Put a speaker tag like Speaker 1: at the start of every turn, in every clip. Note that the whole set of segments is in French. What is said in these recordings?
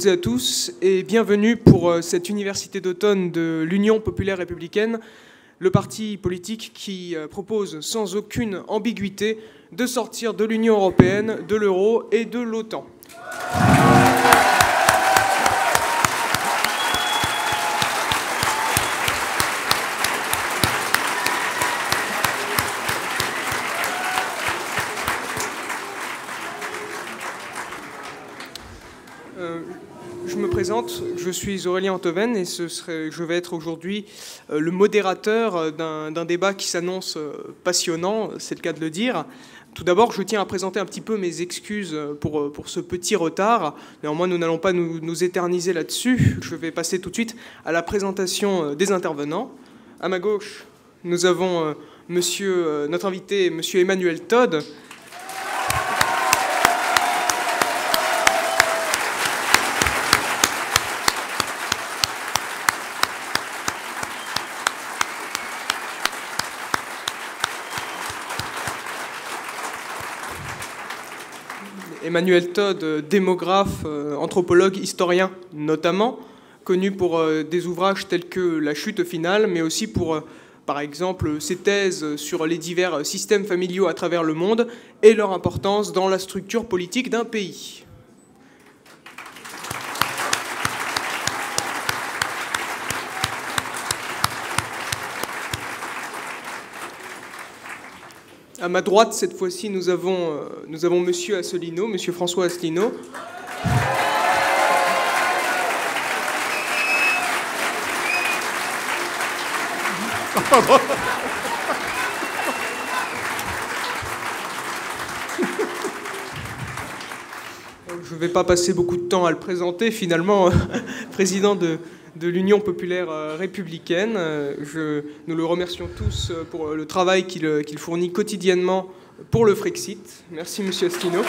Speaker 1: toutes et à tous et bienvenue pour euh, cette université d'automne de l'Union populaire républicaine, le parti politique qui euh, propose sans aucune ambiguïté de sortir de l'Union européenne, de l'euro et de l'OTAN. Je suis Aurélien Antoven et je vais être aujourd'hui euh, le modérateur euh, d'un débat qui s'annonce euh, passionnant, c'est le cas de le dire. Tout d'abord, je tiens à présenter un petit peu mes excuses pour, ce petit retard. Néanmoins, nous n'allons pas nous, éterniser là-dessus. Je vais passer tout de suite à la présentation des intervenants. À ma gauche, nous avons notre invité, monsieur Emmanuel Todd. Emmanuel Todd, euh, démographe, euh, anthropologue, historien notamment, connu pour euh, des ouvrages tels que La chute finale, mais aussi pour, par exemple, ses thèses sur les divers systèmes familiaux à travers le monde et leur importance dans la structure politique d'un pays. À ma droite, cette fois-ci, nous avons, euh, Monsieur Asselineau, Monsieur François Asselineau. Je ne vais pas passer beaucoup de temps à le présenter. Finalement, euh, président de, de l'Union populaire euh, républicaine, Euh, je- nous le remercions tous euh, pour le travail qu'il fournit quotidiennement pour le Frexit. Merci, Monsieur Asselineau.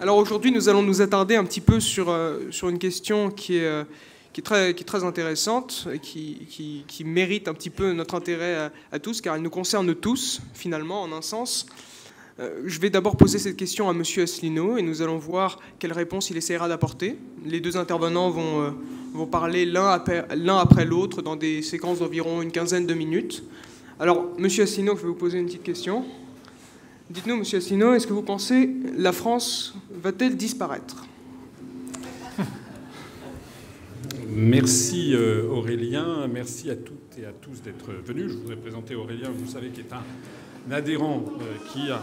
Speaker 1: Alors aujourd'hui, nous allons nous attarder un petit peu sur, sur une question qui est, qui est, très, intéressante et qui, mérite un petit peu notre intérêt à, tous, car elle nous concerne tous, finalement, en un sens. Euh, je vais d'abord poser cette question à Monsieur Asselineau et nous allons voir quelle réponse il essaiera d'apporter. Les deux intervenants vont, euh, vont parler l'un après, l'autre dans des séquences d'environ une quinzaine de minutes. Alors, Monsieur Asselineau, je vais vous poser une petite question. Dites-nous, Monsieur Asselineau, est-ce que vous pensez la France va-t-elle disparaître?
Speaker 2: Merci euh, Aurélien, merci à toutes et à tous d'être venus. Je voudrais présenter Aurélien, vous savez, qui est un adhérent euh, qui a...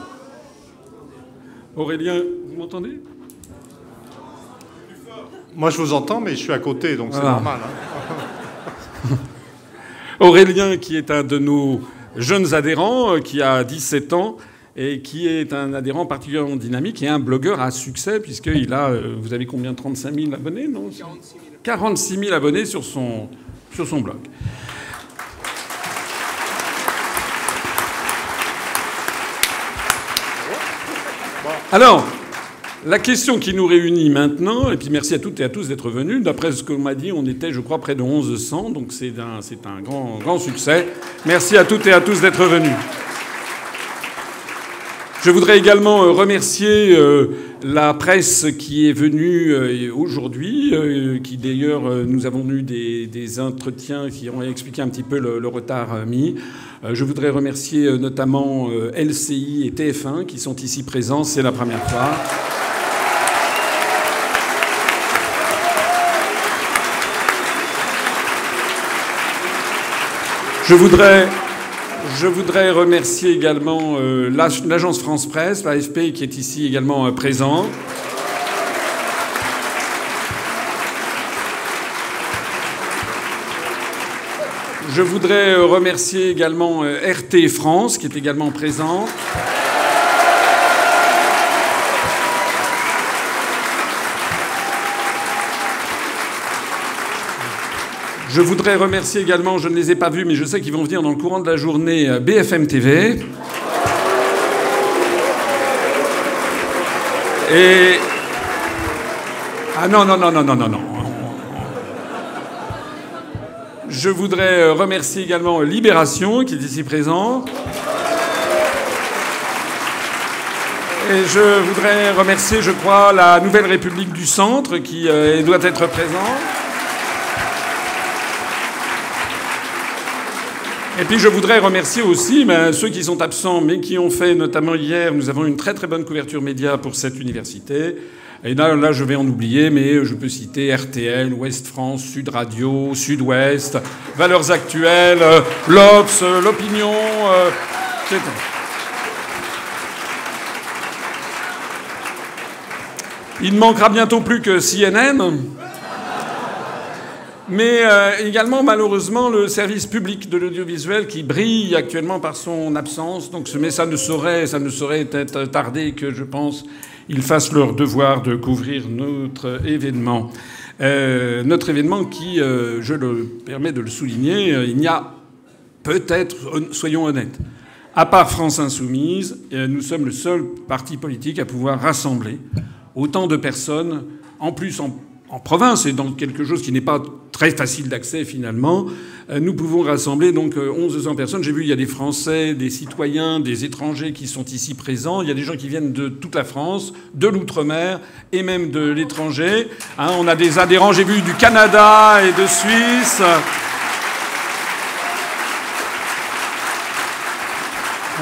Speaker 2: Aurélien, vous m'entendez?
Speaker 3: Moi, je vous entends, mais je suis à côté, donc c'est
Speaker 2: Voilà.
Speaker 3: normal. hein.
Speaker 2: Aurélien, qui est un de nos jeunes adhérents, euh, qui a 17 ans et qui est un adhérent particulièrement dynamique et un blogueur à succès, puisqu'il a, vous avez combien? 35 000 abonnés non? 46 000 abonnés sur son, sur son blog. Alors, la question qui nous réunit maintenant, et puis merci à toutes et à tous d'être venus. D'après ce qu'on m'a dit, on était, je crois, près de 1100, donc c'est un, c'est un grand, grand succès. Merci à toutes et à tous d'être venus. Je voudrais également euh, remercier euh, la presse qui est venue euh, aujourd'hui, qui d'ailleurs nous avons eu des, entretiens qui ont expliqué un petit peu le, le retard mis. Je voudrais remercier notamment LCI et TF1 qui sont ici présents, c'est la première fois. Je voudrais, je voudrais remercier également euh, l'ag- l'agence France Presse, l'AFP, qui est ici également euh, présent. Je voudrais euh, remercier également euh, RT France, qui est également présent. Je voudrais remercier également, je ne les ai pas vus, mais je sais qu'ils vont venir dans le courant de la journée, euh, BFM TV. Et Ah non, non, non, non, non, non, non. Je voudrais euh, remercier également Libération qui est ici présent. Et je voudrais remercier, je crois, la Nouvelle République du Centre qui euh, doit être présente. Et puis je voudrais remercier aussi ben, ceux qui sont absents, mais qui ont fait, notamment hier, nous avons une très très bonne couverture média pour cette université. Et là, là, je vais en oublier, mais je peux citer RTL, Ouest France, Sud Radio, Sud-Ouest, Valeurs Actuelles, euh, l'Obs, euh, L'Opinion, etc. Il ne manquera bientôt plus que CNN mais euh, également malheureusement le service public de l'audiovisuel qui brille actuellement par son absence. Donc, mais ça ne saurait, ça ne saurait être tardé que je pense ils fassent leur devoir de couvrir notre événement. Euh, notre événement qui, euh, je le permets de le souligner, il n'y a peut-être, soyons honnêtes, à part France Insoumise, nous sommes le seul parti politique à pouvoir rassembler autant de personnes, en plus en en province et dans quelque chose qui n'est pas très facile d'accès finalement, euh, nous pouvons rassembler donc 1100 euh, personnes. J'ai vu il y a des Français, des citoyens, des étrangers qui sont ici présents. Il y a des gens qui viennent de toute la France, de l'outre-mer et même de l'étranger. Hein, on a des adhérents, j'ai vu du Canada et de Suisse.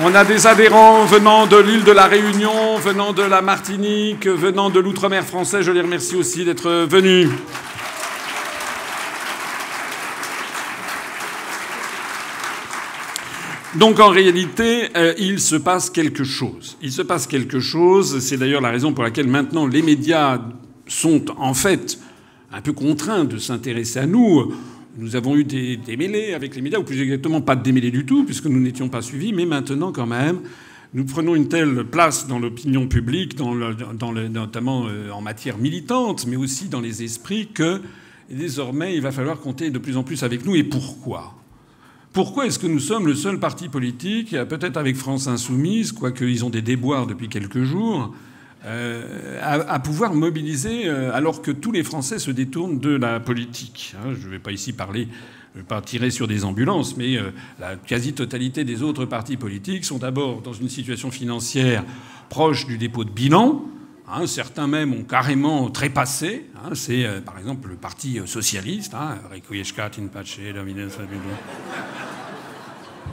Speaker 2: On a des adhérents venant de l'île de la Réunion, venant de la Martinique, venant de l'outre-mer français. Je les remercie aussi d'être venus. Donc en réalité, euh, il se passe quelque chose. Il se passe quelque chose. C'est d'ailleurs la raison pour laquelle maintenant les médias sont en fait un peu contraints de s'intéresser à nous. Nous avons eu des démêlés avec les médias, ou plus exactement pas de démêlés du tout, puisque nous n'étions pas suivis, mais maintenant quand même, nous prenons une telle place dans l'opinion publique, notamment euh, en matière militante, mais aussi dans les esprits, que désormais il va falloir compter de plus en plus avec nous. Et pourquoi? Pourquoi est-ce que nous sommes le seul parti politique, peut-être avec France Insoumise, quoique ils ont des déboires depuis quelques jours, euh, à, pouvoir mobiliser euh, alors que tous les Français se détournent de la politique. Hein, je ne vais pas ici parler, je vais pas tirer sur des ambulances, mais euh, la quasi-totalité des autres partis politiques sont d'abord dans une situation financière proche du dépôt de bilan. Hein, certains même ont carrément trépassé. Hein, c'est par exemple le Parti socialiste.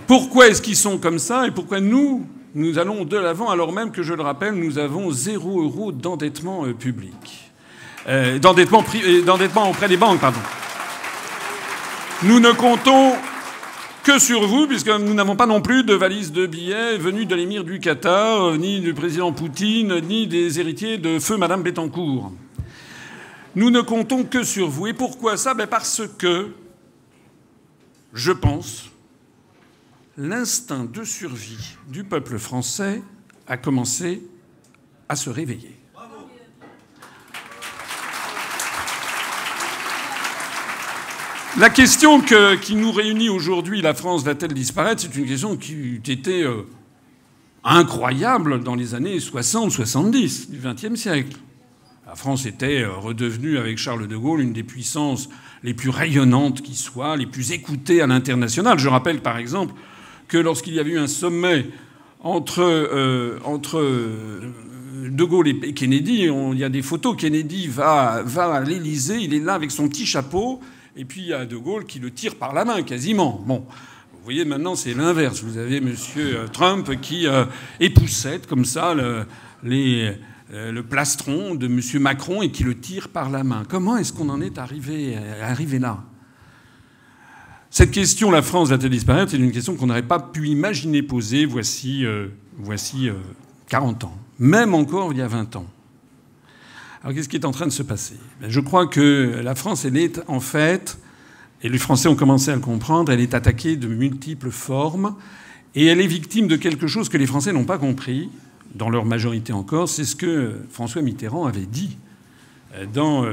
Speaker 2: Pourquoi est-ce qu'ils sont comme ça et pourquoi nous, nous allons de l'avant, alors même que, je le rappelle, nous avons zéro euro d'endettement euh, public. Euh, d'endettement, euh, d'endettement auprès des banques, pardon. Nous ne comptons que sur vous, puisque nous n'avons pas non plus de valise de billets venus de l'émir du Qatar, ni du président Poutine, ni des héritiers de feu Madame Bettencourt. Nous ne comptons que sur vous. Et pourquoi ça? Ben Parce que, je pense, l'instinct de survie du peuple français a commencé à se réveiller. La question qui nous réunit aujourd'hui, la France va-t-elle disparaître C'est une question qui était euh, incroyable dans les années 60-70 du XXe siècle. La France était euh, redevenue, avec Charles de Gaulle, une des puissances les plus rayonnantes qui soient, les plus écoutées à l'international. Je rappelle par exemple que lorsqu'il y avait eu un sommet entre, euh, entre euh, De Gaulle et Kennedy, il y a des photos, Kennedy va, va à l'Élysée, il est là avec son petit chapeau, et puis il y a De Gaulle qui le tire par la main quasiment. Bon. Vous voyez, maintenant, c'est l'inverse. Vous avez M. Euh, Trump qui époussette comme ça le, le plastron de M. Macron et qui le tire par la main. Comment est-ce qu'on en est arrivé, arrivé là? Cette question, la France va-t-elle disparaître C'est une question qu'on n'aurait pas pu imaginer poser voici, euh, voici 40 euh, ans, même encore il y a 20 ans. Alors qu'est-ce qui est en train de se passer? Ben, Je crois que la France, elle est en fait, et les Français ont commencé à le comprendre, elle est attaquée de multiples formes, et elle est victime de quelque chose que les Français n'ont pas compris, dans leur majorité encore, c'est ce que François Mitterrand avait dit euh, dans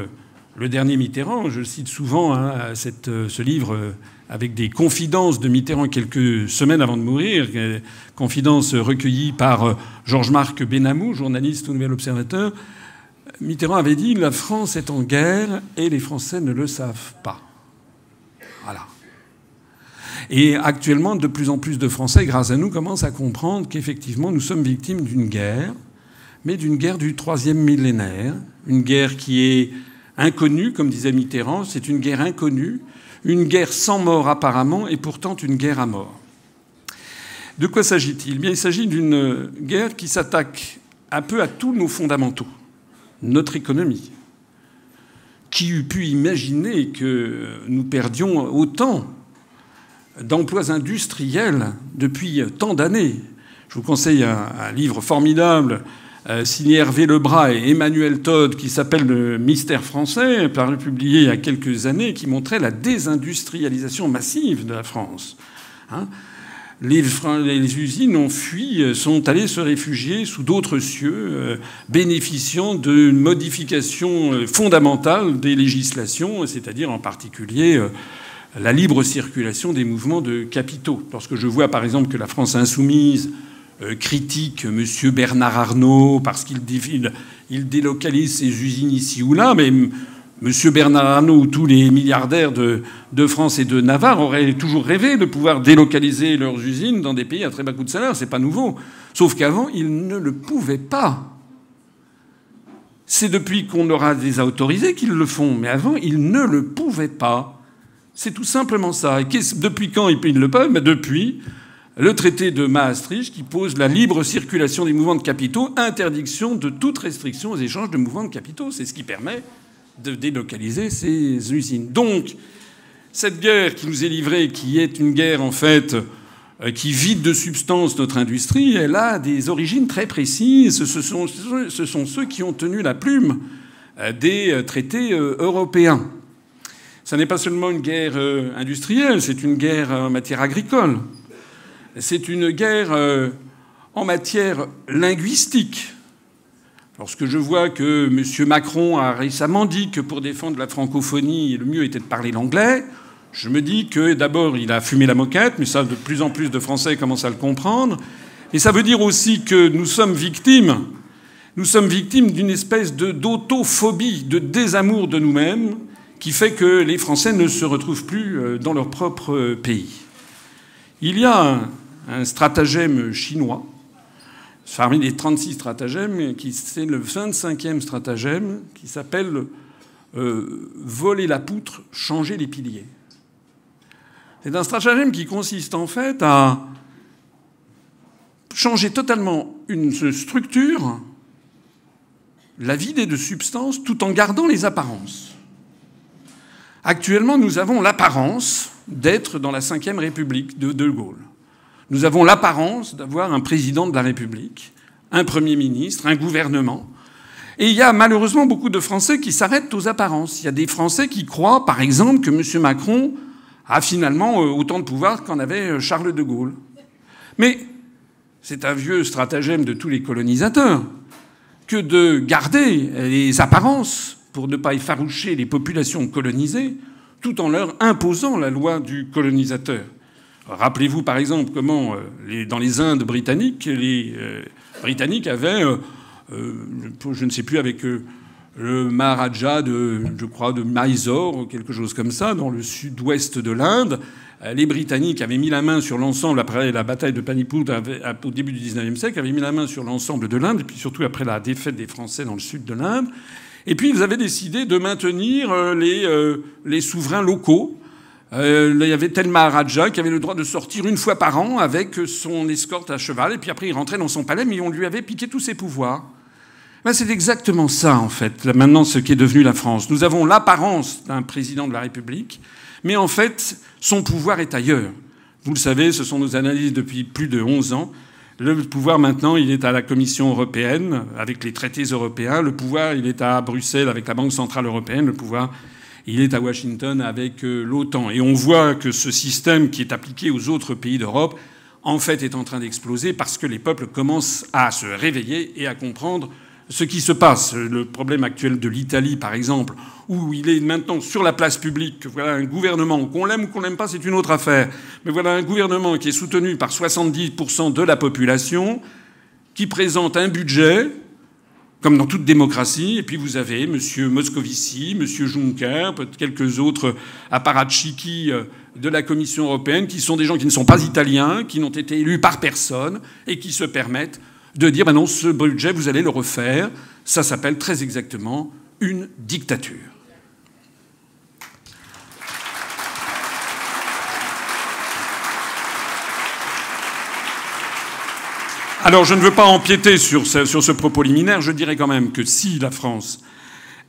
Speaker 2: le dernier Mitterrand. Je cite souvent hein, ce livre avec des confidences de Mitterrand quelques semaines avant de mourir, euh, confidences recueillies par euh, Georges-Marc Benamou, journaliste au Nouvel Observateur. Mitterrand avait dit La France est en guerre et les Français ne le savent pas. Voilà. Et actuellement, de plus en plus de Français, grâce à nous, commencent à comprendre qu'effectivement, nous sommes victimes d'une guerre, mais d'une guerre du troisième millénaire, une guerre qui est inconnue, comme disait Mitterrand, c'est une guerre inconnue, une guerre sans mort apparemment, et pourtant une guerre à mort. De quoi s'agit-il? Bien, il s'agit d'une guerre qui s'attaque un peu à tous nos fondamentaux, notre économie. Qui eût pu imaginer que nous perdions autant d'emplois industriels depuis tant d'années? Je vous conseille un, livre formidable signé Hervé Lebras et Emmanuel Todd qui s'appelle Le mystère français, publié il y a quelques années, qui montrait la désindustrialisation massive de la France. Hein les, usines ont fui, euh, sont allées se réfugier sous d'autres cieux, euh, bénéficiant d'une modification euh, fondamentale des législations, c'est-à-dire en particulier la libre circulation des mouvements de capitaux. Lorsque je vois par exemple que la France insoumise critique M. Bernard Arnault parce qu'il délocalise ses usines ici ou là, mais M. Bernard Arnault ou tous les milliardaires de, France et de Navarre auraient toujours rêvé de pouvoir délocaliser leurs usines dans des pays à très bas coût de salaire. C'est pas nouveau. Sauf qu'avant, ils ne le pouvaient pas. C'est depuis qu'on leur a des autorisés qu'ils le font. Mais avant, ils ne le pouvaient pas. C'est tout simplement ça. Et depuis quand ils le peuvent? Depuis le traité de Maastricht qui pose la libre circulation des mouvements de capitaux, interdiction de toute restriction aux échanges de mouvements de capitaux. C'est ce qui permet de délocaliser ces usines. Donc, cette guerre qui nous est livrée, qui est une guerre en fait euh, qui vide de substance notre industrie, elle a des origines très précises. Ce sont, ce sont ceux qui ont tenu la plume euh, des euh, traités européens. Ce n'est pas seulement une guerre industrielle, c'est une guerre en matière agricole. C'est une guerre en matière linguistique. Lorsque je vois que M. Macron a récemment dit que pour défendre la francophonie, le mieux était de parler l'anglais, je me dis que d'abord, il a fumé la moquette, mais ça, de plus en plus de Français commencent à le comprendre. Et ça veut dire aussi que nous sommes victimes, nous sommes victimes d'une espèce d'autophobie, de désamour de nous-mêmes, qui fait que les Français ne se retrouvent plus euh, dans leur propre euh, pays. Il y a un stratagème chinois parmi les 36 stratagèmes, c'est le 25e stratagème qui s'appelle euh, voler la poutre, changer les piliers. C'est un stratagème qui consiste en fait à changer totalement une structure, la vider de substance, tout en gardant les apparences. Actuellement, nous avons l'apparence d'être dans la Ve République de De Gaulle. Nous avons l'apparence d'avoir un président de la République, un Premier ministre, un gouvernement. Et il y a malheureusement beaucoup de Français qui s'arrêtent aux apparences. Il y a des Français qui croient, par exemple, que M. Macron a finalement euh, autant de pouvoir qu'en avait euh, Charles de Gaulle. Mais c'est un vieux stratagème de tous les colonisateurs que de garder les apparences pour ne pas effaroucher les populations colonisées, tout en leur imposant la loi du colonisateur. Rappelez-vous par exemple comment euh, dans les Indes britanniques, les euh, Britanniques avaient, euh, je ne sais plus, avec le Maharaja de, je crois, de Mysore, quelque chose comme ça, dans le sud-ouest de l'Inde. Les Britanniques avaient mis la main sur l'ensemble, après la bataille de Paniput au début du XIXe siècle, avaient mis la main sur l'ensemble de l'Inde, et puis surtout après la défaite des Français dans le sud de l'Inde. Et puis ils avaient décidé de maintenir les souverains locaux euh, il y avait tel Maharaja qui avait le droit de sortir une fois par an avec son escorte à cheval, et puis après il rentrait dans son palais, mais on lui avait piqué tous ses pouvoirs. Ben, c'est exactement ça, en fait, maintenant, ce qui est devenu la France. Nous avons l'apparence d'un président de la République, mais en fait, son pouvoir est ailleurs. Vous le savez, ce sont nos analyses depuis plus de 11 ans. Le pouvoir maintenant, il est à la Commission européenne avec les traités européens. Le pouvoir, il est à Bruxelles avec la Banque centrale européenne. Le pouvoir, il est à Washington avec euh, l'OTAN. Et on voit que ce système qui est appliqué aux autres pays d'Europe, en fait, est en train d'exploser parce que les peuples commencent à se réveiller et à comprendre ce qui se passe. Le problème actuel de l'Italie, par exemple, où il est maintenant sur la place publique, voilà un gouvernement, qu'on l'aime ou qu'on l'aime pas, c'est une autre affaire, mais voilà un gouvernement qui est soutenu par 70% de la population, qui présente un budget comme dans toute démocratie. Et puis vous avez M. Moscovici, M. Juncker, peut-être quelques autres apparatchiki euh, de la Commission européenne, qui sont des gens qui ne sont pas italiens, qui n'ont été élus par personne, et qui se permettent de dire, ben non, ce budget, vous allez le refaire. Ça s'appelle très exactement une dictature. Alors je ne veux pas empiéter sur ce, sur ce, propos liminaire, je dirais quand même que si la France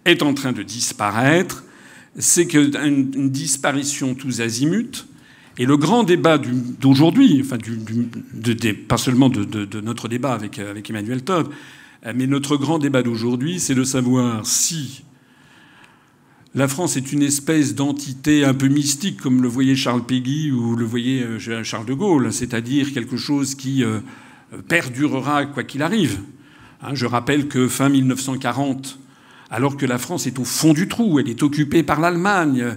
Speaker 2: est en train de disparaître, c'est une disparition tous azimuts, et le grand débat d'aujourd'hui, enfin du, pas seulement de, notre débat avec, avec Emmanuel Todd, mais notre grand débat d'aujourd'hui, c'est de savoir si la France est une espèce d'entité un peu mystique, comme le voyait Charles Péguy ou le voyait euh, Charles de Gaulle, c'est-à-dire quelque chose qui euh, perdurera quoi qu'il arrive. Hein, je rappelle que fin 1940, alors que la France est au fond du trou, elle est occupée par l'Allemagne,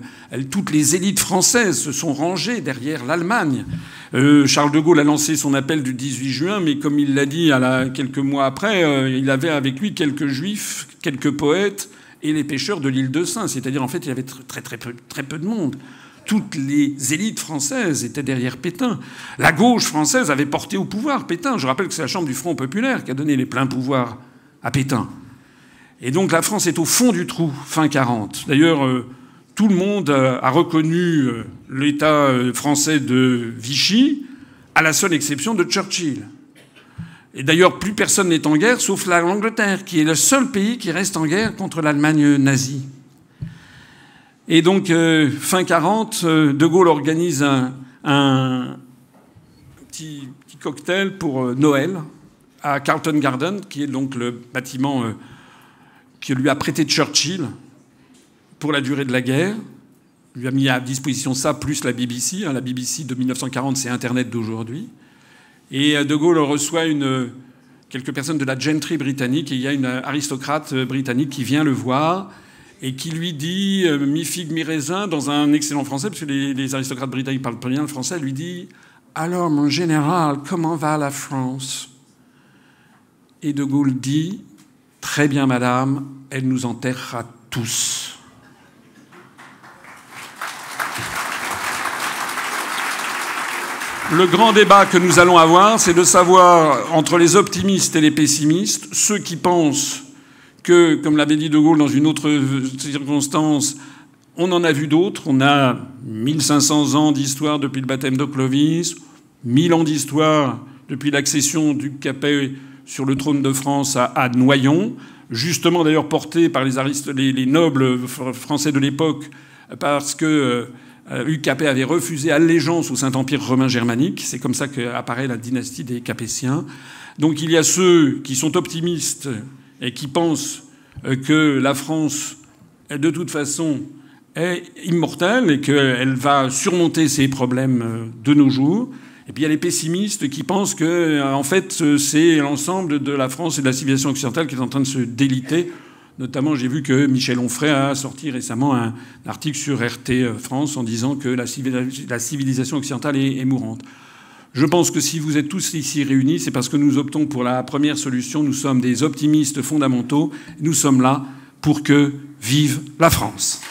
Speaker 2: toutes les élites françaises se sont rangées derrière l'Allemagne. Euh, Charles de Gaulle a lancé son appel du 18 juin, mais comme il l'a dit à quelques mois après, euh, il avait avec lui quelques juifs, quelques poètes et les pêcheurs de l'île de Saint. C'est-à-dire, en fait, il y avait très, très peu de monde toutes les élites françaises étaient derrière Pétain. La gauche française avait porté au pouvoir Pétain. Je rappelle que c'est la Chambre du Front populaire qui a donné les pleins pouvoirs à Pétain. Et donc la France est au fond du trou, fin 40. D'ailleurs, euh, tout le monde a reconnu euh, l'État euh, français de Vichy, à la seule exception de Churchill. Et d'ailleurs, plus personne n'est en guerre, sauf l'Angleterre, qui est le seul pays qui reste en guerre contre l'Allemagne nazie. Et donc, euh, fin 40, euh, De Gaulle organise un, petit, cocktail pour euh, Noël à Carlton Garden, qui est donc le bâtiment que lui a prêté Churchill pour la durée de la guerre. Il lui a mis à disposition ça, plus la BBC. Hein, la BBC de 1940, c'est Internet d'aujourd'hui. Et De Gaulle reçoit quelques personnes de la gentry britannique, et il y a une aristocrate britannique qui vient le voir et qui lui dit, euh, mi figue, mi raisin, dans un excellent français, parce que les, aristocrates britanniques parlent pas bien le français, lui dit Alors, mon général, comment va la France? Et De Gaulle dit Très bien, madame, elle nous enterrera tous. Le grand débat que nous allons avoir, c'est de savoir entre les optimistes et les pessimistes, ceux qui pensent que, comme l'avait dit De Gaulle dans une autre circonstance, on en a vu d'autres. On a 1500 ans d'histoire depuis le baptême de Clovis, 1000 ans d'histoire depuis l'accession du Capet sur le trône de France à, Noyon, justement d'ailleurs porté par les, les, nobles français de l'époque, parce que euh, Capet avait refusé allégeance au Saint-Empire romain germanique. C'est comme ça qu'apparaît la dynastie des Capétiens. Donc il y a ceux qui sont optimistes et qui pensent euh, que la France, de toute façon, est immortelle et qu'elle va surmonter ces problèmes euh, de nos jours. Et puis il y a les pessimistes qui pensent que, euh, en fait, c'est l'ensemble de la France et de la civilisation occidentale qui est en train de se déliter. Notamment, j'ai vu que Michel Onfray a sorti récemment un article sur RT France en disant que la civilisation occidentale est mourante. Je pense que si vous êtes tous ici réunis, c'est parce que nous optons pour la première solution. Nous sommes des optimistes fondamentaux. Nous sommes là pour que vive la France.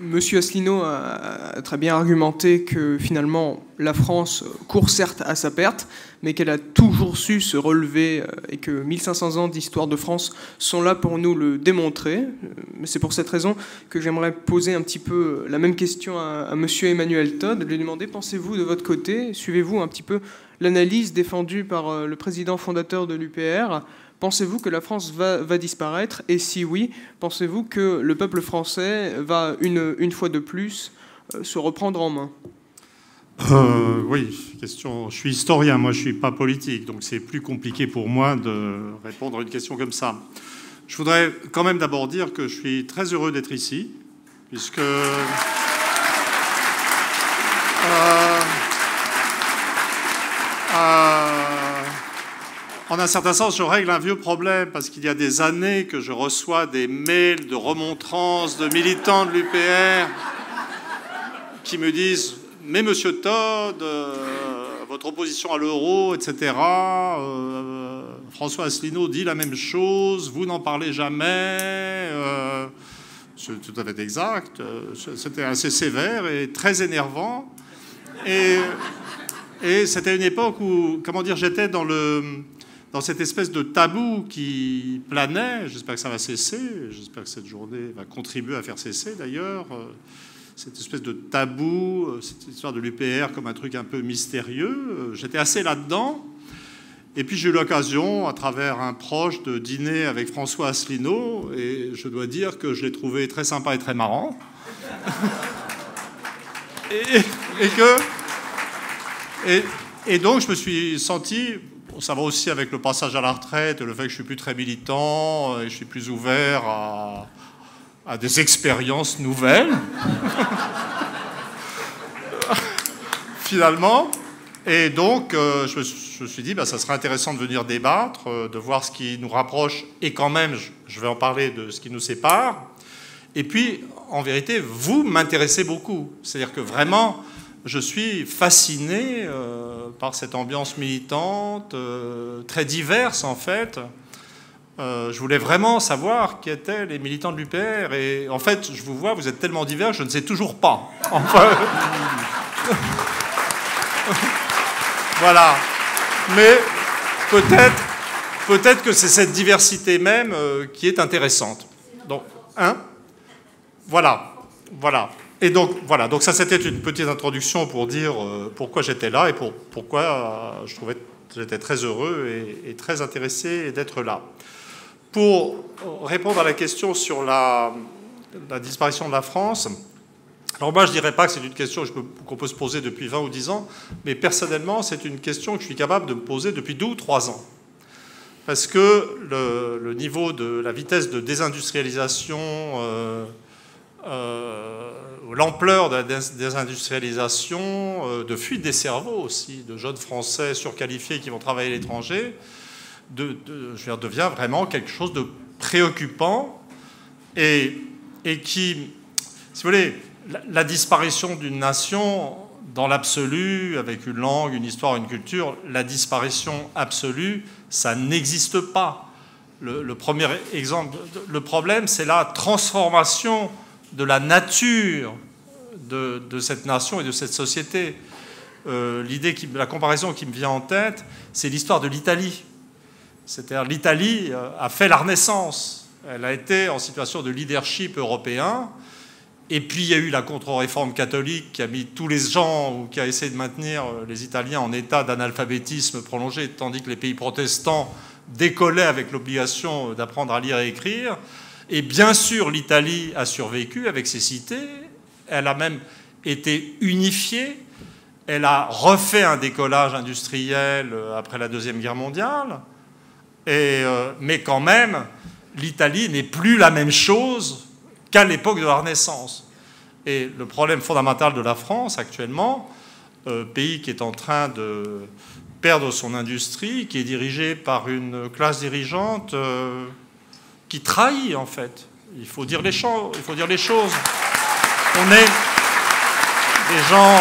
Speaker 1: Monsieur Asselineau a très bien argumenté que finalement la France court certes à sa perte, mais qu'elle a toujours su se relever euh, et que 1500 ans d'histoire de France sont là pour nous le démontrer. Euh, c'est pour cette raison que j'aimerais poser un petit peu la même question à, Monsieur Emmanuel Todd, lui demander pensez-vous de votre côté, suivez-vous un petit peu l'analyse défendue par euh, le président fondateur de l'UPR Pensez-vous que la France va, disparaître? Et si oui, pensez-vous que le peuple français va une, fois de plus se reprendre en main?
Speaker 3: Euh, oui, question. Je suis historien, moi je suis pas politique, donc c'est plus compliqué pour moi de répondre à une question comme ça. Je voudrais quand même d'abord dire que je suis très heureux d'être ici, puisque euh,
Speaker 4: en un certain sens, je règle un vieux problème parce qu'il y a des années que je reçois des mails de remontrances de militants de l'UPR qui me disent Mais monsieur Todd, euh, votre opposition à l'euro, etc. Euh, François Asselineau dit la même chose, vous n'en parlez jamais. Euh, c'est tout à fait exact. C'était assez sévère et très énervant. Et, et c'était une époque où, comment dire, j'étais dans le dans cette espèce de tabou qui planait. J'espère que ça va cesser. J'espère que cette journée va contribuer à faire cesser d'ailleurs. Euh, cette espèce de tabou, euh, cette histoire de l'UPR comme un truc un peu mystérieux. Euh, j'étais assez là-dedans. Et puis j'ai eu l'occasion, à travers un proche, de dîner avec François Asselineau. Et je dois dire que je l'ai trouvé très sympa et très marrant. et, que. Et donc je me suis senti ça va aussi avec le passage à la retraite, le fait que je suis plus très militant euh, et je suis plus ouvert à, des expériences nouvelles. Finalement. Et donc, euh, je, me, suis dit, bah, ça serait intéressant de venir débattre, euh, de voir ce qui nous rapproche, et quand même, je vais en parler de ce qui nous sépare. Et puis, en vérité, vous m'intéressez beaucoup. C'est-à-dire que vraiment, je suis fasciné euh, par cette ambiance militante, euh, très diverse en fait. Euh, je voulais vraiment savoir qui étaient les militants de l'UPR. Et en fait, je vous vois, vous êtes tellement divers, je ne sais toujours pas. voilà. Mais peut-être peut-être que c'est cette diversité même qui est intéressante. Donc, hein? Voilà. Voilà. Et donc voilà, donc ça c'était une petite introduction pour dire euh, pourquoi j'étais là et pour, pourquoi euh, je trouvais j'étais très heureux et, très intéressé d'être là. Pour répondre à la question sur la, disparition de la France, alors moi je ne dirais pas que c'est une question qu'on peut se poser depuis 20 ou 10 ans, mais personnellement c'est une question que je suis capable de me poser depuis 2 ou 3 ans. Parce que le, niveau de la vitesse de désindustrialisation euh, l'ampleur de la désindustrialisation, euh, de fuite des cerveaux aussi, de jeunes Français surqualifiés qui vont travailler à l'étranger, je devient vraiment quelque chose de préoccupant et, qui, si vous voulez, la, disparition d'une nation dans l'absolu, avec une langue, une histoire, une culture, la disparition absolue, ça n'existe pas. Le, premier exemple, le problème, c'est la transformation de la nature de, cette nation et de cette société. Euh, l'idée, la comparaison qui me vient en tête, c'est l'histoire de l'Italie. C'est-à-dire l'Italie euh, a fait la Renaissance. Elle a été en situation de leadership européen. Et puis il y a eu la contre-réforme catholique qui a mis tous les gens ou qui a essayé de maintenir euh, les Italiens en état d'analphabétisme prolongé, tandis que les pays protestants décollaient avec l'obligation d'apprendre à lire et écrire. Et bien sûr, l'Italie a survécu avec ses cités. Elle a même été unifiée. Elle a refait un décollage industriel euh, après la Deuxième Guerre mondiale. Euh, mais quand même, l'Italie n'est plus la même chose qu'à l'époque de la Renaissance. Et le problème fondamental de la France actuellement, euh, pays qui est en train de perdre son industrie, qui est dirigé par une classe dirigeante qui trahit en fait. Il faut dire les, choses. On est des gens,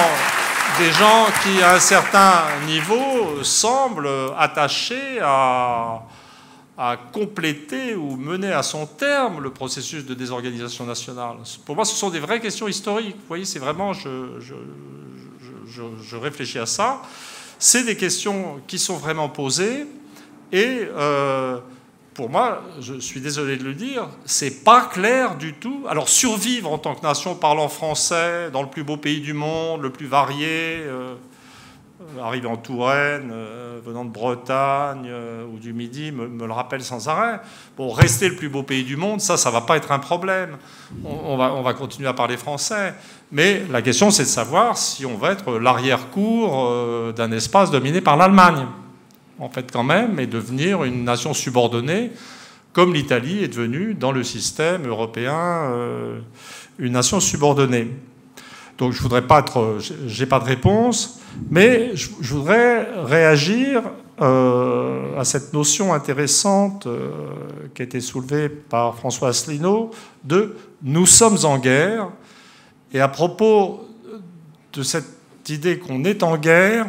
Speaker 4: des gens qui, à un certain niveau, semblent attachés à, compléter ou mener à son terme le processus de désorganisation nationale. Pour moi, ce sont des vraies questions historiques. Vous voyez, c'est vraiment, je, réfléchis à ça. C'est des questions qui sont vraiment posées et euh, pour moi, je suis désolé de le dire, c'est pas clair du tout. Alors survivre en tant que nation parlant français dans le plus beau pays du monde, le plus varié, euh, arriver en Touraine, euh, venant de Bretagne euh, ou du Midi, me, le rappelle sans arrêt. Bon, rester le plus beau pays du monde, ça, ça va pas être un problème. On, va, on va continuer à parler français. Mais la question, c'est de savoir si on va être l'arrière-cour d'un espace dominé par l'Allemagne en fait, quand même, et devenir une nation subordonnée, comme l'Italie est devenue dans le système européen euh, une nation subordonnée. Donc je voudrais pas être, j'ai pas de réponse, mais je, voudrais réagir à cette notion intéressante qui a été soulevée par François Asselineau de nous sommes en guerre. Et à propos de cette idée qu'on est en guerre,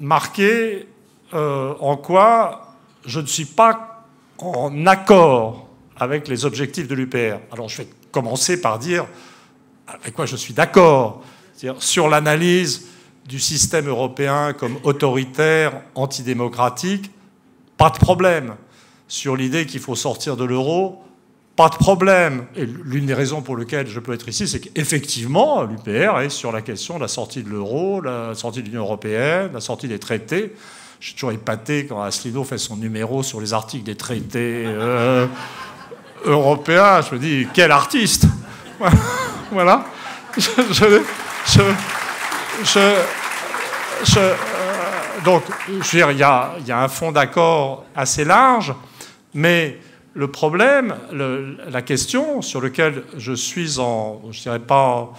Speaker 4: marquée en quoi je ne suis pas en accord avec les objectifs de l'UPR. Alors je vais commencer par dire avec quoi je suis d'accord, sur l'analyse du système européen comme autoritaire, antidémocratique, pas de problème. Sur l'idée qu'il faut sortir de l'euro, pas de problème. Et l'une des raisons pour lesquelles je peux être ici, c'est qu'effectivement, l'UPR est sur la question de la sortie de l'euro, la sortie de l'Union européenne, la sortie des traités. Je suis toujours épaté quand Asselineau fait son numéro sur les articles des traités euh, européens. Je me dis, quel artiste Voilà. donc, je veux dire, il y a, un fond d'accord assez large, mais le problème, la question sur laquelle je suis en, je dirais pas,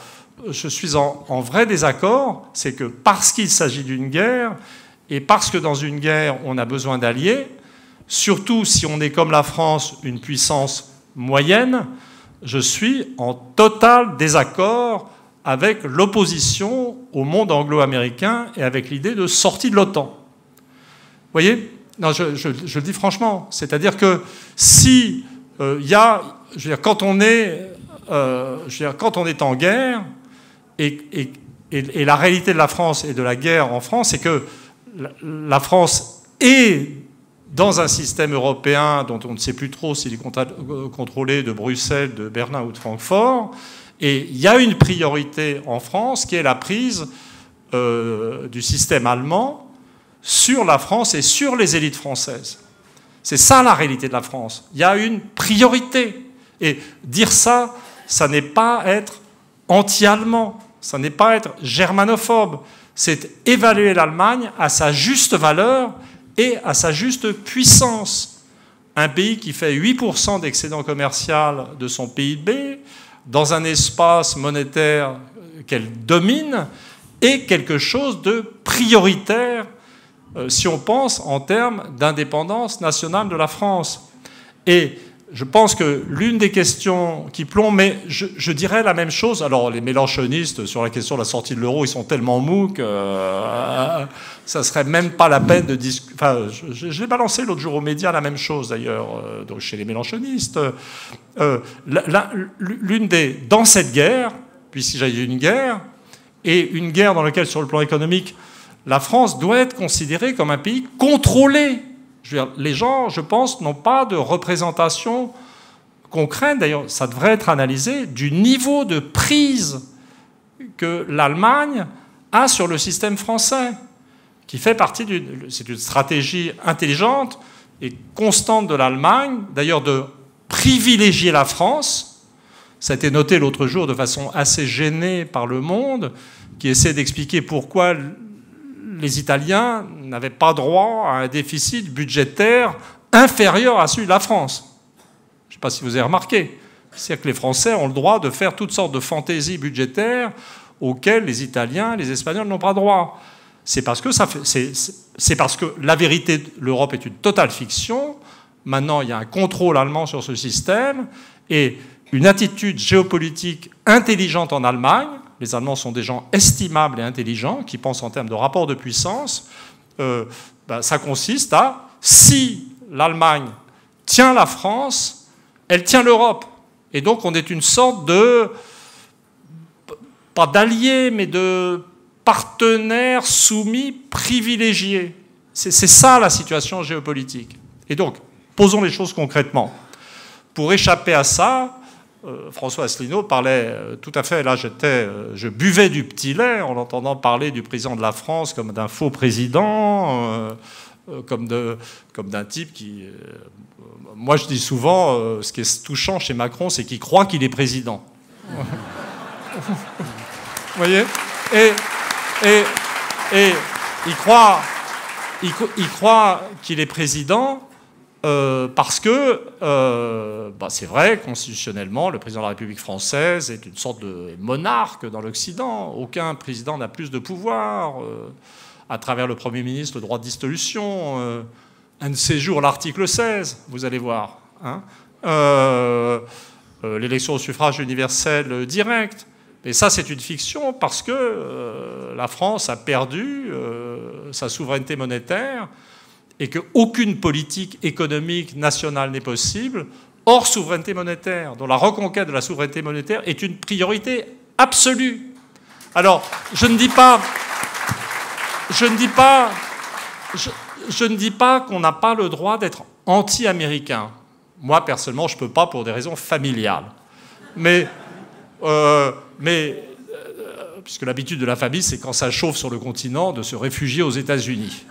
Speaker 4: je suis en, en vrai désaccord, c'est que parce qu'il s'agit d'une guerre et parce que dans une guerre on a besoin d'alliés, surtout si on est comme la France, une puissance moyenne, je suis en total désaccord avec l'opposition au monde anglo-américain et avec l'idée de sortie de l'OTAN. Vous voyez non, je, le dis franchement. C'est-à-dire que si euh, il y a, quand on est, euh, quand on est en guerre, et, la réalité de la France et de la guerre en France, c'est que la, la France est dans un système européen dont on ne sait plus trop s'il est contrôlé de Bruxelles, de Berlin ou de Francfort. Et il y a une priorité en France qui est la prise euh, du système allemand sur la France et sur les élites françaises. C'est ça la réalité de la France. Il y a une priorité. Et dire ça, ça n'est pas être anti-allemand, ça n'est pas être germanophobe, c'est évaluer l'Allemagne à sa juste valeur et à sa juste puissance. Un pays qui fait 8% d'excédent commercial de son PIB, dans un espace monétaire qu'elle domine, est quelque chose de prioritaire si on pense en termes d'indépendance nationale de la France. Et je pense que l'une des questions qui plombe, mais je, dirais la même chose. Alors, les mélanchonistes sur la question de la sortie de l'euro, ils sont tellement mous que euh, ça serait même pas la peine de discuter. Enfin, j'ai balancé l'autre jour aux médias la même chose d'ailleurs, euh, donc chez les mélanchonistes. Euh, l'une des dans cette guerre, puisqu'il y a une guerre et une guerre dans laquelle, sur le plan économique, la France doit être considérée comme un pays contrôlé les gens, je pense, n'ont pas de représentation concrète, d'ailleurs ça devrait être analysé, du niveau de prise que l'Allemagne a sur le système français, qui fait partie d'une... Une stratégie intelligente et constante de l'Allemagne, d'ailleurs de privilégier la France. Ça a été noté l'autre jour de façon assez gênée par le monde, qui essaie d'expliquer pourquoi les Italiens n'avaient pas droit à un déficit budgétaire inférieur à celui de la France. Je ne sais pas si vous avez remarqué. C'est-à-dire que les Français ont le droit de faire toutes sortes de fantaisies budgétaires auxquelles les Italiens, les Espagnols n'ont pas droit. C'est parce que la vérité, l'Europe est une totale fiction. Maintenant, il y a un contrôle allemand sur ce système et une attitude géopolitique intelligente en Allemagne les Allemands sont des gens estimables et intelligents, qui pensent en termes de rapport de puissance, euh, ben, ça consiste à, si l'Allemagne tient la France, elle tient l'Europe. Et donc on est une sorte de, pas d'allié, mais de partenaire soumis privilégié. C'est ça la situation géopolitique. Et donc, posons les choses concrètement. Pour échapper à ça, François Asselineau parlait euh, tout à fait, là j'étais, euh, je buvais du petit lait en entendant parler du président de la France comme d'un faux président, comme, de, comme d'un type qui... moi je dis souvent, ce qui est touchant chez Macron, c'est qu'il croit qu'il est président. Vous voyez? Et, et, et, il croit, il croit qu'il est président euh, parce que euh, bah, c'est vrai, constitutionnellement, le président de la République française est une sorte de monarque dans l'Occident. Aucun président n'a plus de pouvoir. Euh, à travers le Premier ministre, le droit de dissolution, un de jours l'article 16, vous allez voir. Hein. L'élection au suffrage universel direct. Et ça, c'est une fiction parce que la France a perdu sa souveraineté monétaire et qu'aucune politique économique nationale n'est possible hors souveraineté monétaire, dont la reconquête de la souveraineté monétaire est une priorité absolue. Alors, je ne dis pas, je ne dis pas, je, ne dis pas qu'on n'a pas le droit d'être anti-américain. Moi, personnellement, je ne peux pas pour des raisons familiales. Mais, euh, mais euh, puisque l'habitude de la famille, c'est quand ça chauffe sur le continent, de se réfugier aux États-Unis.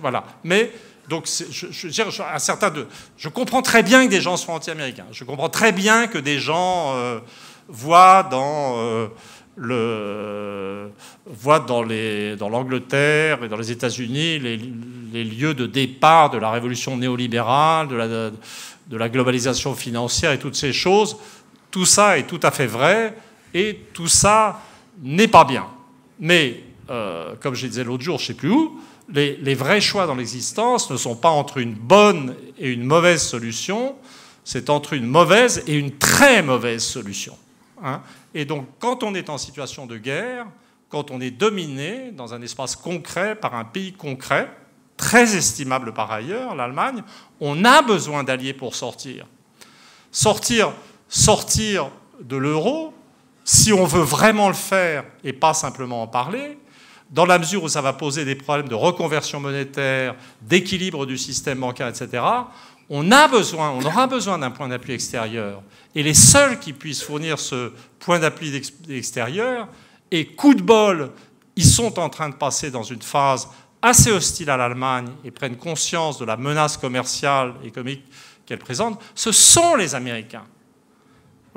Speaker 4: Voilà. Mais donc, je, je, un certain de, je comprends très bien que des gens soient anti-américains. Je comprends très bien que des gens euh, voient dans le, voit dans, l'Angleterre et dans les États-Unis les, lieux de départ de la révolution néolibérale, de la, globalisation financière et toutes ces choses. Tout ça est tout à fait vrai et tout ça n'est pas bien. Mais, euh, comme je disais l'autre jour, je ne sais plus où, les, vrais choix dans l'existence ne sont pas entre une bonne et une mauvaise solution, c'est entre une mauvaise et une très mauvaise solution. Hein. Et donc, quand on est en situation de guerre, quand on est dominé dans un espace concret par un pays concret, très estimable par ailleurs, l'Allemagne, on a besoin d'alliés pour. Sortir, sortir de l'euro, si on veut vraiment le faire et pas simplement en parler, dans la mesure où ça va poser des problèmes de reconversion monétaire, d'équilibre du système bancaire, etc., on aura besoin d'un point d'appui extérieur. Et les seuls qui puissent fournir ce point d'appui extérieur, et coup de bol, ils sont en train de passer dans une phase assez hostile à l'Allemagne et prennent conscience de la menace commerciale et économique qu'elle présente, ce sont les Américains.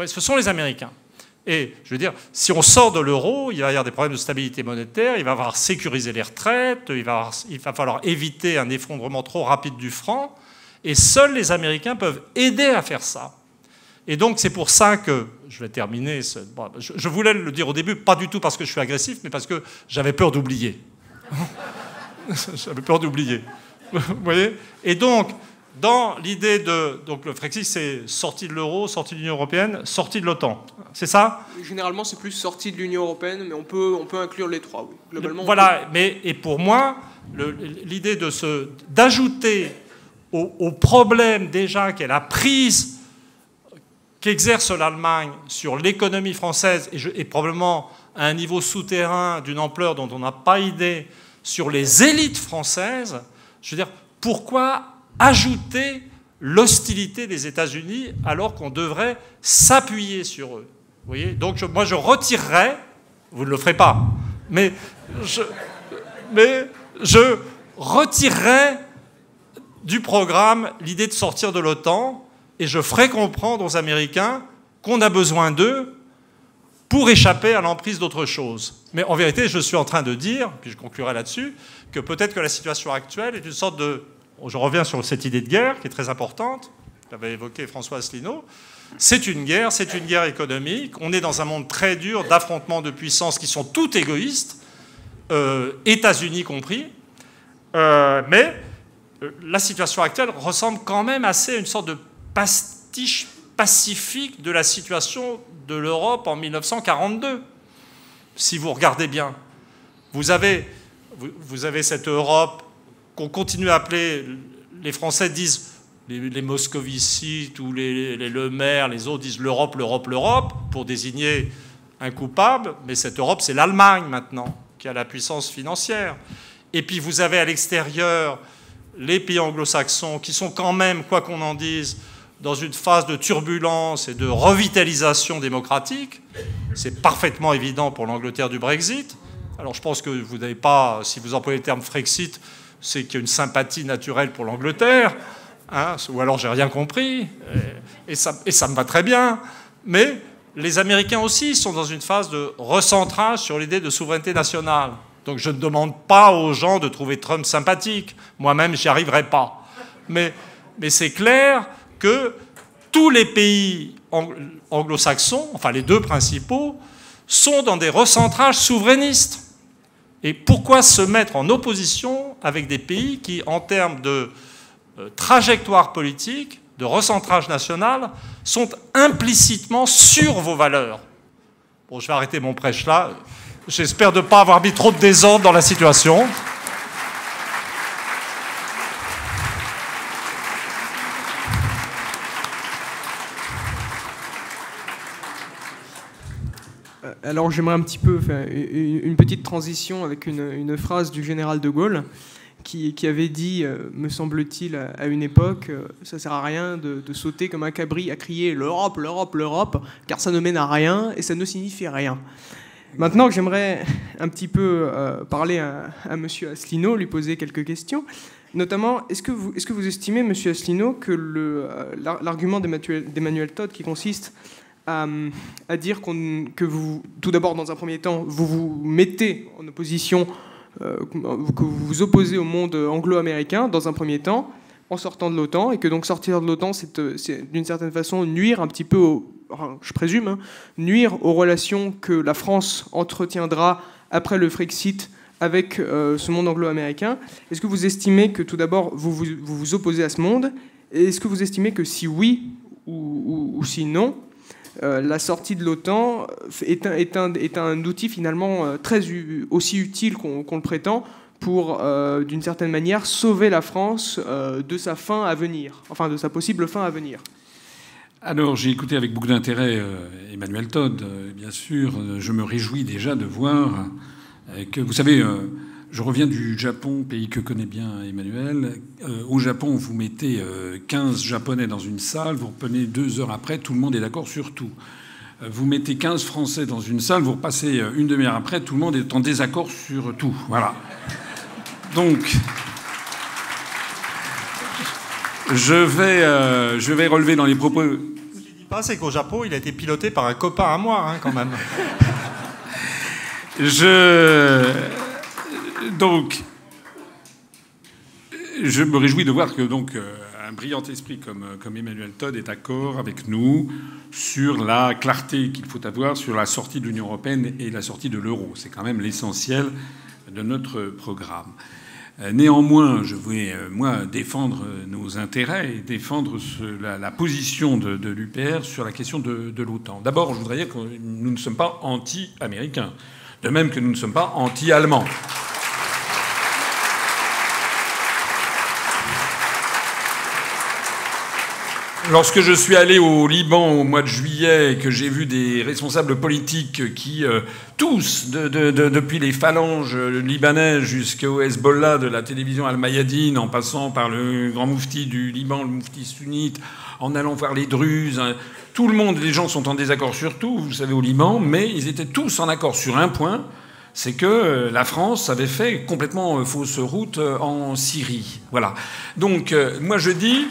Speaker 4: Ce sont les Américains. Et je veux dire, si on sort de l'euro, il va y avoir des problèmes de stabilité monétaire, il va falloir sécuriser les retraites, il va, il va falloir éviter un effondrement trop rapide du franc, et seuls les Américains peuvent aider à faire ça. Et donc c'est pour ça que, je vais terminer, je, voulais le dire au début, pas du tout parce que je suis agressif, mais parce que j'avais peur d'oublier. j'avais peur d'oublier. Vous voyez? Et donc, dans l'idée de... Donc le Frexit, c'est sortie de l'euro, sortie de l'Union européenne, sortie de l'OTAN. C'est ça?
Speaker 1: Généralement, c'est plus sortie de l'Union européenne, mais on peut, on peut inclure les trois, oui.
Speaker 4: Globalement, voilà, mais et pour moi, l'idée d'ajouter au, problème déjà qu'est la prise qu'exerce l'Allemagne sur l'économie française, et, probablement à un niveau souterrain d'une ampleur dont on n'a pas idée, sur les élites françaises, je veux dire, pourquoi ajouter l'hostilité des États-Unis alors qu'on devrait s'appuyer sur eux Vous voyez? Donc moi je retirerais, vous ne le ferez pas, mais je, mais je retirerais du programme l'idée de sortir de l'OTAN et je ferai comprendre aux Américains qu'on a besoin d'eux pour échapper à l'emprise d'autre chose. Mais en vérité, je suis en train de dire, puis je conclurai là-dessus, que peut-être que la situation actuelle est une sorte de... Je reviens sur cette idée de guerre qui est très importante, qu'avait évoqué François Asselineau. C'est une guerre, c'est une guerre économique. On est dans un monde très dur d'affrontements de puissances qui sont toutes égoïstes, euh, États-Unis compris. Euh, mais euh, la situation actuelle ressemble quand même assez à une sorte de pastiche pacifique de la situation de l'Europe en 1942, si vous regardez bien. Vous vous avez cette Europe qu'on continue à appeler, les Français disent, les, Moscovici, tous les, les Le Maire, les autres disent l'Europe, l'Europe, l'Europe, pour désigner un coupable, mais cette Europe, c'est l'Allemagne maintenant, qui a la puissance financière. Et puis vous avez à l'extérieur les pays anglo-saxons, qui sont quand même, quoi qu'on en dise, dans une phase de turbulence et de revitalisation démocratique, c'est parfaitement évident pour l'Angleterre du Brexit. Alors je pense que vous n'avez pas, si vous employez le terme Frexit, c'est qu'il y a une sympathie naturelle pour l'Angleterre, hein, ou alors j'ai rien compris, et, ça, me va très bien. Mais les Américains aussi sont dans une phase de recentrage sur l'idée de souveraineté nationale. Donc je ne demande pas aux gens de trouver Trump sympathique. Moi-même, j'y arriverai pas. Mais, mais c'est clair que tous les pays anglo-saxons, enfin les deux principaux, sont dans des recentrages souverainistes. Et pourquoi se mettre en opposition avec des pays qui, en termes de euh, trajectoire politique, de recentrage national, sont implicitement sur vos valeurs? Bon, je vais arrêter mon prêche là. J'espère ne pas avoir mis trop de désordre dans la situation.
Speaker 1: Alors j'aimerais un petit peu faire une petite transition avec une, phrase du général de Gaulle qui, avait dit, euh, me semble-t-il, à une époque, euh, ça sert à rien de, sauter comme un cabri à crier l'Europe, l'Europe, l'Europe, car ça ne mène à rien et ça ne signifie rien. Maintenant, j'aimerais un petit peu parler à, à M. Asselineau, lui poser quelques questions. Notamment, est-ce que, vous, est -ce que vous estimez, M. Asselineau, que l'argument d'Emmanuel Todd qui consiste à, dire que vous, tout d'abord, dans un premier temps, vous vous mettez en opposition, euh, que vous vous opposez au monde anglo-américain, dans un premier temps, en sortant de l'OTAN, et que donc sortir de l'OTAN, c'est d'une certaine façon nuire un petit peu, je présume, hein, nuire aux relations que la France entretiendra après le Frexit avec euh, ce monde anglo-américain. Est-ce que vous estimez que tout d'abord, vous vous, opposez à ce monde? Est-ce que vous estimez que si oui ou, ou si non, euh, la sortie de l'OTAN est un, outil finalement euh, très aussi utile qu'on le prétend pour, euh, d'une certaine manière, sauver la France de sa fin à venir, enfin de sa possible fin à venir.
Speaker 2: Alors, j'ai écouté avec beaucoup d'intérêt Emmanuel Todd, bien sûr. Je me réjouis déjà de voir que, vous savez, je reviens du Japon, pays que connaît bien Emmanuel. Euh, au Japon, vous mettez 15 euh, Japonais dans une salle, vous reprenez deux heures après, tout le monde est d'accord sur tout. Euh, vous mettez 15 Français dans une salle, vous repassez une demi-heure après, tout le monde est en désaccord sur tout. Voilà. Donc, je vais, je vais relever dans les propos. Ce
Speaker 4: qu'il dit pas, c'est qu'au Japon, il a été piloté par un copain à moi, hein, quand même.
Speaker 2: je donc, je me réjouis de voir que donc euh, un brillant esprit comme, euh, comme Emmanuel Todd est d'accord avec nous sur la clarté qu'il faut avoir sur la sortie de l'Union européenne et la sortie de l'euro. C'est quand même l'essentiel de notre programme. Euh, néanmoins, je voulais, moi, défendre nos intérêts et défendre la, position de, de l'UPR sur la question de, de l'OTAN. D'abord, je voudrais dire que nous ne sommes pas anti-américains, de même que nous ne sommes pas anti-allemands. Lorsque je suis allé au Liban au mois de juillet et que j'ai vu des responsables politiques qui, euh, tous, depuis les phalanges libanaises jusqu'au Hezbollah de la télévision Al-Mayadine, en passant par le grand moufti du Liban, le moufti sunnite, en allant voir les Druzes, hein, tout le monde, les gens sont en désaccord sur tout, vous savez, au Liban, mais ils étaient tous en accord sur un point, c'est que euh, la France avait fait complètement euh, fausse route en Syrie. Voilà. Donc, moi je dis...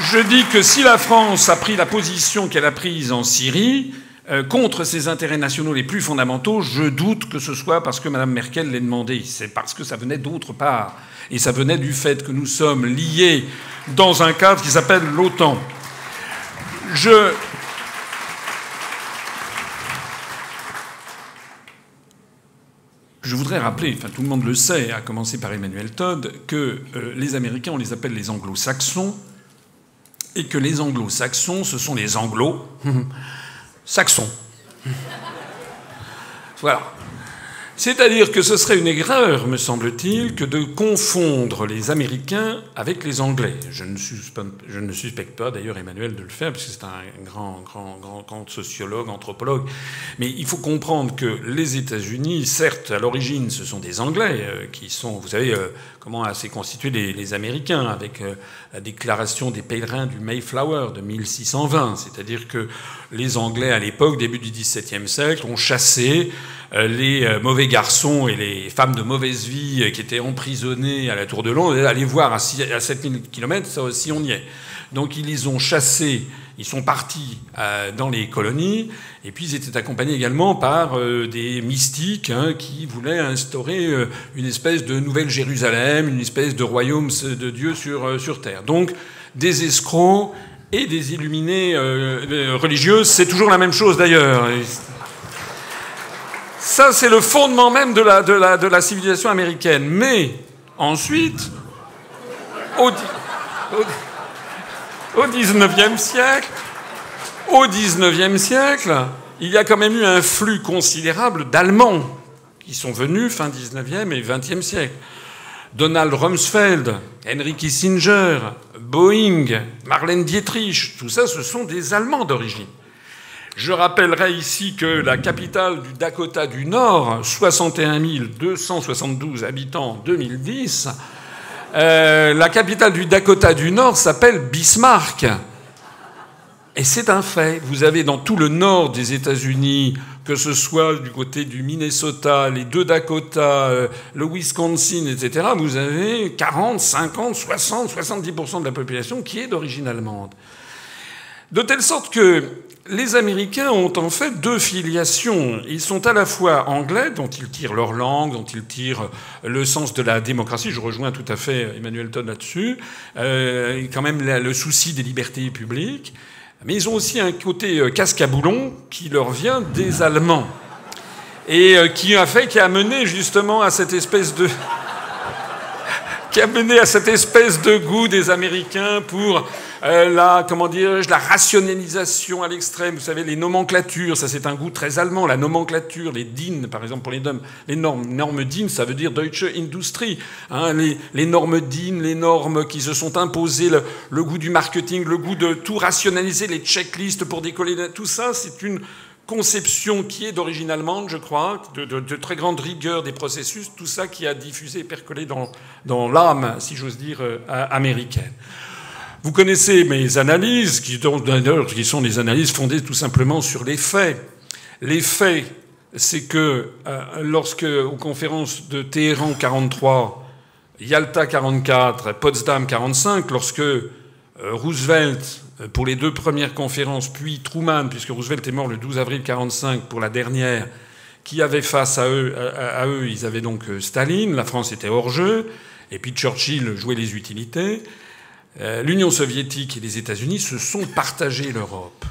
Speaker 2: Je dis que si la France a pris la position qu'elle a prise en Syrie, euh, contre ses intérêts nationaux les plus fondamentaux, je doute que ce soit parce que Mme Merkel l'ait demandé. C'est parce que ça venait d'autre part. Et ça venait du fait que nous sommes liés dans un cadre qui s'appelle l'OTAN. Je. Je voudrais rappeler, enfin tout le monde le sait, à commencer par Emmanuel Todd, que euh, les Américains, on les appelle les anglo-saxons, et que les anglo-saxons, ce sont les anglo-saxons. voilà. C'est-à-dire que ce serait une erreur, me semble-t-il, que de confondre les Américains avec les Anglais. Je ne suspecte, pas d'ailleurs Emmanuel de le faire, parce que c'est un grand, grand, grand, sociologue, anthropologue. Mais il faut comprendre que les États-Unis, certes, à l'origine, ce sont des Anglais euh, qui sont, vous savez, euh, comment s'est constitué les, Américains avec euh, la déclaration des pèlerins du Mayflower de 1620. C'est-à-dire que les Anglais, à l'époque, début du XVIIe siècle, ont chassé les euh, mauvais garçons et les femmes de mauvaise vie euh, qui étaient emprisonnés à la Tour de Londres, aller voir à 7000 km, aussi on y est. Donc ils les ont chassés, ils sont partis dans les colonies, et puis ils étaient accompagnés également par des mystiques hein, qui voulaient instaurer une espèce de nouvelle Jérusalem, une espèce de royaume de Dieu sur, sur terre. Donc des escrocs et des illuminés religieux, c'est toujours la même chose d'ailleurs. Ça, c'est le fondement même de la, de, la, de la civilisation américaine. Mais ensuite, au, au, 19e siècle, au 19e siècle, il y a quand même eu un flux considérable d'Allemands qui sont venus fin 19e et 20e siècle. Donald Rumsfeld, Henry Kissinger, Boeing, Marlène Dietrich, tout ça, ce sont des Allemands d'origine. Je rappellerai ici que la capitale du Dakota du Nord, 61 272 habitants en 2010, euh, la capitale du Dakota du Nord s'appelle Bismarck. Et c'est un fait. Vous avez dans tout le nord des États-Unis, que ce soit du côté du Minnesota, les deux Dakota, euh, le Wisconsin, etc., vous avez 40, 50, 60, 70% de la population qui est d'origine allemande. De telle sorte que les Américains ont en fait deux filiations. Ils sont à la fois anglais, dont ils tirent leur langue, dont ils tirent le sens de la démocratie. Je rejoins tout à fait Emmanuel Todd là-dessus. Euh, quand même le souci des libertés publiques. Mais ils ont aussi un côté euh, casque à boulon qui leur vient des Allemands. Et euh, qui a fait, qui a mené justement à cette espèce de qui a mené à cette espèce de goût des Américains pour euh, la, comment dirais-je, la rationalisation à l'extrême. Vous savez, les nomenclatures, ça c'est un goût très allemand. La nomenclature, les DIN, par exemple, pour les, les normes, normes DIN, ça veut dire Deutsche Industrie. Hein, les, normes DIN, les normes qui se sont imposées, le, goût du marketing, le goût de tout rationaliser, les checklists pour décoller, tout ça, c'est une conception qui est d'origine allemande, je crois, de, très grande rigueur des processus, tout ça qui a diffusé et percolé dans, dans l'âme, si j'ose dire, euh, américaine. Vous connaissez mes analyses, qui, sont des analyses fondées tout simplement sur les faits. Les faits, c'est que euh, lorsque, aux conférences de Téhéran 43, Yalta 44, Potsdam 45, lorsque euh, Roosevelt pour les deux premières conférences, puis Truman, puisque Roosevelt est mort le 12 avril 1945 pour la dernière, qui avait face à eux, à eux, ils avaient donc euh, Staline, la France était hors jeu, et puis Churchill jouait les utilités. Euh, L'Union soviétique et les États-Unis se sont partagés l'Europe.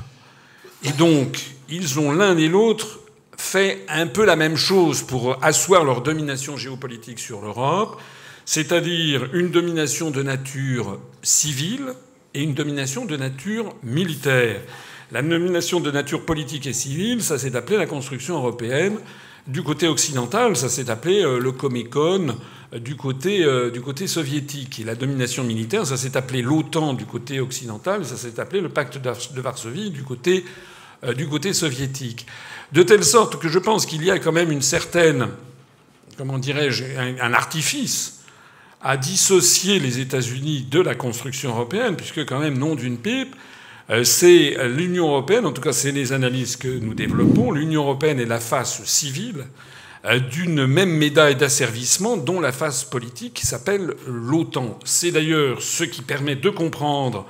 Speaker 2: Et donc, ils ont l'un et l'autre fait un peu la même chose pour asseoir leur domination géopolitique sur l'Europe, c'est-à-dire une domination de nature civile, et une domination de nature militaire. La domination de nature politique et civile, ça s'est appelé la construction européenne. Du côté occidental, ça s'est appelé euh, le Comecon du côté, euh, du côté soviétique. Et la domination militaire, ça s'est appelé l'OTAN du côté occidental, ça s'est appelé le pacte de Varsovie du côté, euh, du côté soviétique. De telle sorte que je pense qu'il y a quand même une certaine, comment dirais-je, un artifice à dissocier les États-Unis de la construction européenne, puisque quand même, nom d'une pipe, euh, c'est l'Union européenne, en tout cas c'est les analyses que nous développons, l'Union européenne est la face civile euh, d'une même médaille d'asservissement dont la face politique s'appelle l'OTAN. C'est d'ailleurs ce qui permet de comprendre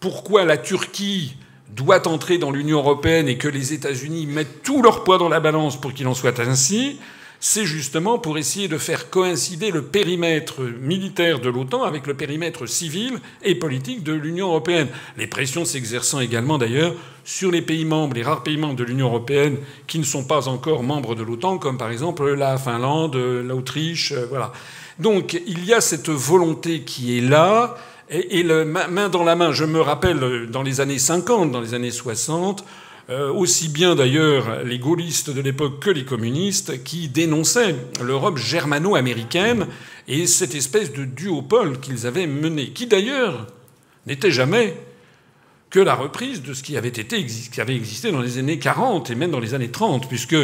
Speaker 2: pourquoi la Turquie doit entrer dans l'Union européenne et que les États-Unis mettent tout leur poids dans la balance pour qu'il en soit ainsi, c'est justement pour essayer de faire coïncider le périmètre militaire de l'OTAN avec le périmètre civil et politique de l'Union européenne. Les pressions s'exerçant également d'ailleurs sur les pays membres, les rares pays membres de l'Union européenne qui ne sont pas encore membres de l'OTAN, comme par exemple la Finlande, l'Autriche, euh, voilà. Donc il y a cette volonté qui est là. Et, main dans la main, je me rappelle dans les années 50, dans les années 60, euh, aussi bien d'ailleurs les gaullistes de l'époque que les communistes, qui dénonçaient l'Europe germano-américaine et cette espèce de duopole qu'ils avaient mené, qui d'ailleurs n'était jamais que la reprise de ce qui avait, existé dans les années 40 et même dans les années 30, puisque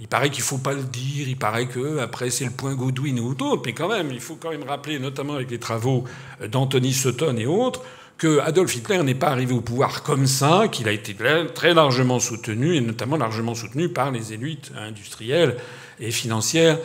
Speaker 2: il paraît qu'il ne faut pas le dire, il paraît que après c'est le point Godwin ou d'autres, mais quand même, il faut quand même rappeler, notamment avec les travaux d'Anthony Sutton et autres, que Adolf Hitler n'est pas arrivé au pouvoir comme ça, qu'il a été très largement soutenu, et notamment largement soutenu par les élites industrielles et financières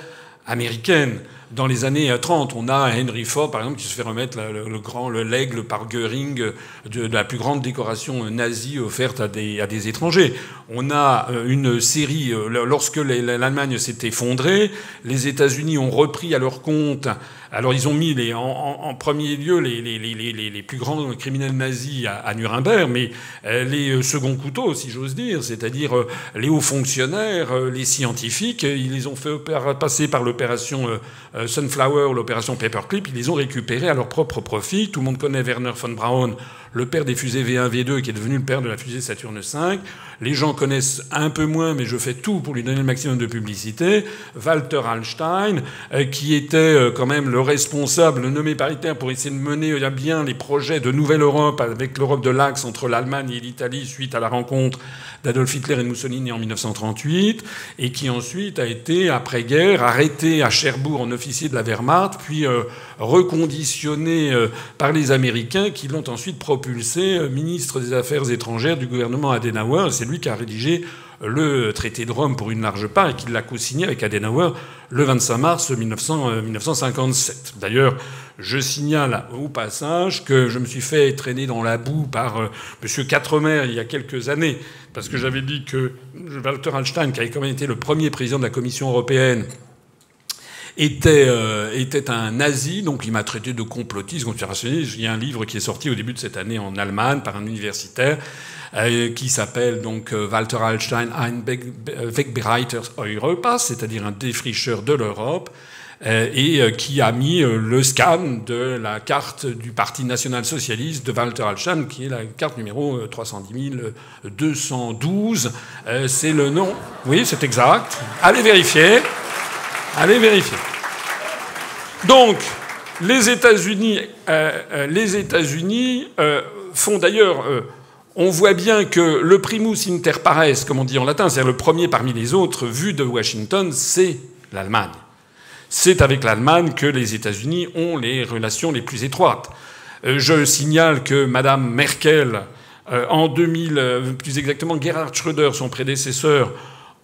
Speaker 2: américaines. Dans les années 30. On a Henry Ford, par exemple, qui se fait remettre le, grand le l'aigle par Goering de, la plus grande décoration nazie offerte à des, à des étrangers. On a euh, une série, euh, lorsque l'Allemagne s'est effondrée, les États-Unis ont repris à leur compte alors ils ont mis les, en, premier lieu les, les, les, plus grands criminels nazis à, Nuremberg, mais euh, les euh, seconds couteaux, si j'ose dire, c'est-à-dire euh, les hauts fonctionnaires, les scientifiques, ils les ont fait passer par l'opération Sunflower, l'opération Paperclip, ils les ont récupérés à leur propre profit. Tout le monde connaît Werner von Braun, le père des fusées V1, V2, qui est devenu le père de la fusée Saturne V. Les gens connaissent un peu moins, mais je fais tout pour lui donner le maximum de publicité. Walter Hallstein, euh, qui était euh, quand même le responsable nommé paritaire pour essayer de mener à bien les projets de nouvelle Europe avec l'Europe de l'Axe entre l'Allemagne et l'Italie suite à la rencontre d'Adolf Hitler et de Mussolini en 1938, et qui ensuite a été, après-guerre, arrêté à Cherbourg en officier de la Wehrmacht, puis euh, reconditionné euh, par les Américains, qui l'ont ensuite euh, ministre des Affaires étrangères du gouvernement Adenauer. C'est lui qui a rédigé le traité de Rome pour une large part et qui l'a co-signé avec Adenauer le 25 mars 1957. D'ailleurs, je signale au passage que je me suis fait traîner dans la boue par euh, M. Quatremer il y a quelques années, parce que j'avais dit que Walter Hallstein, qui avait quand même été le premier président de la Commission européenne, était, euh, était un nazi, donc il m'a traité de complotiste, conspirationniste. Il y a un livre qui est sorti au début de cette année en Allemagne par un universitaire euh, qui s'appelle donc euh, Walter Hallstein, ein Wegbereiter Europa, c'est-à-dire un défricheur de l'Europe. Euh, et qui a mis le scan de la carte du Parti national-socialiste de Walter Hallstein, qui est la carte numéro 310 212. C'est le nom. Oui, c'est exact. Allez vérifier. Allez vérifier. Donc, les États-Unis, les États-Unis font d'ailleurs on voit bien que le primus inter pares, comme on dit en latin, c'est-à-dire le premier parmi les autres, vu de Washington, c'est l'Allemagne. C'est avec l'Allemagne que les États-Unis ont les relations les plus étroites. Euh, je signale que Mme Merkel, euh, en 2000, euh, plus exactement Gerhard Schröder, son prédécesseur,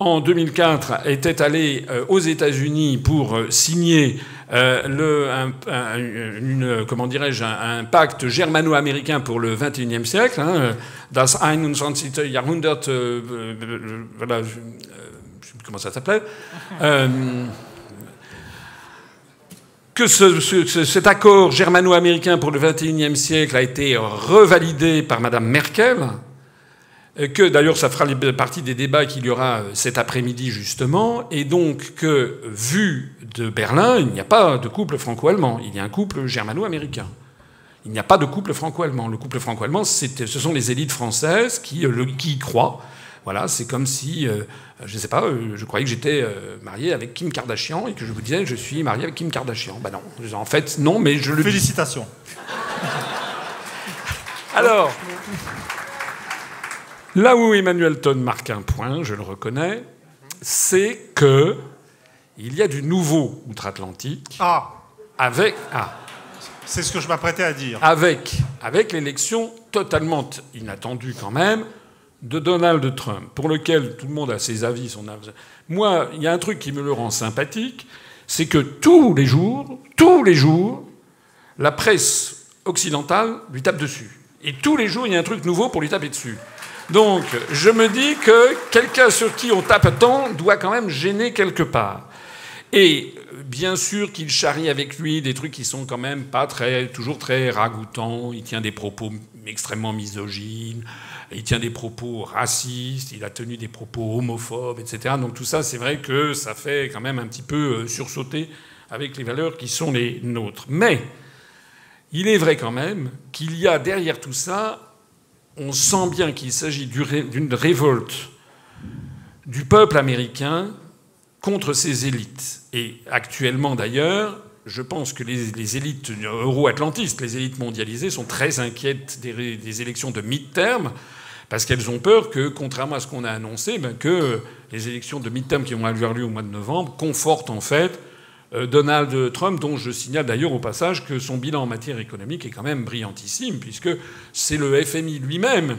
Speaker 2: en 2004, était allé aux États-Unis pour signer euh, le, un, une, comment dirais-je, un, pacte germano-américain pour le XXIe siècle, hein, das 21. Jahrhundert, euh, euh, voilà, plus comment ça s'appelait. que ce, cet accord germano-américain pour le XXIe siècle a été revalidé par Mme Merkel, que d'ailleurs ça fera partie des débats qu'il y aura euh, cet après-midi justement, et donc que vu de Berlin, il n'y a pas de couple franco-allemand, il y a un couple germano-américain. Il n'y a pas de couple franco-allemand. Le couple franco-allemand, ce sont les élites françaises qui, euh, qui y croient. Voilà, c'est comme si, euh, je ne sais pas, je croyais que j'étais marié avec Kim Kardashian et que je vous disais je suis marié avec Kim Kardashian. Ben non, en fait non, mais je le.
Speaker 4: Félicitations.
Speaker 2: Alors. Là où Emmanuel Ton marque un point, je le reconnais, c'est que il y a du nouveau outre-Atlantique.
Speaker 4: Ah.
Speaker 2: Avec ah.
Speaker 4: C'est ce que je m'apprêtais à dire.
Speaker 2: Avec avec l'élection totalement inattendue quand même de Donald Trump, pour lequel tout le monde a ses avis, son avis. Moi, il y a un truc qui me le rend sympathique, c'est que tous les jours, tous les jours, la presse occidentale lui tape dessus. Et tous les jours, il y a un truc nouveau pour lui taper dessus. Donc, je me dis que quelqu'un sur qui on tape tant doit quand même gêner quelque part. Et bien sûr qu'il charrie avec lui des trucs qui sont quand même pas très, toujours très ragoûtants. Il tient des propos extrêmement misogynes, il tient des propos racistes, il a tenu des propos homophobes, etc. Donc tout ça, c'est vrai que ça fait quand même un petit peu euh, sursauter avec les valeurs qui sont les nôtres. Mais il est vrai quand même qu'il y a derrière tout ça on sent bien qu'il s'agit d'une révolte du peuple américain contre ses élites. Et actuellement d'ailleurs, je pense que les, élites euro-atlantistes, les élites mondialisées, sont très inquiètes des, élections de mid-term, parce qu'elles ont peur que, contrairement à ce qu'on a annoncé, ben, que les élections de mid-term qui vont avoir lieu au mois de novembre confortent en fait Donald Trump, dont je signale d'ailleurs au passage que son bilan en matière économique est quand même brillantissime, puisque c'est le FMI lui-même.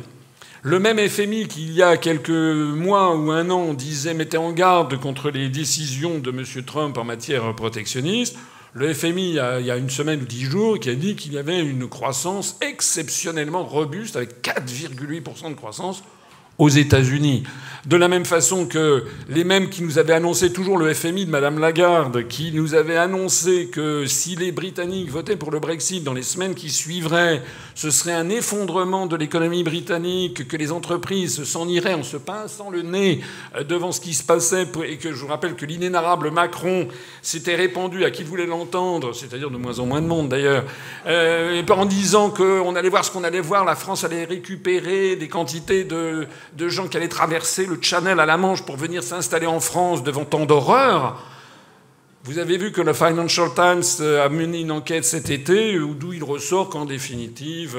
Speaker 2: Le même FMI qu'il y a quelques mois ou un an disait mettait en garde contre les décisions de M. Trump en matière protectionniste, le FMI, il y, a, une semaine ou dix jours, qui a dit qu'il y avait une croissance exceptionnellement robuste, avec 4,8% de croissance aux États-Unis. De la même façon que les mêmes qui nous avaient annoncé, toujours le FMI de Madame Lagarde, qui nous avait annoncé que si les Britanniques votaient pour le Brexit dans les semaines qui suivraient, ce serait un effondrement de l'économie britannique, que les entreprises s'en iraient en se pinçant le nez euh, devant ce qui se passait, et que je vous rappelle que l'inénarrable Macron s'était répandu à qui voulait l'entendre, c'est-à-dire de moins en moins de monde d'ailleurs, euh, en disant qu'on allait voir ce qu'on allait voir, la France allait récupérer des quantités de, de gens qui allaient traverser le Channel à la Manche pour venir s'installer en France devant tant d'horreurs. Vous avez vu que le Financial Times a mené une enquête cet été d'où il ressort qu'en définitive,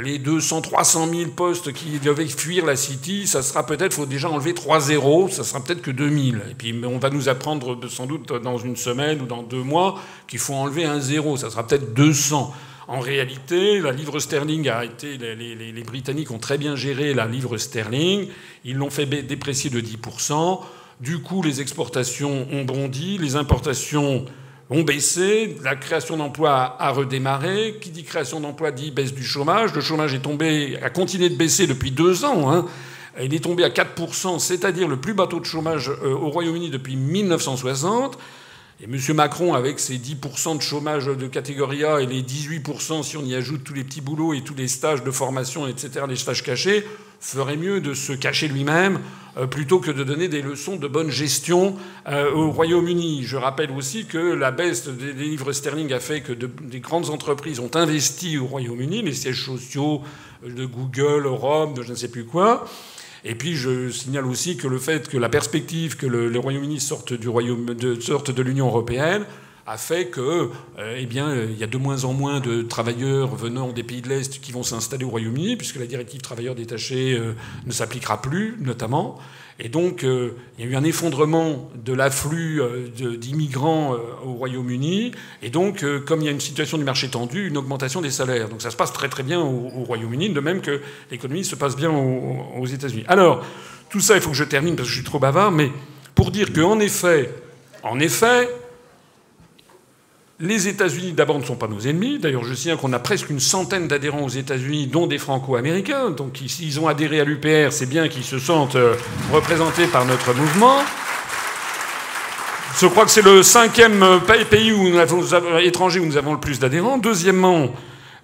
Speaker 2: les 200, 300 000 postes qui devaient fuir la City, ça sera peut-être, faut déjà enlever 3 zéros, ça sera peut-être que 2000. Et puis on va nous apprendre sans doute dans une semaine ou dans deux mois qu'il faut enlever un zéro, ça sera peut-être 200. En réalité, la livre sterling a été. Les, Britanniques ont très bien géré la livre sterling. Ils l'ont fait déprécier de 10%. Du coup, les exportations ont bondi, les importations ont baissé, la création d'emplois a redémarré. Qui dit création d'emplois dit baisse du chômage. Le chômage est tombé, a continué de baisser depuis deux ans. Hein. Il est tombé à 4%, c'est-à-dire le plus bas taux de chômage euh, au Royaume-Uni depuis 1960. Et M. Macron, avec ses 10% de chômage de catégorie A et les 18% si on y ajoute tous les petits boulots et tous les stages de formation, etc., les stages cachés, ferait mieux de se cacher lui-même euh, plutôt que de donner des leçons de bonne gestion euh, au Royaume-Uni. Je rappelle aussi que la baisse des livres sterling a fait que des grandes entreprises ont investi au Royaume-Uni, les sièges sociaux de Google, Rome, de je ne sais plus quoi. Et puis je signale aussi que le fait que la perspective que le, Royaume-Uni sorte, sorte de l'Union européenne a fait que, euh, eh bien, il y a de moins en moins de travailleurs venant des pays de l'Est qui vont s'installer au Royaume-Uni, puisque la directive travailleurs détachés euh, ne s'appliquera plus, notamment. Et donc, euh, il y a eu un effondrement de l'afflux euh, d'immigrants euh, au Royaume-Uni. Et donc, comme il y a une situation du marché tendu, une augmentation des salaires. Donc, ça se passe très très bien au, Royaume-Uni, de même que l'économie se passe bien aux, États-Unis. Alors, tout ça, il faut que je termine parce que je suis trop bavard, mais pour dire qu'en effet, en effet, les États-Unis, d'abord, ne sont pas nos ennemis. D'ailleurs, je signale qu'on a presque une centaine d'adhérents aux États-Unis, dont des Franco-Américains. Donc, s'ils ont adhéré à l'UPR, c'est bien qu'ils se sentent euh, représentés par notre mouvement. Je crois que c'est le cinquième euh, pays où nous avons, étranger où nous avons le plus d'adhérents. Deuxièmement,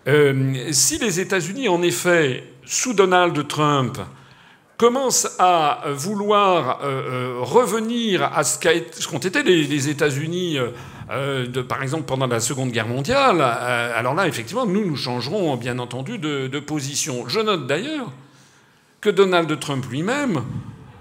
Speaker 2: euh, si les États-Unis, en effet, sous Donald Trump, commencent à vouloir revenir à ce qu'ont été les États-Unis euh, de, par exemple pendant la Seconde Guerre mondiale, euh, alors là, effectivement, nous, nous changerons bien entendu de, position. Je note d'ailleurs que Donald Trump lui-même,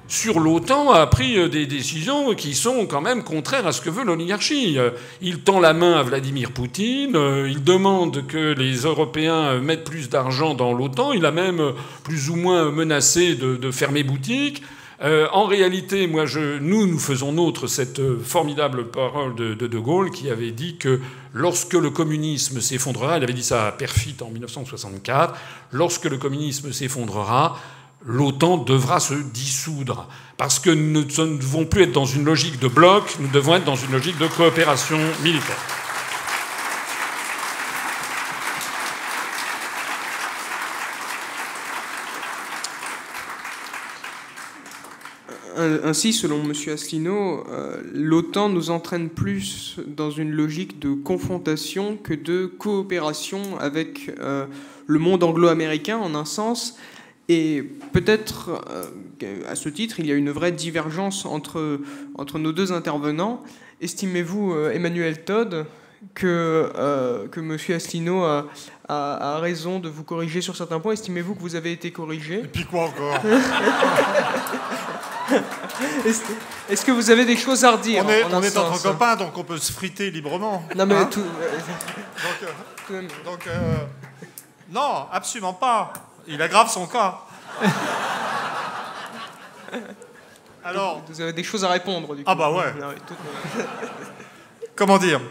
Speaker 2: sur l'OTAN, a pris euh, des décisions qui sont quand même contraires à ce que veut l'oligarchie. Il tend la main à Vladimir Poutine, il demande que les Européens mettent plus d'argent dans l'OTAN, il a même plus ou moins menacé de fermer boutique. Euh, en réalité, moi, nous, nous faisons nôtre cette formidable parole de, de, Gaulle qui avait dit que lorsque le communisme s'effondrera, il avait dit ça à Perfit en 1964, lorsque le communisme s'effondrera, l'OTAN devra se dissoudre. Parce que nous ne devons plus être dans une logique de bloc, nous devons être dans une logique de coopération militaire.
Speaker 1: Ainsi, selon M. Asselineau, euh, l'OTAN nous entraîne plus dans une logique de confrontation que de coopération avec euh, le monde anglo-américain en un sens. Et peut-être, euh, à ce titre, il y a une vraie divergence entre, entre nos deux intervenants. Estimez-vous, Emmanuel Todd, que, que M. Asselineau a, a, raison de vous corriger sur certains points Estimez-vous que vous avez été corrigé?
Speaker 3: Et puis quoi encore?
Speaker 1: Est-ce que vous avez des choses à redire
Speaker 3: On est, on est entre copains, donc on peut se friter librement.
Speaker 1: Non, mais hein? tout.
Speaker 3: donc, donc euh, non, absolument pas. Il aggrave son cas.
Speaker 1: Alors. Vous avez des choses à répondre, du
Speaker 3: ah coup. Ah, bah ouais. Comment dire?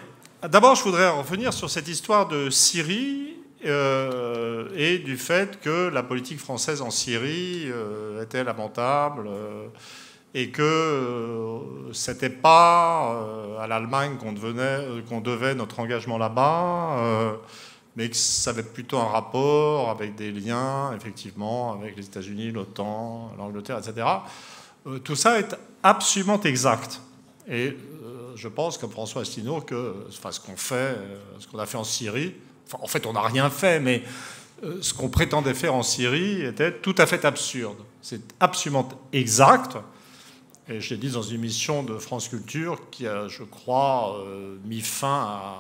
Speaker 3: D'abord, je voudrais revenir sur cette histoire de Syrie euh, et du fait que la politique française en Syrie euh, était lamentable euh, et que c'était pas
Speaker 4: à l'Allemagne qu'on devait notre engagement là-bas, mais que ça avait plutôt un rapport avec des liens, effectivement, avec les États-Unis, l'OTAN, l'Angleterre, etc. tout ça est absolument exact. Et je pense, comme François Asselineau, que ce qu'on fait, ce qu'on a fait en Syrie, en fait, on n'a rien fait, mais ce qu'on prétendait faire en Syrie était tout à fait absurde. C'est absolument exact. Et je l'ai dit dans une émission de France Culture qui a, je crois, euh, mis fin à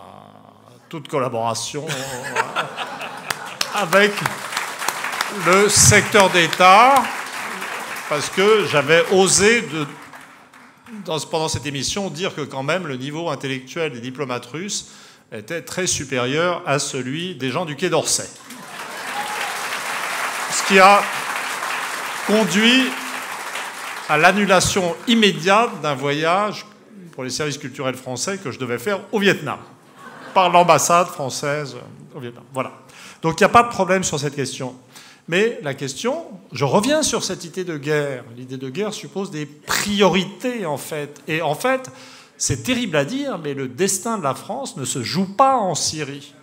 Speaker 4: toute collaboration euh, avec le secteur d'État, parce que j'avais osé, pendant cette émission, dire que quand même le niveau intellectuel des diplomates russes était très supérieur à celui des gens du Quai d'Orsay. Ce qui a conduit à l'annulation immédiate d'un voyage pour les services culturels français que je devais faire au Vietnam, par l'ambassade française au Vietnam. Voilà. Donc il n'y a pas de problème sur cette question. Mais la question, je reviens sur cette idée de guerre. L'idée de guerre suppose des priorités, en fait. Et en fait, c'est terrible à dire, mais le destin de la France ne se joue pas en Syrie.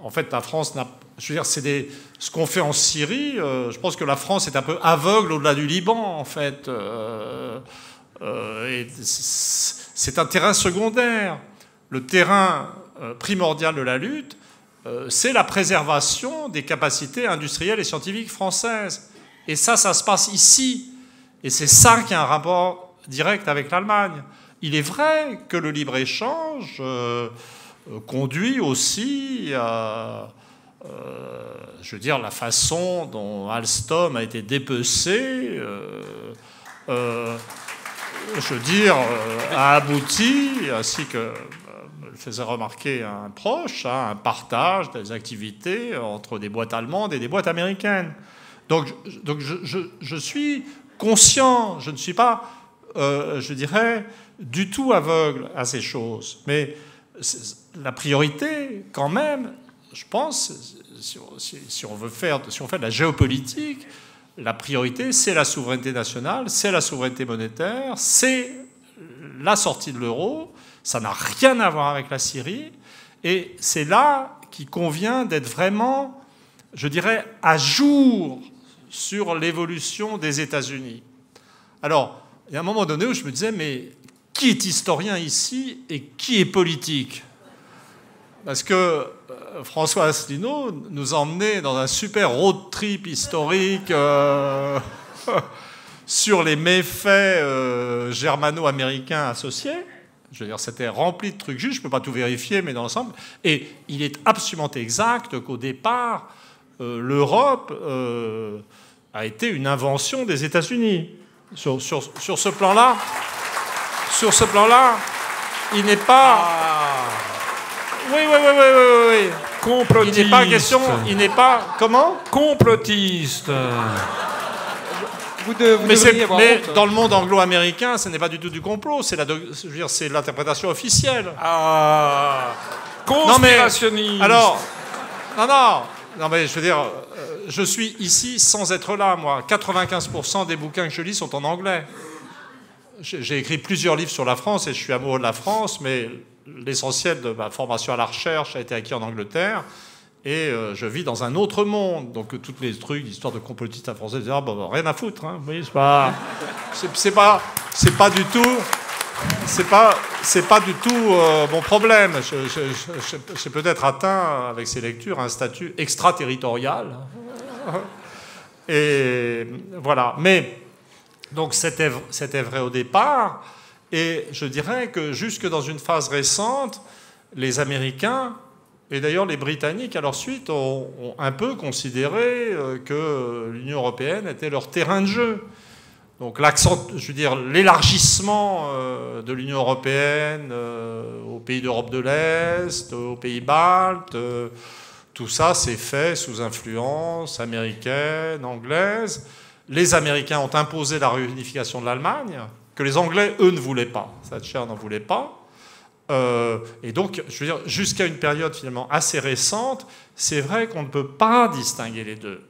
Speaker 4: En fait, la France n'a je veux dire, c'est ce qu'on fait en Syrie. Euh, je pense que la France est un peu aveugle au-delà du Liban, en fait. Euh, euh, c'est un terrain secondaire. Le terrain primordial de la lutte, c'est la préservation des capacités industrielles et scientifiques françaises. Et ça, ça se passe ici. Et c'est ça qui a un rapport direct avec l'Allemagne. Il est vrai que le libre-échange conduit aussi à euh, je veux dire, la façon dont Alstom a été dépecé, euh, euh, je veux dire, a abouti, ainsi que le faisait remarquer un proche, à un partage des activités entre des boîtes allemandes et des boîtes américaines. Donc, donc je suis conscient, je ne suis pas, je dirais, du tout aveugle à ces choses. Mais la priorité, quand même, je pense, si on, veut faire, si on fait de la géopolitique, la priorité, c'est la souveraineté nationale, c'est la souveraineté monétaire, c'est la sortie de l'euro. Ça n'a rien à voir avec la Syrie. Et c'est là qu'il convient d'être vraiment, je dirais, à jour sur l'évolution des États-Unis. Alors, il y a un moment donné où je me disais, mais qui est historien ici et qui est politique Parce que euh, François Asselineau nous emmenait dans un super road trip historique euh, sur les méfaits euh, germano-américains associés. Je veux dire, c'était rempli de trucs justes, je ne peux pas tout vérifier, mais dans l'ensemble. Et il est absolument exact qu'au départ, l'Europe a été une invention des États-Unis. Sur, ce plan-là, sur ce plan-là, il n'est pas. Ah. Oui, oui, oui, oui, oui, oui.
Speaker 2: Complotiste.
Speaker 4: Il n'est pas question, il n'est pas... Comment
Speaker 2: Complotiste.
Speaker 1: Vous de, vous
Speaker 4: mais, mais dans le monde anglo-américain, ce n'est pas du tout du complot, c'est l'interprétation officielle.
Speaker 2: Ah Conspirationniste.
Speaker 4: Non mais, alors, non, non, non mais je veux dire, euh, je suis ici sans être là, moi. 95% des bouquins que je lis sont en anglais. J'ai écrit plusieurs livres sur la France et je suis amoureux de la France, mais l'essentiel de ma formation à la recherche a été acquis en Angleterre. Et euh, je vis dans un autre monde. Donc, tous les trucs, l'histoire de complotistes à français, ah, bon, rien à foutre. Hein. Vous voyez, c'est pas. C'est pas, c'est pas du tout. C'est pas, c'est pas du tout euh, mon problème. J'ai peut-être atteint, avec ces lectures, un statut extraterritorial. Et voilà. Mais, donc, c'était vrai au départ. Et je dirais que jusque dans une phase récente, les Américains, et d'ailleurs les Britanniques à leur suite, ont, un peu considéré euh, que l'Union européenne était leur terrain de jeu. Donc l'accent, je veux dire, l'élargissement euh, de l'Union européenne euh, aux pays d'Europe de l'Est, aux pays baltes, tout ça s'est fait sous influence américaine, anglaise. Les Américains ont imposé la réunification de l'Allemagne, que les Anglais, eux, ne voulaient pas. Thatcher n'en voulait pas. Euh, et donc, je veux dire, jusqu'à une période finalement assez récente, c'est vrai qu'on ne peut pas distinguer les deux.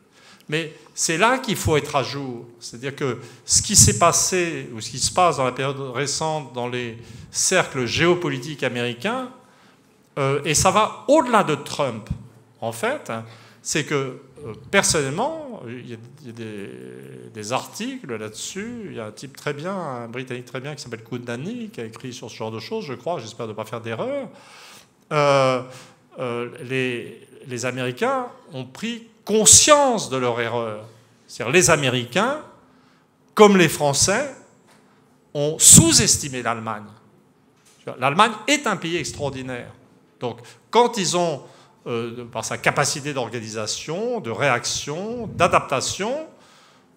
Speaker 4: Mais c'est là qu'il faut être à jour. C'est-à-dire que ce qui s'est passé, ou ce qui se passe dans la période récente dans les cercles géopolitiques américains, euh, et ça va au-delà de Trump, en fait, c'est que personnellement, il y a, des, articles là-dessus. Il y a un type très bien, un Britannique très bien qui s'appelle Koundani, qui a écrit sur ce genre de choses, je crois, j'espère ne pas faire d'erreur. Euh, les, les Américains ont pris conscience de leur erreur. C'est-à-dire les Américains, comme les Français, ont sous-estimé l'Allemagne. L'Allemagne est un pays extraordinaire. Donc, quand ils ont, euh, par sa capacité d'organisation, de réaction, d'adaptation,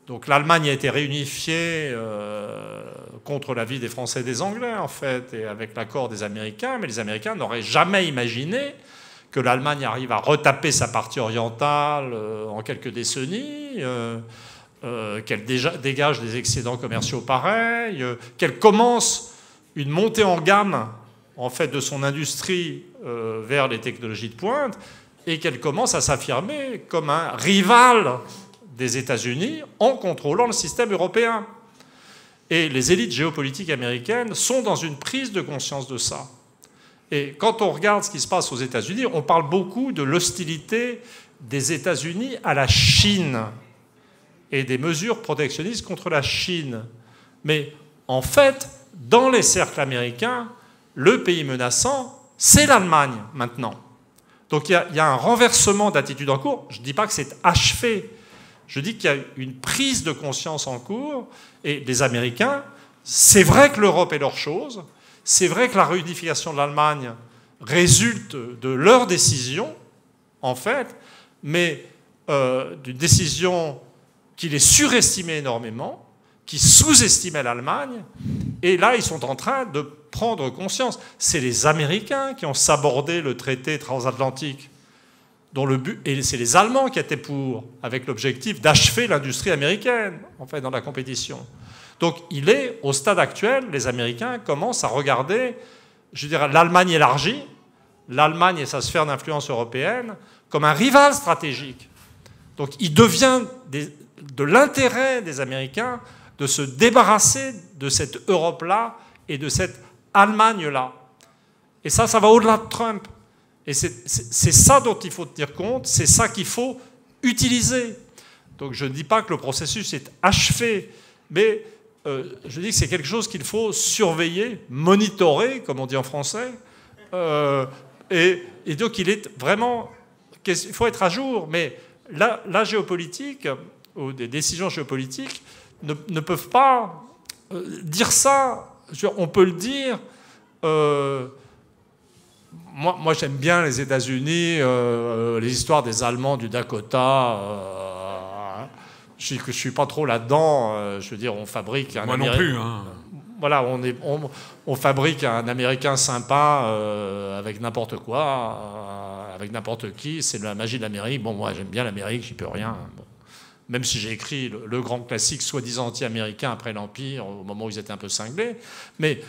Speaker 4: donc l'Allemagne a été réunifiée euh, contre l'avis des Français et des Anglais, en fait, et avec l'accord des Américains, mais les Américains n'auraient jamais imaginé que l'Allemagne arrive à retaper sa partie orientale euh, en quelques décennies, qu'elle dégage des excédents commerciaux pareils, qu'elle commence une montée en gamme en fait de son industrie vers les technologies de pointe et qu'elle commence à s'affirmer comme un rival des États-Unis en contrôlant le système européen. Et les élites géopolitiques américaines sont dans une prise de conscience de ça. Et quand on regarde ce qui se passe aux États-Unis, on parle beaucoup de l'hostilité des États-Unis à la Chine et des mesures protectionnistes contre la Chine. Mais en fait, dans les cercles américains, le pays menaçant, c'est l'Allemagne maintenant. Donc il y, a, un renversement d'attitude en cours. Je ne dis pas que c'est achevé. Je dis qu'il y a une prise de conscience en cours. Et les Américains, c'est vrai que l'Europe est leur chose, c'est vrai que la réunification de l'Allemagne résulte de leur décision, en fait, mais euh, d'une décision qui les surestimait énormément, qui sous-estimait l'Allemagne, et là, ils sont en train de prendre conscience. C'est les Américains qui ont sabordé le traité transatlantique, dont le but, et c'est les Allemands qui étaient pour, avec l'objectif d'achever l'industrie américaine, en fait, dans la compétition. Donc il est, au stade actuel, les Américains commencent à regarder, je dirais, l'Allemagne élargie, l'Allemagne et sa sphère d'influence européenne, comme un rival stratégique. Donc il devient de l'intérêt des Américains de se débarrasser de cette Europe-là et de cette Allemagne-là. Et ça, ça va au-delà de Trump. Et c'est ça dont il faut tenir compte, c'est ça qu'il faut utiliser. Donc je ne dis pas que le processus est achevé, mais euh, je dis que c'est quelque chose qu'il faut surveiller, monitorer, comme on dit en français. Euh, et, donc, il est vraiment. Il faut être à jour, mais la, géopolitique, ou des décisions géopolitiques, ne, ne peuvent pas euh, dire ça. On peut le dire. moi, moi j'aime bien les États-Unis, les histoires des Allemands du Dakota je ne suis pas trop là-dedans. Euh, je veux dire, on fabrique un.
Speaker 2: Moi non plus. Hein.
Speaker 4: Voilà, on, est, on, fabrique un Américain sympa euh, avec n'importe quoi, euh, avec n'importe qui. C'est la magie de l'Amérique. Bon, moi, j'aime bien l'Amérique, j'y peux rien. Même si j'ai écrit le, grand classique soi-disant anti-américain après l'Empire, au moment où ils étaient un peu cinglés. Mais,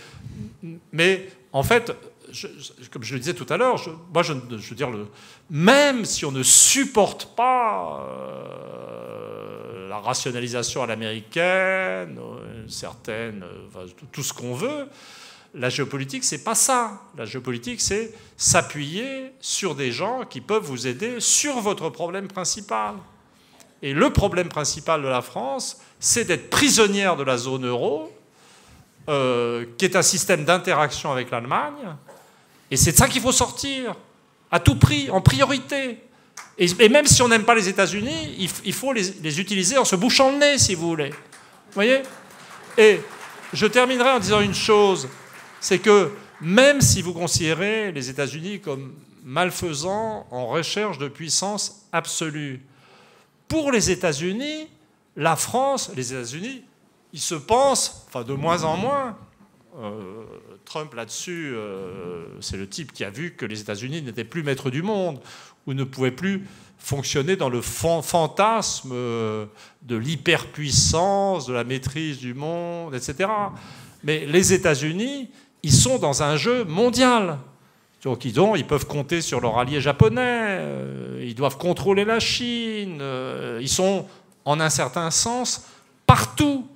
Speaker 4: mais en fait, comme je le disais tout à l'heure, moi, je, veux dire, même si on ne supporte pas la rationalisation à l'américaine, euh, certaine, euh, tout ce qu'on veut. La géopolitique, c'est pas ça. La géopolitique, c'est s'appuyer sur des gens qui peuvent vous aider sur votre problème principal. Et le problème principal de la France, c'est d'être prisonnière de la zone euro, euh, qui est un système d'interaction avec l'Allemagne. Et c'est de ça qu'il faut sortir, à tout prix, en priorité. Et, même si on n'aime pas les États-Unis, il, faut les, utiliser en se bouchant le nez, si vous voulez. Vous voyez? Et je terminerai en disant une chose, c'est que même si vous considérez les États-Unis comme malfaisants en recherche de puissance absolue, pour les États-Unis, la France, les États-Unis, ils se pensent, enfin de moins en moins, euh, Trump là-dessus, euh, c'est le type qui a vu que les États-Unis n'étaient plus maîtres du monde, ou ne pouvaient plus fonctionner dans le fantasme euh, de l'hyperpuissance, de la maîtrise du monde, etc. Mais les États-Unis, ils sont dans un jeu mondial. Donc ils, ont, ils peuvent compter sur leur allié japonais, euh, ils doivent contrôler la Chine, euh, ils sont en un certain sens partout.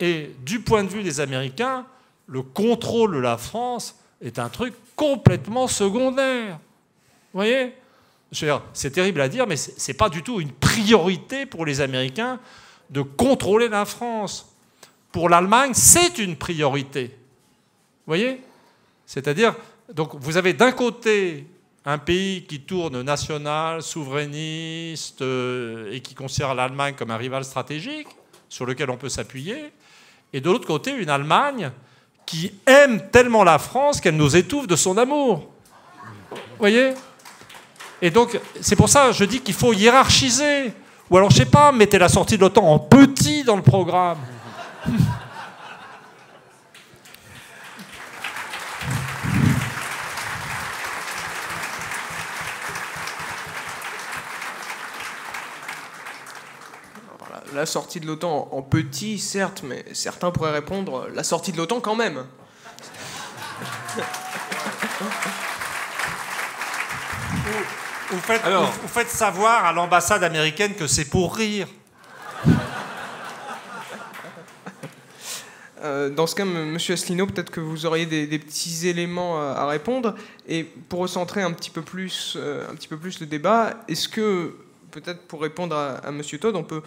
Speaker 4: Et du point de vue des Américains, le contrôle de la France est un truc complètement secondaire. Vous voyez? C'est terrible à dire, mais ce n'est pas du tout une priorité pour les Américains de contrôler la France. Pour l'Allemagne, c'est une priorité. Vous voyez? C'est-à-dire, donc vous avez d'un côté un pays qui tourne national, souverainiste euh, et qui considère l'Allemagne comme un rival stratégique sur lequel on peut s'appuyer, et de l'autre côté une Allemagne qui aime tellement la France qu'elle nous étouffe de son amour. Vous voyez? Et donc, c'est pour ça que je dis qu'il faut hiérarchiser. Ou alors, je sais pas, mettez la sortie de l'OTAN en petit dans le programme.
Speaker 1: La sortie de l'OTAN en petit, certes, mais certains pourraient répondre la sortie de l'OTAN quand même.
Speaker 4: Vous faites, vous faites savoir à l'ambassade américaine que c'est pour rire.
Speaker 1: Euh, dans ce cas, Monsieur Asselineau, peut-être que vous auriez des, petits éléments à, répondre. Et pour recentrer un petit peu plus, euh, un petit peu plus le débat, est-ce que, peut-être pour répondre à, à Monsieur Todd, on peut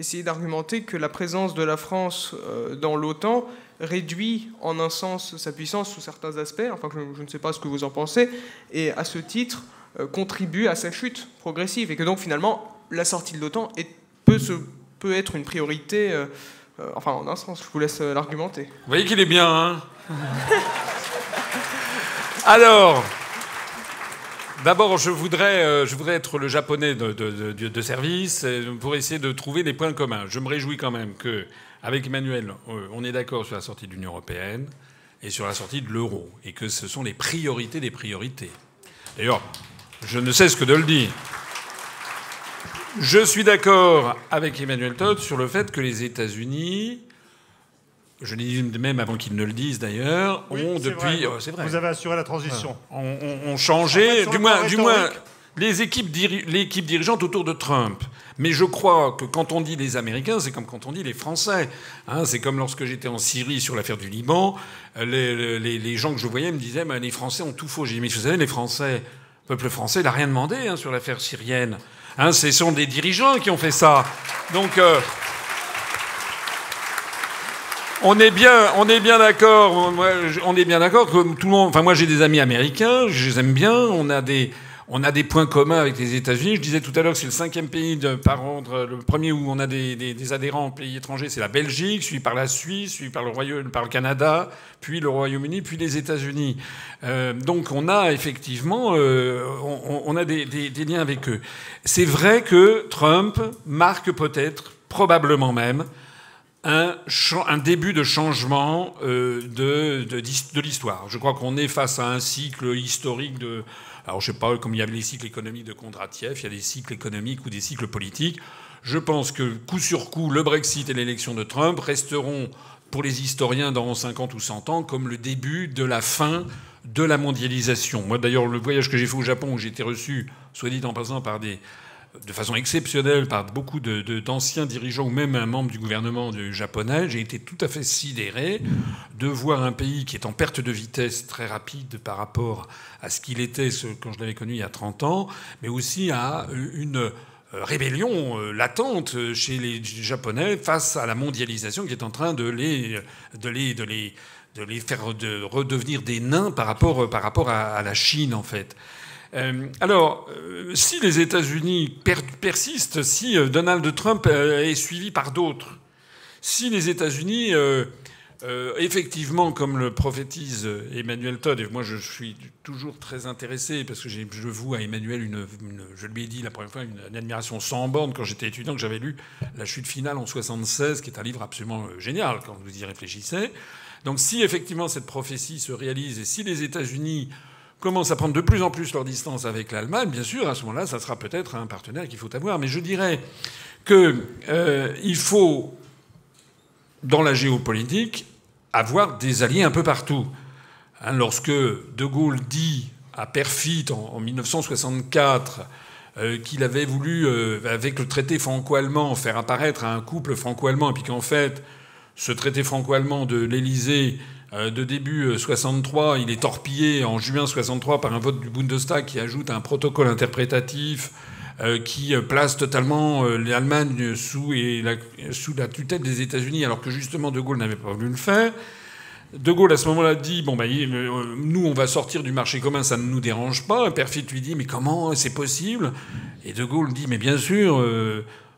Speaker 1: essayer d'argumenter que la présence de la France euh, dans l'OTAN réduit en un sens sa puissance sous certains aspects, enfin je, ne sais pas ce que vous en pensez, et à ce titre euh, contribue à sa chute progressive, et que donc finalement la sortie de l'OTAN peut, être une priorité, euh, enfin en un sens, je vous laisse l'argumenter. Vous
Speaker 2: voyez qu'il est bien, hein? Alors, D'abord, je voudrais, euh, je voudrais être le japonais de, service pour essayer de trouver des points communs. Je me réjouis quand même qu'avec Emmanuel, euh, on est d'accord sur la sortie de l'Union européenne et sur la sortie de l'euro, et que ce sont les priorités des priorités. D'ailleurs, je ne cesse que de le dire. Je suis d'accord avec Emmanuel Todd sur le fait que les États-Unis je l'ai dit même avant qu'ils ne le disent d'ailleurs, ont depuis.
Speaker 4: Oh, vrai. Vous avez assuré la transition.
Speaker 2: ont, changé, du moins, du moins les équipes l'équipe dirigeante autour de Trump. Mais je crois que quand on dit les Américains, c'est comme quand on dit les Français. Hein. c'est comme lorsque j'étais en Syrie sur l'affaire du Liban, les, les, gens que je voyais me disaient mais les Français ont tout faux. J'ai dit mais vous savez, les Français, le peuple français, il n'a rien demandé hein, sur l'affaire syrienne. Hein, ce sont des dirigeants qui ont fait ça. Donc. Euh, on est bien, on est bien d'accord. On est bien d'accord que tout le monde. Enfin, moi, j'ai des amis américains, je les aime bien. On a des, on a des points communs avec les États-Unis. Je disais tout à l'heure que c'est le cinquième pays de, par ordre. Le premier où on a des, des, adhérents en pays étrangers, c'est la Belgique, suivi par la Suisse, suivi par le Royaume, par le Canada, puis le Royaume-Uni, puis les États-Unis. Euh, donc, on a effectivement, euh, on, on, a des, des liens avec eux. C'est vrai que Trump marque peut-être, probablement même, un, début de changement euh, de, de, l'histoire. Je crois qu'on est face à un cycle historique de... Alors je sais pas, comme il y avait les cycles économiques de Kondratiev, il y a des cycles économiques ou des cycles politiques. Je pense que coup sur coup, le Brexit et l'élection de Trump resteront pour les historiens dans 50 ou 100 ans comme le début de la fin de la mondialisation. Moi d'ailleurs, le voyage que j'ai fait au Japon, où j'ai été reçu, soit dit en passant, par des de façon exceptionnelle par beaucoup d'anciens dirigeants ou même un membre du gouvernement japonais, j'ai été tout à fait sidéré de voir un pays qui est en perte de vitesse très rapide par rapport à ce qu'il était quand je l'avais connu il y a 30 ans, mais aussi à une euh, rébellion euh, latente chez les Japonais face à la mondialisation qui est en train de les, de les, de les, de les faire de redevenir des nains par rapport, par rapport à la Chine, en fait. Euh, alors, euh, si les États-Unis persistent, si euh, Donald Trump est suivi par d'autres, si les États-Unis, effectivement, comme le prophétise Emmanuel Todd, et moi je suis toujours très intéressé parce que je voue à Emmanuel une, je lui ai dit la première fois une, admiration sans borne quand j'étais étudiant que j'avais lu La chute finale en 76, qui est un livre absolument génial quand vous y réfléchissez. Donc, si effectivement cette prophétie se réalise et si les États-Unis commencent à prendre de plus en plus leur distance avec l'Allemagne, bien sûr, à ce moment-là, ça sera peut-être un partenaire qu'il faut avoir. Mais je dirais qu'il euh, faut, dans la géopolitique, avoir des alliés un peu partout. Hein, lorsque De Gaulle dit à Perfit en, 1964 qu'il avait voulu, avec le traité franco-allemand, faire apparaître un couple franco-allemand, et puis qu'en fait, ce traité franco-allemand de l'Élysée de début 63, il est torpillé en juin 63 par un vote du Bundestag qui ajoute un protocole interprétatif euh, qui place totalement euh, l'Allemagne sous, la, sous la tutelle des États-Unis, alors que justement De Gaulle n'avait pas voulu le faire. De Gaulle, à ce moment-là, dit Bon, ben, nous, on va sortir du marché commun, ça ne nous dérange pas. Perfit lui dit Mais comment c'est possible? Et De Gaulle dit Mais bien sûr,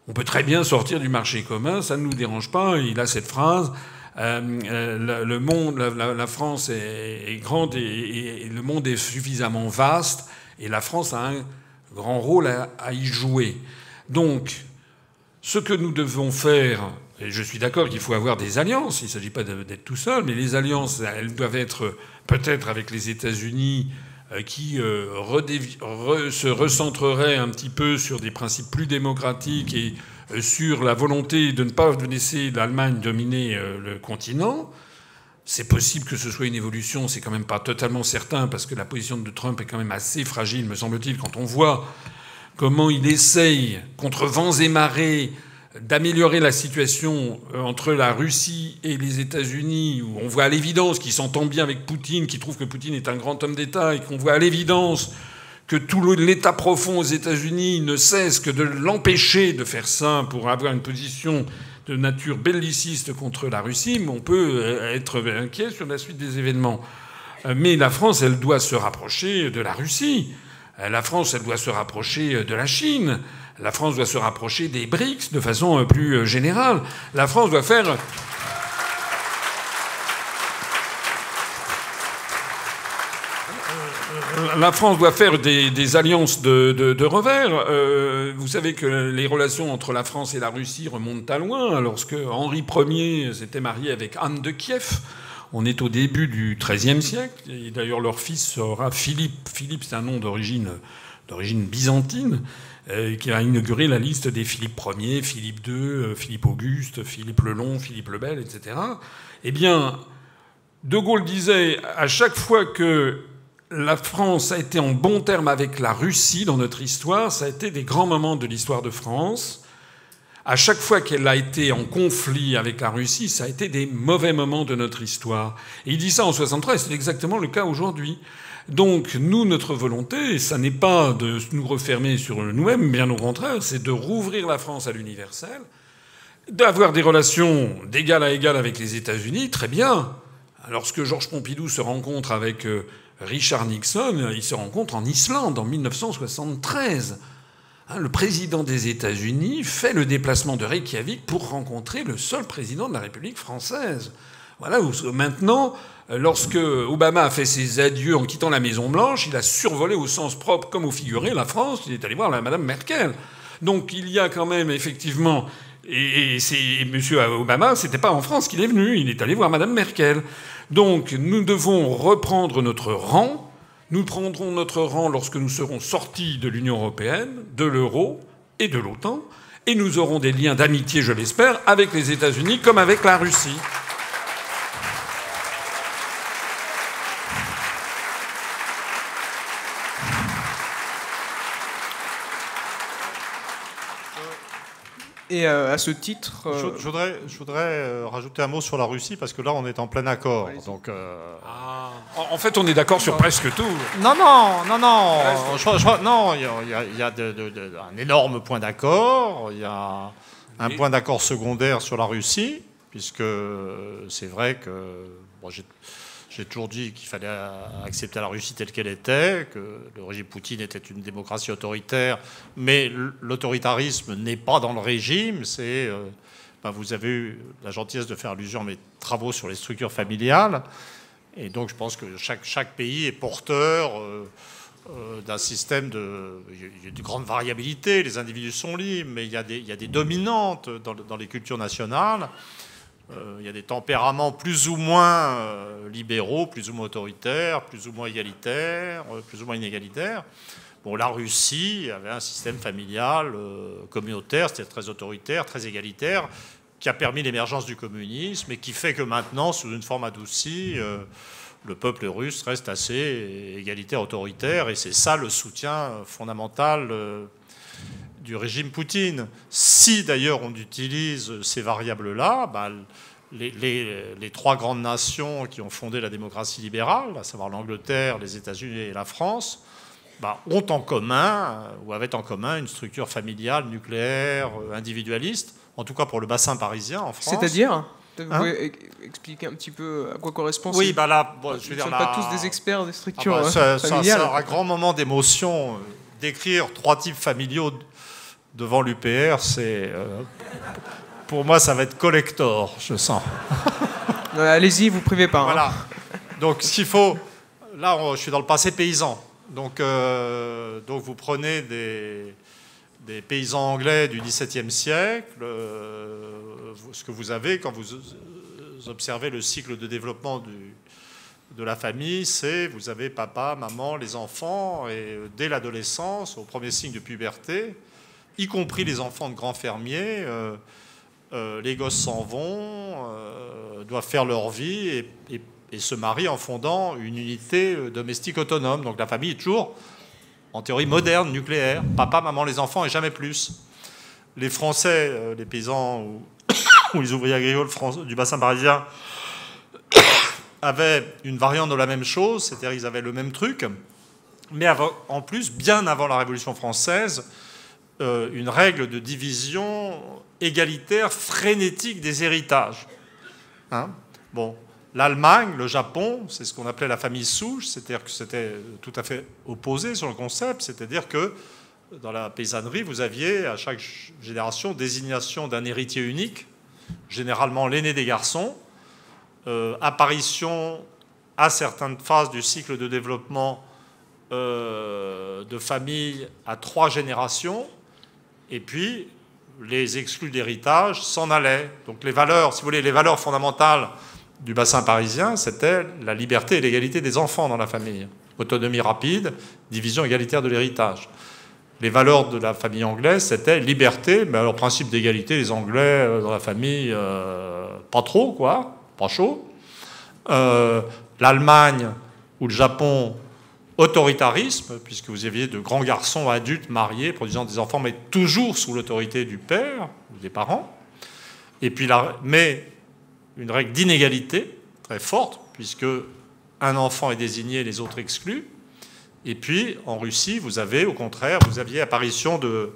Speaker 2: on peut très bien sortir du marché commun, ça ne nous dérange pas. il a cette phrase Le monde, la, France est, grande et, le monde est suffisamment vaste, et la France a un grand rôle à, y jouer. Donc, ce que nous devons faire, et je suis d'accord qu'il faut avoir des alliances, il ne s'agit pas d'être tout seul, mais les alliances, elles doivent être peut-être avec les États-Unis euh, qui euh, se recentreraient un petit peu sur des principes plus démocratiques et euh, sur la volonté de ne pas laisser l'Allemagne dominer le continent. C'est possible que ce soit une évolution, c'est quand même pas totalement certain, parce que la position de Trump est quand même assez fragile, me semble-t-il, quand on voit comment il essaye, contre vents et marées, d'améliorer la situation euh, entre la Russie et les États-Unis, où on voit à l'évidence qu'il s'entend bien avec Poutine, qu'il trouve que Poutine est un grand homme d'État, et qu'on voit à l'évidence que tout l'État profond aux États-Unis ne cesse que de l'empêcher de faire ça pour avoir une position de nature belliciste contre la Russie, mais on peut euh, être inquiet sur la suite des événements. Euh, mais la France, elle doit se rapprocher de la Russie. Euh, la France, elle doit se rapprocher de la Chine. La France doit se rapprocher des BRICS de façon plus générale. La France doit faire la France doit faire des, alliances de, revers. Euh, vous savez que les relations entre la France et la Russie remontent à loin. Lorsque Henri Ier s'était marié avec Anne de Kiev, on est au début du XIIIe siècle. D'ailleurs, leur fils sera Philippe. Philippe, c'est un nom d'origine, d'origine byzantine, euh, qui a inauguré la liste des Philippe Ier, Philippe II, euh, Philippe Auguste, Philippe le Long, Philippe le Bel, etc. Eh bien, De Gaulle disait à chaque fois que la France a été en bon terme avec la Russie dans notre histoire. Ça a été des grands moments de l'histoire de France. À chaque fois qu'elle a été en conflit avec la Russie, ça a été des mauvais moments de notre histoire. Et il dit ça en 73, c'est exactement le cas aujourd'hui. Donc, nous, notre volonté, ça n'est pas de nous refermer sur nous-mêmes, bien au contraire, c'est de rouvrir la France à l'universel, d'avoir des relations d'égal à égal avec les États-Unis, très bien. Lorsque Georges Pompidou se rencontre avec euh, Richard Nixon, il se rencontre en Islande en 1973. Hein, le président des États-Unis fait le déplacement de Reykjavik pour rencontrer le seul président de la République française. Voilà, maintenant, lorsque Obama a fait ses adieux en quittant la Maison-Blanche, il a survolé au sens propre comme au figuré la France, il est allé voir la Madame Merkel. Donc il y a quand même effectivement et, M. Obama, c'était pas en France qu'il est venu, il est allé voir Mme Merkel. Donc nous devons reprendre notre rang. Nous prendrons notre rang lorsque nous serons sortis de l'Union européenne, de l'euro et de l'OTAN, et nous aurons des liens d'amitié, je l'espère, avec les États-Unis comme avec la Russie.
Speaker 1: Et euh, à ce titre.
Speaker 4: Euh, je, voudrais, je voudrais euh, rajouter un mot sur la Russie parce que là, on est en plein accord. donc,
Speaker 2: ah. En fait, on est d'accord sur presque tout.
Speaker 4: Non, non, non, non. non, il y a, un énorme point d'accord. Il y a un point d'accord secondaire sur la Russie, puisque c'est vrai que. Bon, j'ai toujours dit qu'il fallait accepter la Russie telle qu'elle était, que le régime Poutine était une démocratie autoritaire, mais l'autoritarisme n'est pas dans le régime. C'est, euh, ben, vous avez eu la gentillesse de faire allusion à mes travaux sur les structures familiales, et donc je pense que chaque, pays est porteur. Euh, euh, d'un système de, il y a de grande variabilité, les individus sont libres, mais il y a des, dominantes dans les cultures nationales. Euh, il y a des tempéraments plus ou moins euh, libéraux, plus ou moins autoritaires, plus ou moins égalitaires, euh, plus ou moins inégalitaires. Bon, la Russie avait un système familial communautaire, c'était très autoritaire, très égalitaire, qui a permis l'émergence du communisme et qui fait que maintenant, sous une forme adoucie, le peuple russe reste assez égalitaire, autoritaire, et c'est ça le soutien fondamental du régime Poutine. Si d'ailleurs on utilise ces variables-là, bah, les, trois grandes nations qui ont fondé la démocratie libérale, à savoir l'Angleterre, les États-Unis et la France, bah, ont en commun, ou avaient en commun, une structure familiale, nucléaire, individualiste, en tout cas pour le bassin parisien en France.
Speaker 1: C'est-à-dire vous hein pouvez expliquer un petit peu à quoi correspond
Speaker 4: Oui, bah là, je
Speaker 1: veux
Speaker 4: dire,
Speaker 1: pas tous des experts des structures ah
Speaker 4: bah, C'est un grand moment d'émotion. Euh, d'écrire trois types familiaux devant l'UPR, c'est euh, pour moi, ça va être collector, je sens.
Speaker 1: Allez-y, vous privez pas. Hein.
Speaker 4: Voilà. Donc, ce qu'il faut, là, je suis dans le passé paysan. Donc, euh, donc vous prenez des, des paysans anglais du XVIIe siècle, euh, ce que vous avez quand vous observez le cycle de développement du, de la famille, c'est vous avez papa, maman, les enfants, et dès l'adolescence, au premier signe de puberté, y compris les enfants de grands fermiers, euh, euh, les gosses s'en vont, doivent faire leur vie et, se marient en fondant une unité domestique autonome. Donc la famille est toujours en théorie moderne, nucléaire, papa, maman, les enfants et jamais plus. Les Français, euh, les paysans ou, les ouvriers agricoles du bassin parisien avaient une variante de la même chose, c'est-à-dire ils avaient le même truc, mais en plus, bien avant la Révolution française, euh, une règle de division égalitaire, frénétique des héritages. Hein? Bon, L'Allemagne, le Japon, c'est ce qu'on appelait la famille souche, c'est-à-dire que c'était tout à fait opposé sur le concept, c'est-à-dire que dans la paysannerie, vous aviez à chaque génération désignation d'un héritier unique, généralement l'aîné des garçons, euh, apparition à certaines phases du cycle de développement euh, de famille à trois générations, et puis les exclus d'héritage s'en allaient. Donc les valeurs, si vous voulez, les valeurs fondamentales du bassin parisien, c'était la liberté et l'égalité des enfants dans la famille. Autonomie rapide, division égalitaire de l'héritage. Les valeurs de la famille anglaise, c'était liberté, mais alors principe d'égalité, les Anglais euh, dans la famille, euh, pas trop, quoi, pas chaud. Euh, L'Allemagne ou le Japon, autoritarisme, puisque vous aviez de grands garçons adultes mariés, produisant des enfants, mais toujours sous l'autorité du père ou des parents. Et puis, mais une règle d'inégalité très forte, puisque un enfant est désigné, les autres exclus. Et puis, en Russie, vous avez, au contraire, vous aviez apparition de,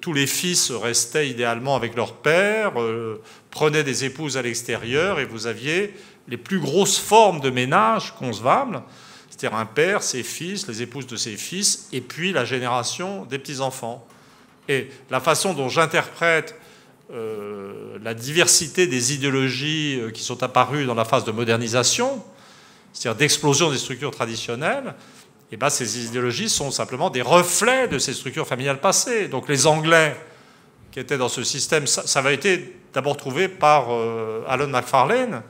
Speaker 4: tous les fils restaient idéalement avec leur père, euh, prenaient des épouses à l'extérieur, et vous aviez les plus grosses formes de ménage concevables, c'est-à-dire un père, ses fils, les épouses de ses fils, et puis la génération des petits-enfants. Et la façon dont j'interprète euh, la diversité des idéologies euh, qui sont apparues dans la phase de modernisation, c'est-à-dire d'explosion des structures traditionnelles, et eh ben, ces idéologies sont simplement des reflets de ces structures familiales passées. Donc les Anglais qui étaient dans ce système, ça, avait été d'abord trouvé par euh, Alan McFarlane,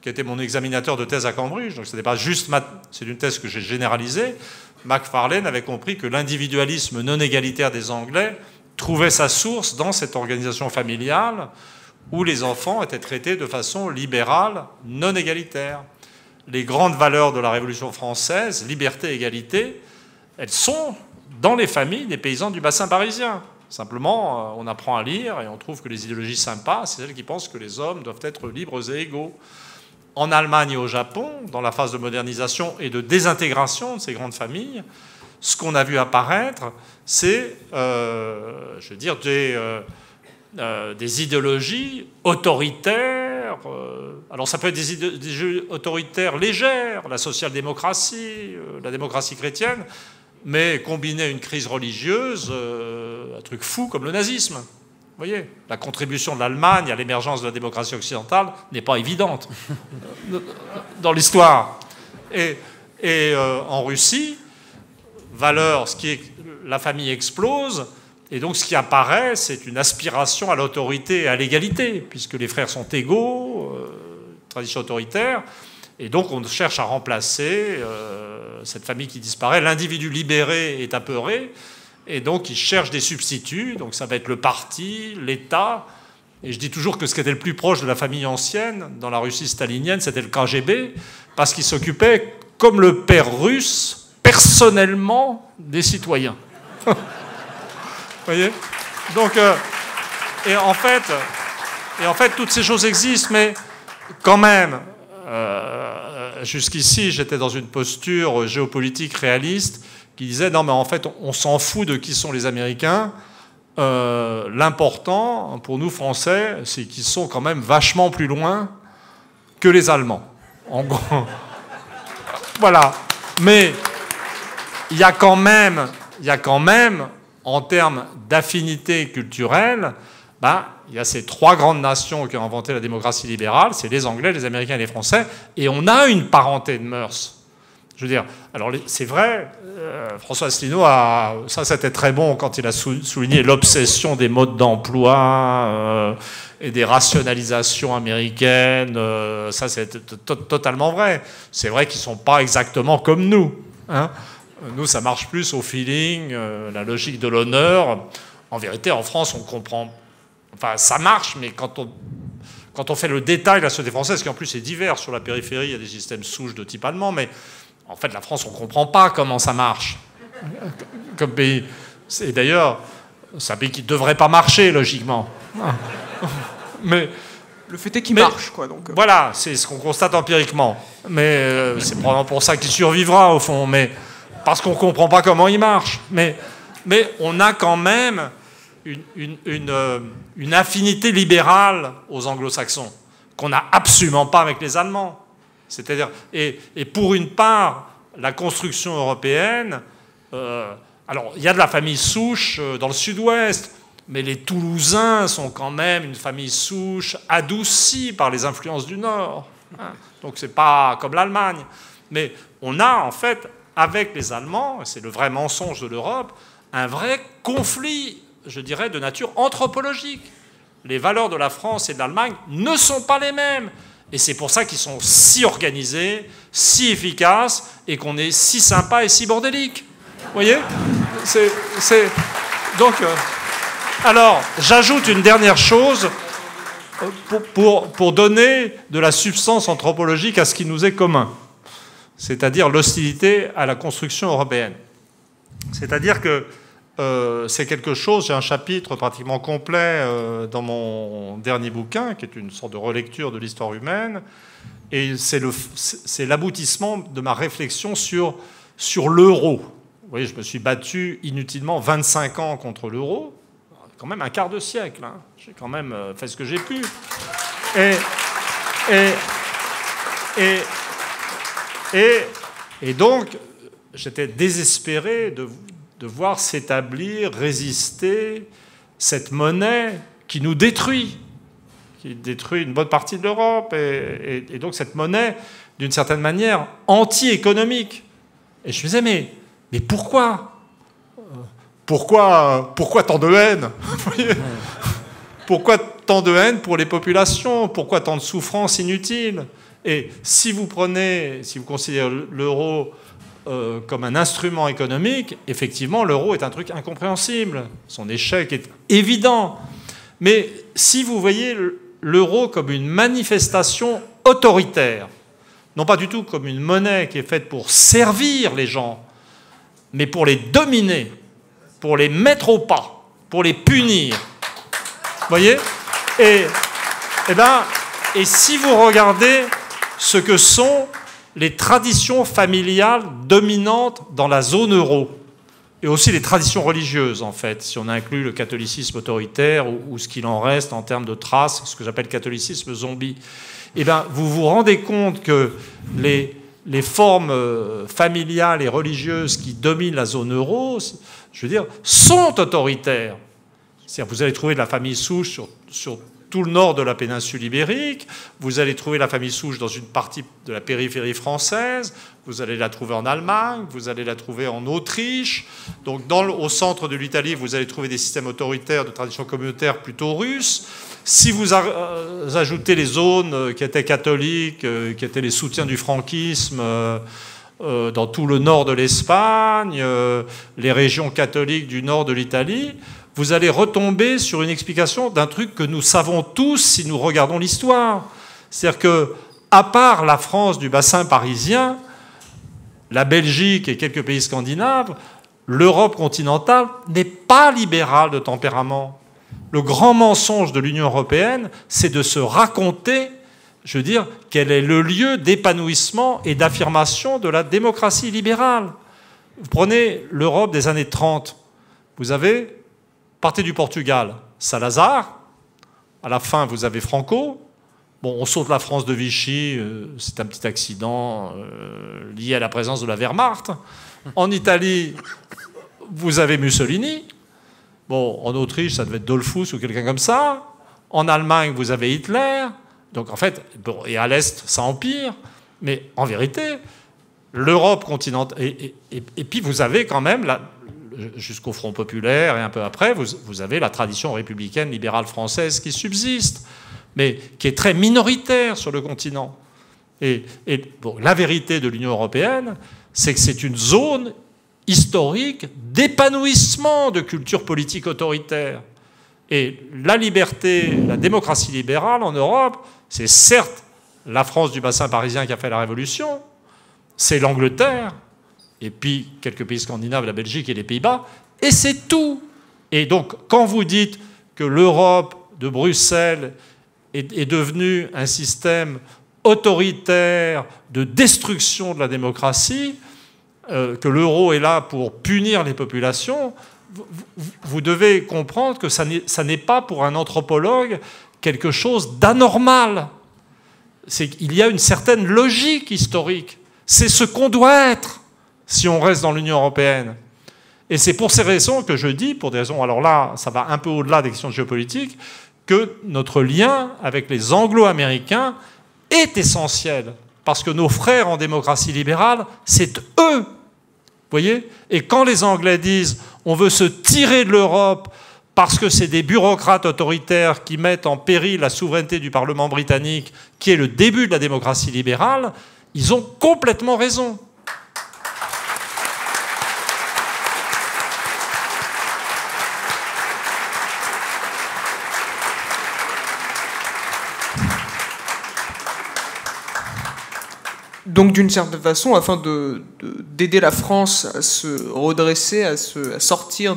Speaker 4: qui était mon examinateur de thèse à Cambridge. Donc ce pas juste, c'est une thèse que j'ai généralisée. McFarlane avait compris que l'individualisme non égalitaire des Anglais trouvait sa source dans cette organisation familiale où les enfants étaient traités de façon libérale, non égalitaire. Les grandes valeurs de la Révolution française, liberté, égalité, elles sont dans les familles des paysans du bassin parisien. Simplement, euh, on apprend à lire et on trouve que les idéologies sympas, c'est celles qui pensent que les hommes doivent être libres et égaux. En Allemagne et au Japon, dans la phase de modernisation et de désintégration de ces grandes familles, ce qu'on a vu apparaître, c'est, euh, je veux dire, des, euh, euh, idéologies autoritaires. alors ça peut être des idéologies autoritaires légères, la social-démocratie, la démocratie chrétienne, mais combinées à une crise religieuse, un truc fou comme le nazisme. Vous voyez, la contribution de l'Allemagne à l'émergence de la démocratie occidentale n'est pas évidente dans l'histoire. Et, et en Russie, valeur, ce qui est, la famille explose, et donc ce qui apparaît, c'est une aspiration à l'autorité et à l'égalité, puisque les frères sont égaux, euh, tradition autoritaire, et donc on cherche à remplacer euh, cette famille qui disparaît. L'individu libéré est apeuré, et donc il cherche des substituts, donc ça va être le parti, l'État, et je dis toujours que ce qui était le plus proche de la famille ancienne, dans la Russie stalinienne, c'était le KGB, parce qu'il s'occupait, comme le père russe, personnellement des citoyens. Vous voyez? Donc, euh, et en fait, et en fait, toutes ces choses existent, mais quand même, euh, jusqu'ici, j'étais dans une posture géopolitique réaliste qui disait non, mais en fait, on s'en fout de qui sont les Américains. Euh, l'important pour nous Français, c'est qu'ils sont quand même vachement plus loin que les Allemands. En gros. voilà. Mais il y a quand même, il y a quand même, en termes d'affinité culturelle, ben, il y a ces trois grandes nations qui ont inventé la démocratie libérale, c'est les Anglais, les Américains et les Français, et on a une parenté de mœurs. Je veux dire, alors c'est vrai, euh, François Asselineau a, ça c'était très bon quand il a souligné l'obsession des modes d'emploi euh, et des rationalisations américaines. Euh, ça c'est totalement vrai. C'est vrai qu'ils sont pas exactement comme nous. Hein. Nous, ça marche plus au feeling, la logique de l'honneur. En vérité, en France, on comprend Enfin, ça marche, mais quand on, quand on fait le détail de la société française, qui en plus est divers sur la périphérie, il y a des systèmes souches de type allemand, mais en fait, la France, on ne comprend pas comment ça marche comme pays. Et d'ailleurs, c'est un pays qui ne devrait pas marcher, logiquement.
Speaker 1: Mais. Le fait est qu'il marche, quoi. Donc.
Speaker 4: Voilà, c'est ce qu'on constate empiriquement. Mais euh, c'est probablement pour ça qu'il survivra, au fond. Mais parce qu'on ne comprend pas comment il marche. Mais, mais on a quand même une, euh, une, affinité libérale aux anglo-saxons qu'on n'a absolument pas avec les Allemands. C'est-à-dire, et, pour une part, la construction européenne, euh, alors il y a de la famille souche euh, dans le sud-ouest, mais les Toulousains sont quand même une famille souche adoucie par les influences du Nord. Hein. Donc c'est pas comme l'Allemagne. Mais on a en fait, avec les Allemands, c'est le vrai mensonge de l'Europe, un vrai conflit je dirais, de nature anthropologique. Les valeurs de la France et de l'Allemagne ne sont pas les mêmes. Et c'est pour ça qu'ils sont si organisés, si efficaces, et qu'on est si sympa et si bordélique. Vous voyez? Donc, euh, alors, j'ajoute une dernière chose euh, pour, pour, pour donner de la substance anthropologique à ce qui nous est commun, c'est-à-dire l'hostilité à la construction européenne. C'est-à-dire que euh, c'est quelque chose, j'ai un chapitre pratiquement complet euh, dans mon dernier bouquin, qui est une sorte de relecture de l'histoire humaine, et c'est l'aboutissement de ma réflexion sur, l'euro. Vous voyez, je me suis battu inutilement 25 ans contre l'euro, quand même un quart de siècle. Hein. J'ai quand même euh, fait ce que j'ai pu. Et, et, et, et, et donc, j'étais désespéré de, de voir s'établir, résister cette monnaie qui nous détruit, qui détruit une bonne partie de l'Europe, et, donc cette monnaie, d'une certaine manière, anti-économique. Et je me disais, mais, mais pourquoi? Pourquoi, pourquoi tant de haine? Pourquoi tant de haine pour les populations? Pourquoi tant de souffrances inutiles? Et si vous prenez, si vous considérez l'euro euh, comme un instrument économique, effectivement, l'euro est un truc incompréhensible. Son échec est évident. Mais si vous voyez l'euro comme une manifestation autoritaire, non pas du tout comme une monnaie qui est faite pour servir les gens, mais pour les dominer, pour les mettre au pas, pour les punir. Vous voyez? Et, eh ben, et si vous regardez ce que sont les traditions familiales dominantes dans la zone euro, et aussi les traditions religieuses, en fait, si on inclut le catholicisme autoritaire ou, ce qu'il en reste en termes de traces, ce que j'appelle catholicisme zombie, eh bien, vous vous rendez compte que les, formes euh, familiales et religieuses qui dominent la zone euro, je veux dire, sont autoritaires. C'est-à-dire, vous allez trouver de la famille souche sur tout le nord de la péninsule ibérique. Vous allez trouver la famille souche dans une partie de la périphérie française. Vous allez la trouver en Allemagne. Vous allez la trouver en Autriche. Donc, au centre de l'Italie, vous allez trouver des systèmes autoritaires de tradition communautaire plutôt russes. Si vous euh, ajoutez les zones euh, qui étaient catholiques, euh, qui étaient les soutiens du franquisme, dans tout le nord de l'Espagne, les régions catholiques du nord de l'Italie, vous allez retomber sur une explication d'un truc que nous savons tous si nous regardons l'histoire. C'est-à-dire que à part la France du bassin parisien, la Belgique et quelques pays scandinaves, l'Europe continentale n'est pas libérale de tempérament. Le grand mensonge de l'Union européenne, c'est de se raconter, je veux dire, quel est le lieu d'épanouissement et d'affirmation de la démocratie libérale. Vous prenez l'Europe des années 30, vous avez, partez du Portugal, Salazar, à la fin vous avez Franco, Bon, on saute la France de Vichy, euh, c'est un petit accident euh, lié à la présence de la Wehrmacht. En Italie, vous avez Mussolini. Bon, en Autriche, ça devait être Dollfuss ou quelqu'un comme ça. En Allemagne, vous avez Hitler. Donc en fait, et à l'Est, ça empire. Mais en vérité, l'Europe continentale. Et, puis vous avez quand même, jusqu'au Front populaire et un peu après, vous, avez la tradition républicaine libérale française qui subsiste mais qui est très minoritaire sur le continent. Et, la vérité de l'Union européenne, c'est que c'est une zone historique d'épanouissement de culture politique autoritaire. Et la liberté, la démocratie libérale en Europe, c'est certes la France du bassin parisien qui a fait la révolution, c'est l'Angleterre, et puis quelques pays scandinaves, la Belgique et les Pays-Bas, et c'est tout. Et donc, quand vous dites que l'Europe de Bruxelles est, devenu un système autoritaire de destruction de la démocratie, euh, que l'euro est là pour punir les populations, vous, devez comprendre que ça n'est pas pour un anthropologue quelque chose d'anormal. Qu'il y a une certaine logique historique. C'est ce qu'on doit être si on reste dans l'Union européenne. Et c'est pour ces raisons que je dis, pour des raisons, alors là, ça va un peu au-delà des questions géopolitiques, que notre lien avec les anglo-américains est essentiel. Parce que nos frères en démocratie libérale, c'est eux. voyez? Et quand les Anglais disent on veut se tirer de l'Europe parce que c'est des bureaucrates autoritaires qui mettent en péril la souveraineté du Parlement britannique, qui est le début de la démocratie libérale, ils ont complètement raison.
Speaker 1: Donc d'une certaine façon, afin d'aider la France à se redresser, à, se, sortir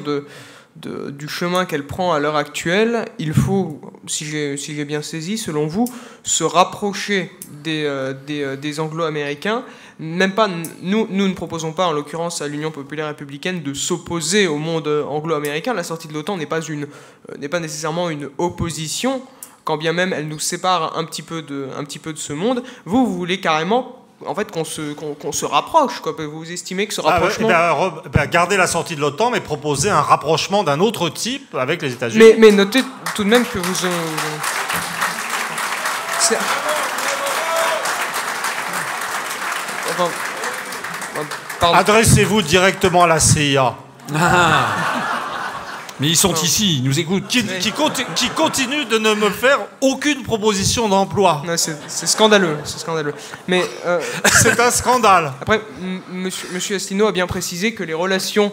Speaker 1: du chemin qu'elle prend à l'heure actuelle, il faut, si j'ai bien saisi, selon vous, se rapprocher des, euh, euh, des, anglo-américains. Même pas, nous, nous ne proposons pas, en l'occurrence à l'Union populaire républicaine, de s'opposer au monde anglo-américain. La sortie de l'OTAN n'est pas, une, euh, n'est pas nécessairement une opposition, quand bien même elle nous sépare un petit peu de, un petit peu de ce monde. Vous, vous voulez carrément en fait qu'on se, qu'on, se rapproche. Quoi. Vous estimez que ce ah rapprochement...
Speaker 4: Ah ben, garder la sortie de l'OTAN, mais proposer un rapprochement d'un autre type avec les États-Unis.
Speaker 1: Mais, mais, notez tout de même que vous...
Speaker 4: Adressez-vous directement à la CIA. Ah.
Speaker 2: Mais ils sont ici, ils nous écoutent.
Speaker 4: Qui, qui, continue de ne me faire aucune proposition d'emploi.
Speaker 1: C'est scandaleux, c'est scandaleux. Mais
Speaker 4: euh, c'est un scandale.
Speaker 1: Après, monsieur, monsieur Astino a bien précisé que les relations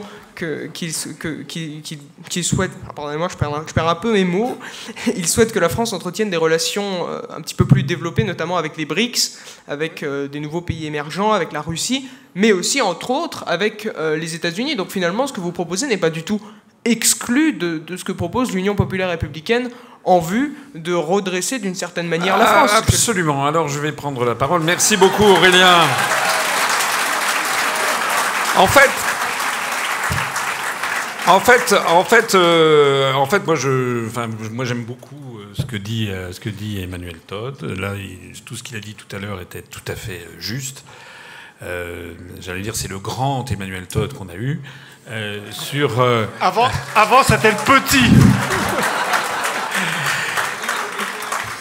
Speaker 1: qu'il souhaite, ah, pardonnez-moi, je perds, je perds, un peu mes mots, il souhaite que la France entretienne des relations euh, un petit peu plus développées, notamment avec les BRICS, avec euh, des nouveaux pays émergents, avec la Russie, mais aussi, entre autres, avec les États-Unis. Donc finalement, ce que vous proposez n'est pas du tout exclu de, ce que propose l'Union populaire républicaine en vue de redresser d'une certaine manière la ah, France.
Speaker 2: absolument. Alors je vais prendre la parole. Merci beaucoup Aurélien. En fait, en fait, en fait, euh, en fait, moi, je, enfin, moi, j'aime beaucoup euh, ce que dit, euh, ce que dit Emmanuel Todd. Là, tout ce qu'il a dit tout à l'heure était tout à fait juste. J'allais dire, c'est le grand Emmanuel Todd qu'on a eu. Euh, sur. Euh,
Speaker 4: avant, avant c'était le petit.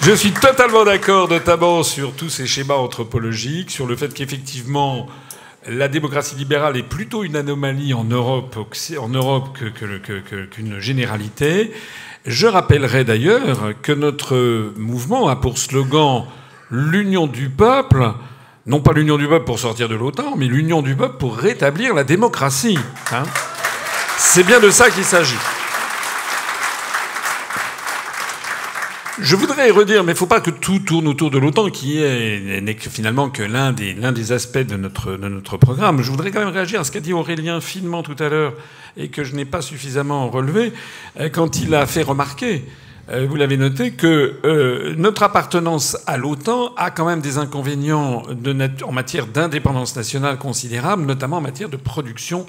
Speaker 2: Je suis totalement d'accord, notamment sur tous ces schémas anthropologiques, sur le fait qu'effectivement, la démocratie libérale est plutôt une anomalie en Europe, en Europe qu'une généralité. Je rappellerai d'ailleurs que notre mouvement a pour slogan l'union du peuple non pas l'union du peuple pour sortir de l'OTAN, mais l'union du peuple pour rétablir la démocratie. Hein. C'est bien de ça qu'il s'agit. je voudrais redire, mais il ne faut pas que tout tourne autour de l'OTAN, qui n'est finalement que l'un des, des aspects de notre, de notre programme. Je voudrais quand même réagir à ce qu'a dit Aurélien finement tout à l'heure et que je n'ai pas suffisamment relevé euh, quand il a fait remarquer, vous l'avez noté, que euh, notre appartenance à l'OTAN a quand même des inconvénients en matière d'indépendance nationale considérable, notamment en matière de production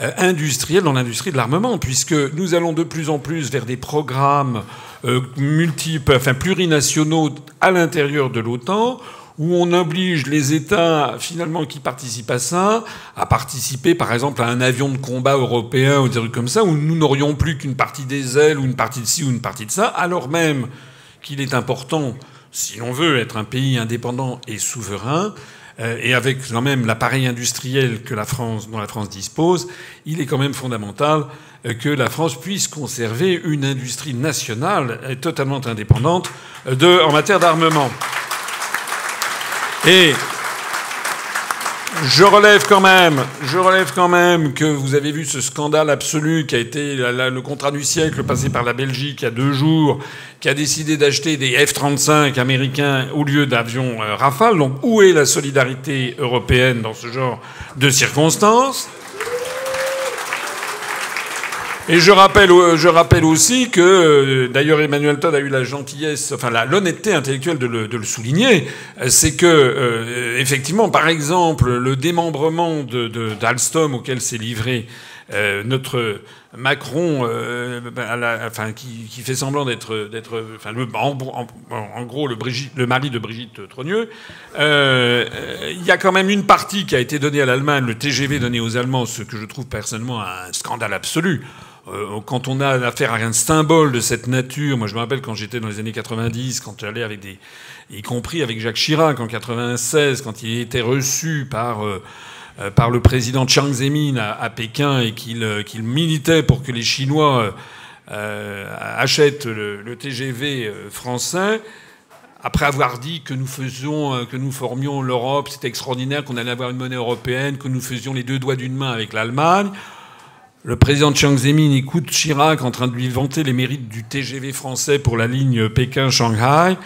Speaker 2: euh, industrielle dans l'industrie de l'armement, puisque nous allons de plus en plus vers des programmes euh, multiples, enfin plurinationaux à l'intérieur de l'OTAN, où on oblige les États finalement qui participent à ça à participer, par exemple, à un avion de combat européen ou des trucs comme ça, où nous n'aurions plus qu'une partie des ailes ou une partie de ci ou une partie de ça, alors même qu'il est important, si l'on veut être un pays indépendant et souverain, euh, et avec quand même l'appareil industriel que la France, dont la France dispose, il est quand même fondamental euh, que la France puisse conserver une industrie nationale totalement indépendante euh, de, en matière d'armement. Et je relève quand même, je relève quand même que vous avez vu ce scandale absolu qui a été le contrat du siècle passé par la Belgique il y a deux jours, qui a décidé d'acheter des F-35 américains au lieu d'avions euh, Rafale. Donc où est la solidarité européenne dans ce genre de circonstances? Et je rappelle, je rappelle aussi que, euh, d'ailleurs, Emmanuel Todd a eu la gentillesse, enfin l'honnêteté intellectuelle de le, souligner, c'est que, euh, effectivement, par exemple, le démembrement d'Alstom auquel s'est livré euh, notre Macron, euh, enfin, qui, fait semblant d'être, enfin, en, gros, le, mari de Brigitte Trogneux, euh, il y a quand même une partie qui a été donnée à l'Allemagne, le TGV donné aux Allemands, ce que je trouve personnellement un scandale absolu. Euh, quand on a affaire à un symbole de cette nature, moi je me rappelle quand j'étais dans les années 90, quand j'allais avec des, y compris avec Jacques Chirac en 96, quand il était reçu par euh, euh, par le président Chiang Zemin à, Pékin et qu'il qu'il militait pour que les Chinois achètent le, le, TGV français. Après avoir dit que nous faisions, que nous formions l'Europe, c'était extraordinaire, qu'on allait avoir une monnaie européenne, que nous faisions les deux doigts d'une main avec l'Allemagne. Le président Chiang Zemin écoute Chirac en train de lui vanter les mérites du TGV français pour la ligne Pékin-Shanghai.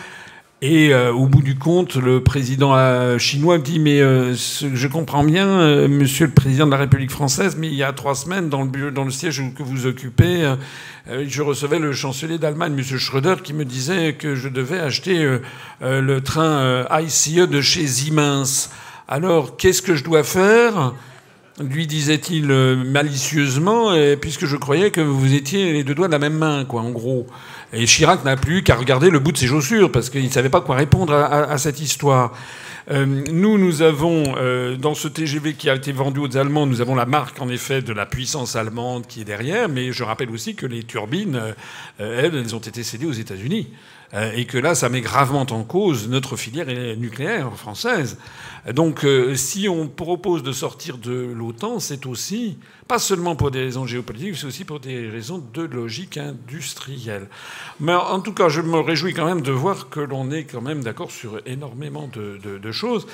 Speaker 2: Et euh, au bout du compte, le président euh, chinois dit Mais euh, je comprends bien, monsieur le président de la République française, mais il y a trois semaines, dans le, dans le siège que vous occupez, je recevais le chancelier d'Allemagne, monsieur Schröder, qui me disait que je devais acheter le train ICE de chez Siemens. Alors, qu'est-ce que je dois faire? Lui disait-il euh, malicieusement, puisque je croyais que vous étiez les deux doigts de la même main, quoi, en gros. Et Chirac n'a plus qu'à regarder le bout de ses chaussures, parce qu'il ne savait pas quoi répondre à, cette histoire. Euh, nous, nous avons, euh, dans ce TGV qui a été vendu aux Allemands, nous avons la marque, en effet, de la puissance allemande qui est derrière, mais je rappelle aussi que les turbines, elles, elles ont été cédées aux États-Unis. Euh, et que là, ça met gravement en cause notre filière nucléaire française. Donc, euh, si on propose de sortir de l'OTAN, c'est aussi pas seulement pour des raisons géopolitiques, c'est aussi pour des raisons de logique industrielle. Mais en tout cas, je me réjouis quand même de voir que l'on est quand même d'accord sur énormément de, choses.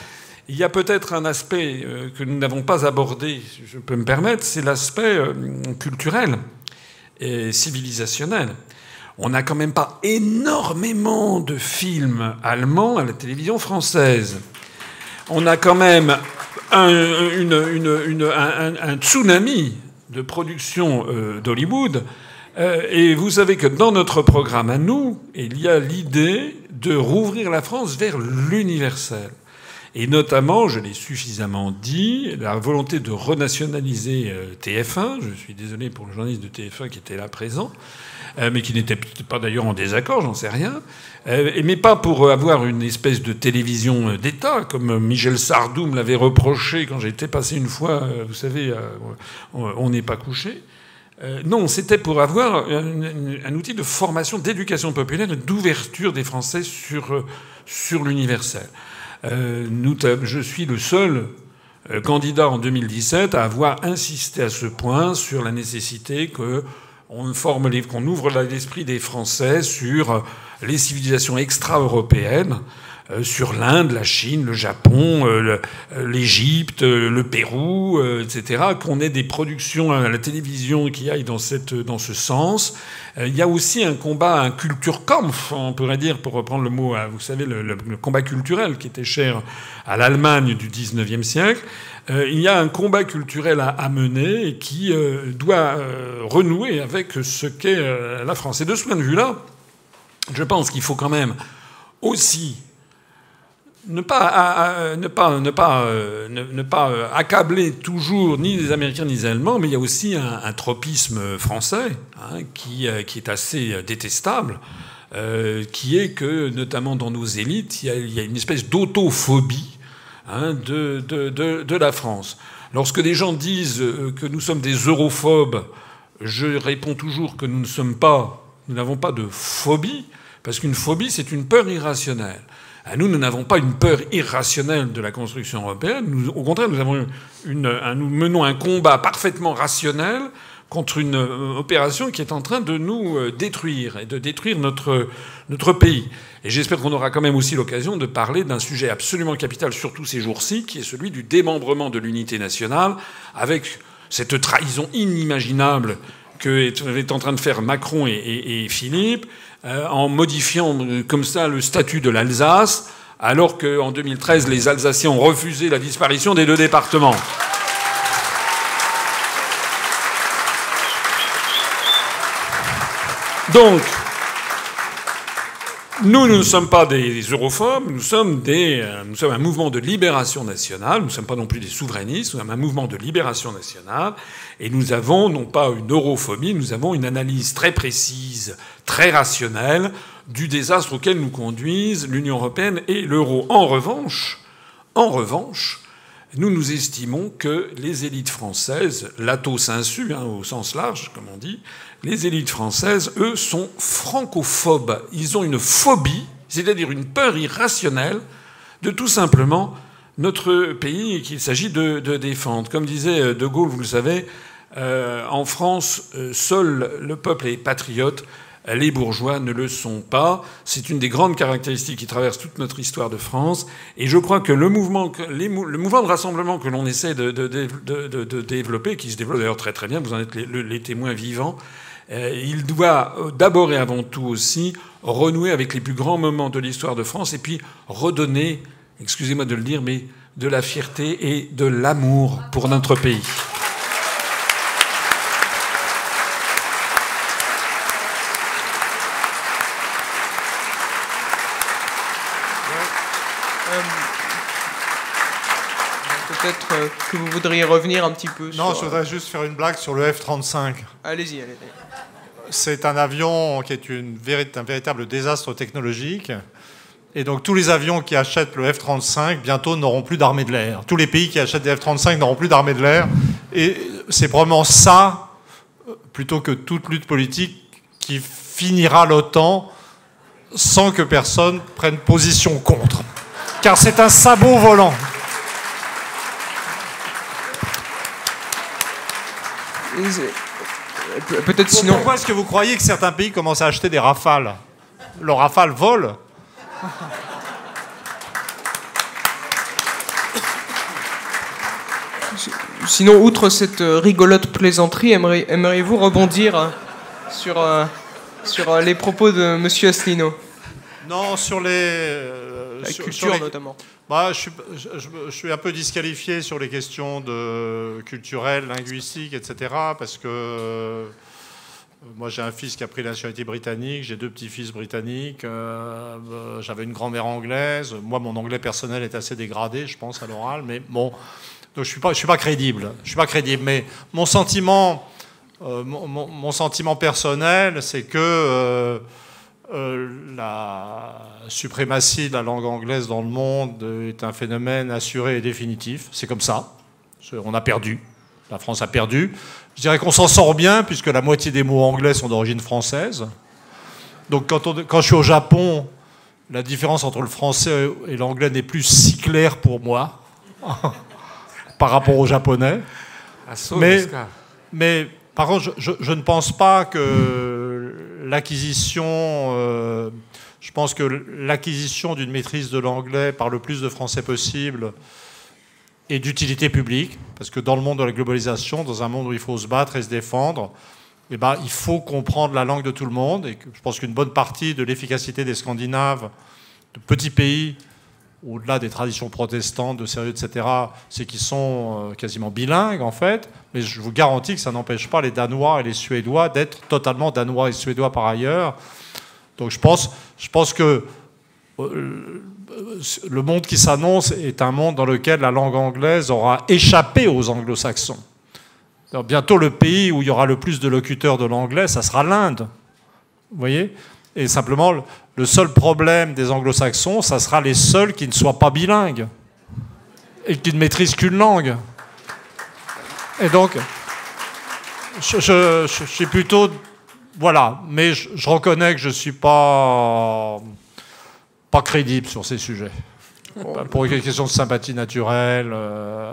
Speaker 2: Il y a peut-être un aspect euh, que nous n'avons pas abordé, je peux me permettre, c'est l'aspect culturel et civilisationnel on n'a quand même pas énormément de films allemands à la télévision française. On a quand même un, tsunami de production euh, d'Hollywood. Euh, et vous savez que dans notre programme à nous, il y a l'idée de rouvrir la France vers l'universel. Et notamment, je l'ai suffisamment dit, la volonté de renationaliser euh, TF1. Je suis désolé pour le journaliste de TF1 qui était là présent. Euh, mais qui n'était pas d'ailleurs en désaccord, j'en sais rien, euh, mais pas pour avoir une espèce de télévision d'État, comme Michel Sardou me l'avait reproché quand j'étais passé une fois, vous savez, on n'est pas couché. non, c'était pour avoir un, outil de formation, d'éducation populaire et d'ouverture des Français sur, sur l'universel. Je suis le seul candidat en 2017 à avoir insisté à ce point sur la nécessité forme qu'on ouvre l'esprit des Français sur les civilisations extra-européennes, euh, sur l'Inde, la Chine, le Japon, euh, l'Égypte, le Pérou, etc., qu'on ait des productions à la télévision qui aillent dans, cette, dans ce sens. Il y a aussi un combat, un Kulturkampf, on pourrait dire, pour reprendre le mot, vous savez, le, le combat culturel qui était cher à l'Allemagne du 19e siècle. Il y a un combat culturel à, mener et qui doit renouer avec ce qu'est la France. Et de ce point de vue-là, je pense qu'il faut quand même aussi ne pas, ne pas, ne pas, euh, ne, pas euh, accabler toujours ni les Américains ni les Allemands, mais il y a aussi un, tropisme français hein, qui, euh, qui, est assez détestable, qui est que, notamment dans nos élites, il y a, une espèce d'autophobie hein, de, de, de, la France. Lorsque des gens disent que nous sommes des europhobes, je réponds toujours que nous ne sommes pas, nous n'avons pas de phobie, parce qu'une phobie, c'est une peur irrationnelle. Nous, nous n'avons pas une peur irrationnelle de la construction européenne. Nous, au contraire, nous, avons une, nous menons un combat parfaitement rationnel contre une euh, opération qui est en train de nous euh, détruire et de détruire notre, notre pays. Et j'espère qu'on aura quand même aussi l'occasion de parler d'un sujet absolument capital, surtout ces jours-ci, qui est celui du démembrement de l'unité nationale, avec cette trahison inimaginable que est en train de faire Macron et Philippe, euh, en modifiant euh, comme ça le statut de l'Alsace, alors qu'en 2013, les Alsaciens ont refusé la disparition des deux départements. Donc, nous, nous ne sommes pas des europhobes, nous sommes, des, euh, nous sommes un mouvement de libération nationale, nous ne sommes pas non plus des souverainistes, nous sommes un mouvement de libération nationale, et nous avons non pas une europhobie, nous avons une analyse très précise, très rationnelle du désastre auquel nous conduisent l'Union européenne et l'euro. En revanche, en revanche, nous nous estimons que les élites françaises, l'atos insu, hein, au sens large, comme on dit, les élites françaises, eux, sont francophobes. Ils ont une phobie, c'est-à-dire une peur irrationnelle de tout simplement notre pays qu'il s'agit de, défendre. Comme disait euh, De Gaulle, vous le savez, euh, en France, euh, seul le peuple est patriote, les bourgeois ne le sont pas. C'est une des grandes caractéristiques qui traverse toute notre histoire de France. Et je crois que le mouvement, le mouvement de rassemblement que l'on essaie de, développer, qui se développe d'ailleurs très très bien, vous en êtes les témoins vivants, euh, il doit euh, d'abord et avant tout aussi renouer avec les plus grands moments de l'histoire de France et puis redonner, excusez-moi de le dire, mais de la fierté et de l'amour pour notre pays.
Speaker 1: Euh, peut-être que vous voudriez revenir un petit peu.
Speaker 4: Non, je voudrais juste faire une blague sur le F-35.
Speaker 1: Allez-y, allez-y
Speaker 4: c'est un avion qui est une, un véritable désastre technologique. Et donc tous les avions qui achètent le F-35 bientôt n'auront plus d'armée de l'air. Tous les pays qui achètent des F-35 n'auront plus d'armée de l'air. Et c'est probablement ça, plutôt que toute lutte politique, qui finira l'OTAN sans que personne prenne position contre. Car c'est un sabot volant.
Speaker 1: Peut-être sinon.
Speaker 4: Pourquoi est-ce que vous croyez que certains pays commencent à acheter des rafales? Le rafale vole.
Speaker 1: Sinon, outre cette euh, rigolote plaisanterie, aimeriez-vous rebondir euh, sur, euh, sur les propos de M. Asselineau?
Speaker 4: Non, sur les.
Speaker 1: La culture notamment.
Speaker 4: Bah, je, suis, un peu disqualifié sur les questions de culturelles, linguistiques, etc. Parce que euh, moi, j'ai un fils qui a pris la nationalité britannique, j'ai deux petits-fils britanniques, euh, euh, j'avais une grand-mère anglaise. Moi, mon anglais personnel est assez dégradé, je pense, à l'oral, mais bon. Donc, je je suis pas crédible. Je suis pas crédible. Mais mon sentiment, mon, sentiment personnel, c'est que la suprématie de la langue anglaise dans le monde est un phénomène assuré et définitif. C'est comme ça. On a perdu. La France a perdu. Je dirais qu'on s'en sort bien puisque la moitié des mots anglais sont d'origine française. Donc quand, quand, je suis au Japon, la différence entre le français et l'anglais n'est plus si claire pour moi par rapport au japonais. Mais, mais par contre, je, je ne pense pas que l'acquisition euh, Je pense que l'acquisition d'une maîtrise de l'anglais par le plus de français possible est d'utilité publique, parce que dans le monde de la globalisation, dans un monde où il faut se battre et se défendre, eh ben, il faut comprendre la langue de tout le monde. Et je pense qu'une bonne partie de l'efficacité des Scandinaves, de petits pays, au-delà des traditions protestantes, de sérieux, etc., c'est qu'ils sont euh, quasiment bilingues, en fait. Mais je vous garantis que ça n'empêche pas les Danois et les Suédois d'être totalement Danois et Suédois par ailleurs. Donc je pense, je pense que euh, le monde qui s'annonce est un monde dans lequel la langue anglaise aura échappé aux anglo-saxons. Bientôt, le pays où il y aura le plus de locuteurs de l'anglais, ça sera l'Inde. Vous voyez? Et simplement, le seul problème des anglo-saxons, ça sera les seuls qui ne soient pas bilingues et qui ne maîtrisent qu'une langue. Et donc, je, suis plutôt. Voilà, mais je, reconnais que je ne suis pas, pas crédible sur ces sujets. Pour une question de sympathie naturelle. Euh,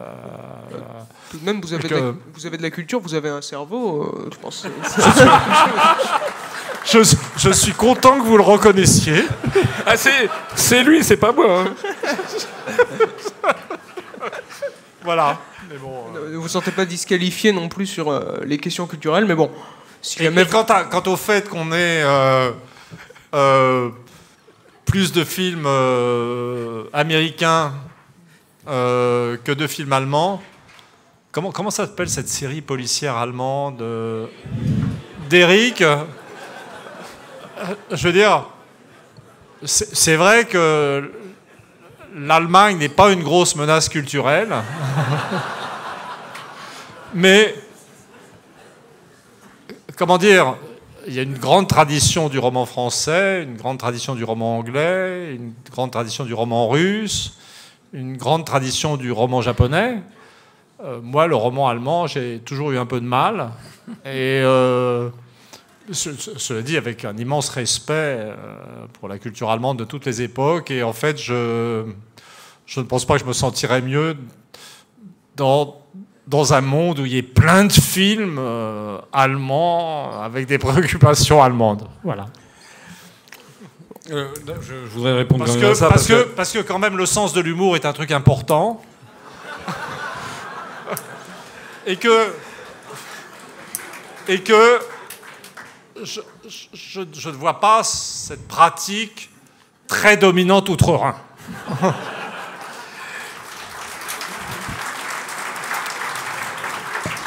Speaker 1: Tout de même, vous avez, de la, vous avez de la culture, vous avez un cerveau, euh, je pense.
Speaker 4: je, suis content que vous le reconnaissiez.
Speaker 2: Ah, c'est lui, c'est pas moi. Hein.
Speaker 4: voilà.
Speaker 1: Mais bon, euh... Ne vous sentez pas disqualifié non plus sur euh, les questions culturelles, mais bon.
Speaker 4: Si quant, quant, au fait qu'on est plus de films euh, américains euh, que de films allemands. Comment, comment s'appelle cette série policière allemande euh, d'Eric? Je veux dire, c'est vrai que l'Allemagne n'est pas une grosse menace culturelle, mais comment dire, il y a une grande tradition du roman français, une grande tradition du roman anglais, une grande tradition du roman russe, une grande tradition du roman japonais. Euh, moi, le roman allemand, j'ai toujours eu un peu de mal. Et euh, cela dit, avec un immense respect euh, pour la culture allemande de toutes les époques. Et en fait, je, je ne pense pas que je me sentirais mieux dans dans un monde où il y a plein de films euh, allemands avec des préoccupations allemandes. Voilà.
Speaker 2: Euh, je, voudrais répondre
Speaker 4: parce
Speaker 2: que,
Speaker 4: à ça. Parce, que, parce que quand même le sens de l'humour est un truc important. et que. Et que. Je, ne vois pas cette pratique très dominante outre-Rhin.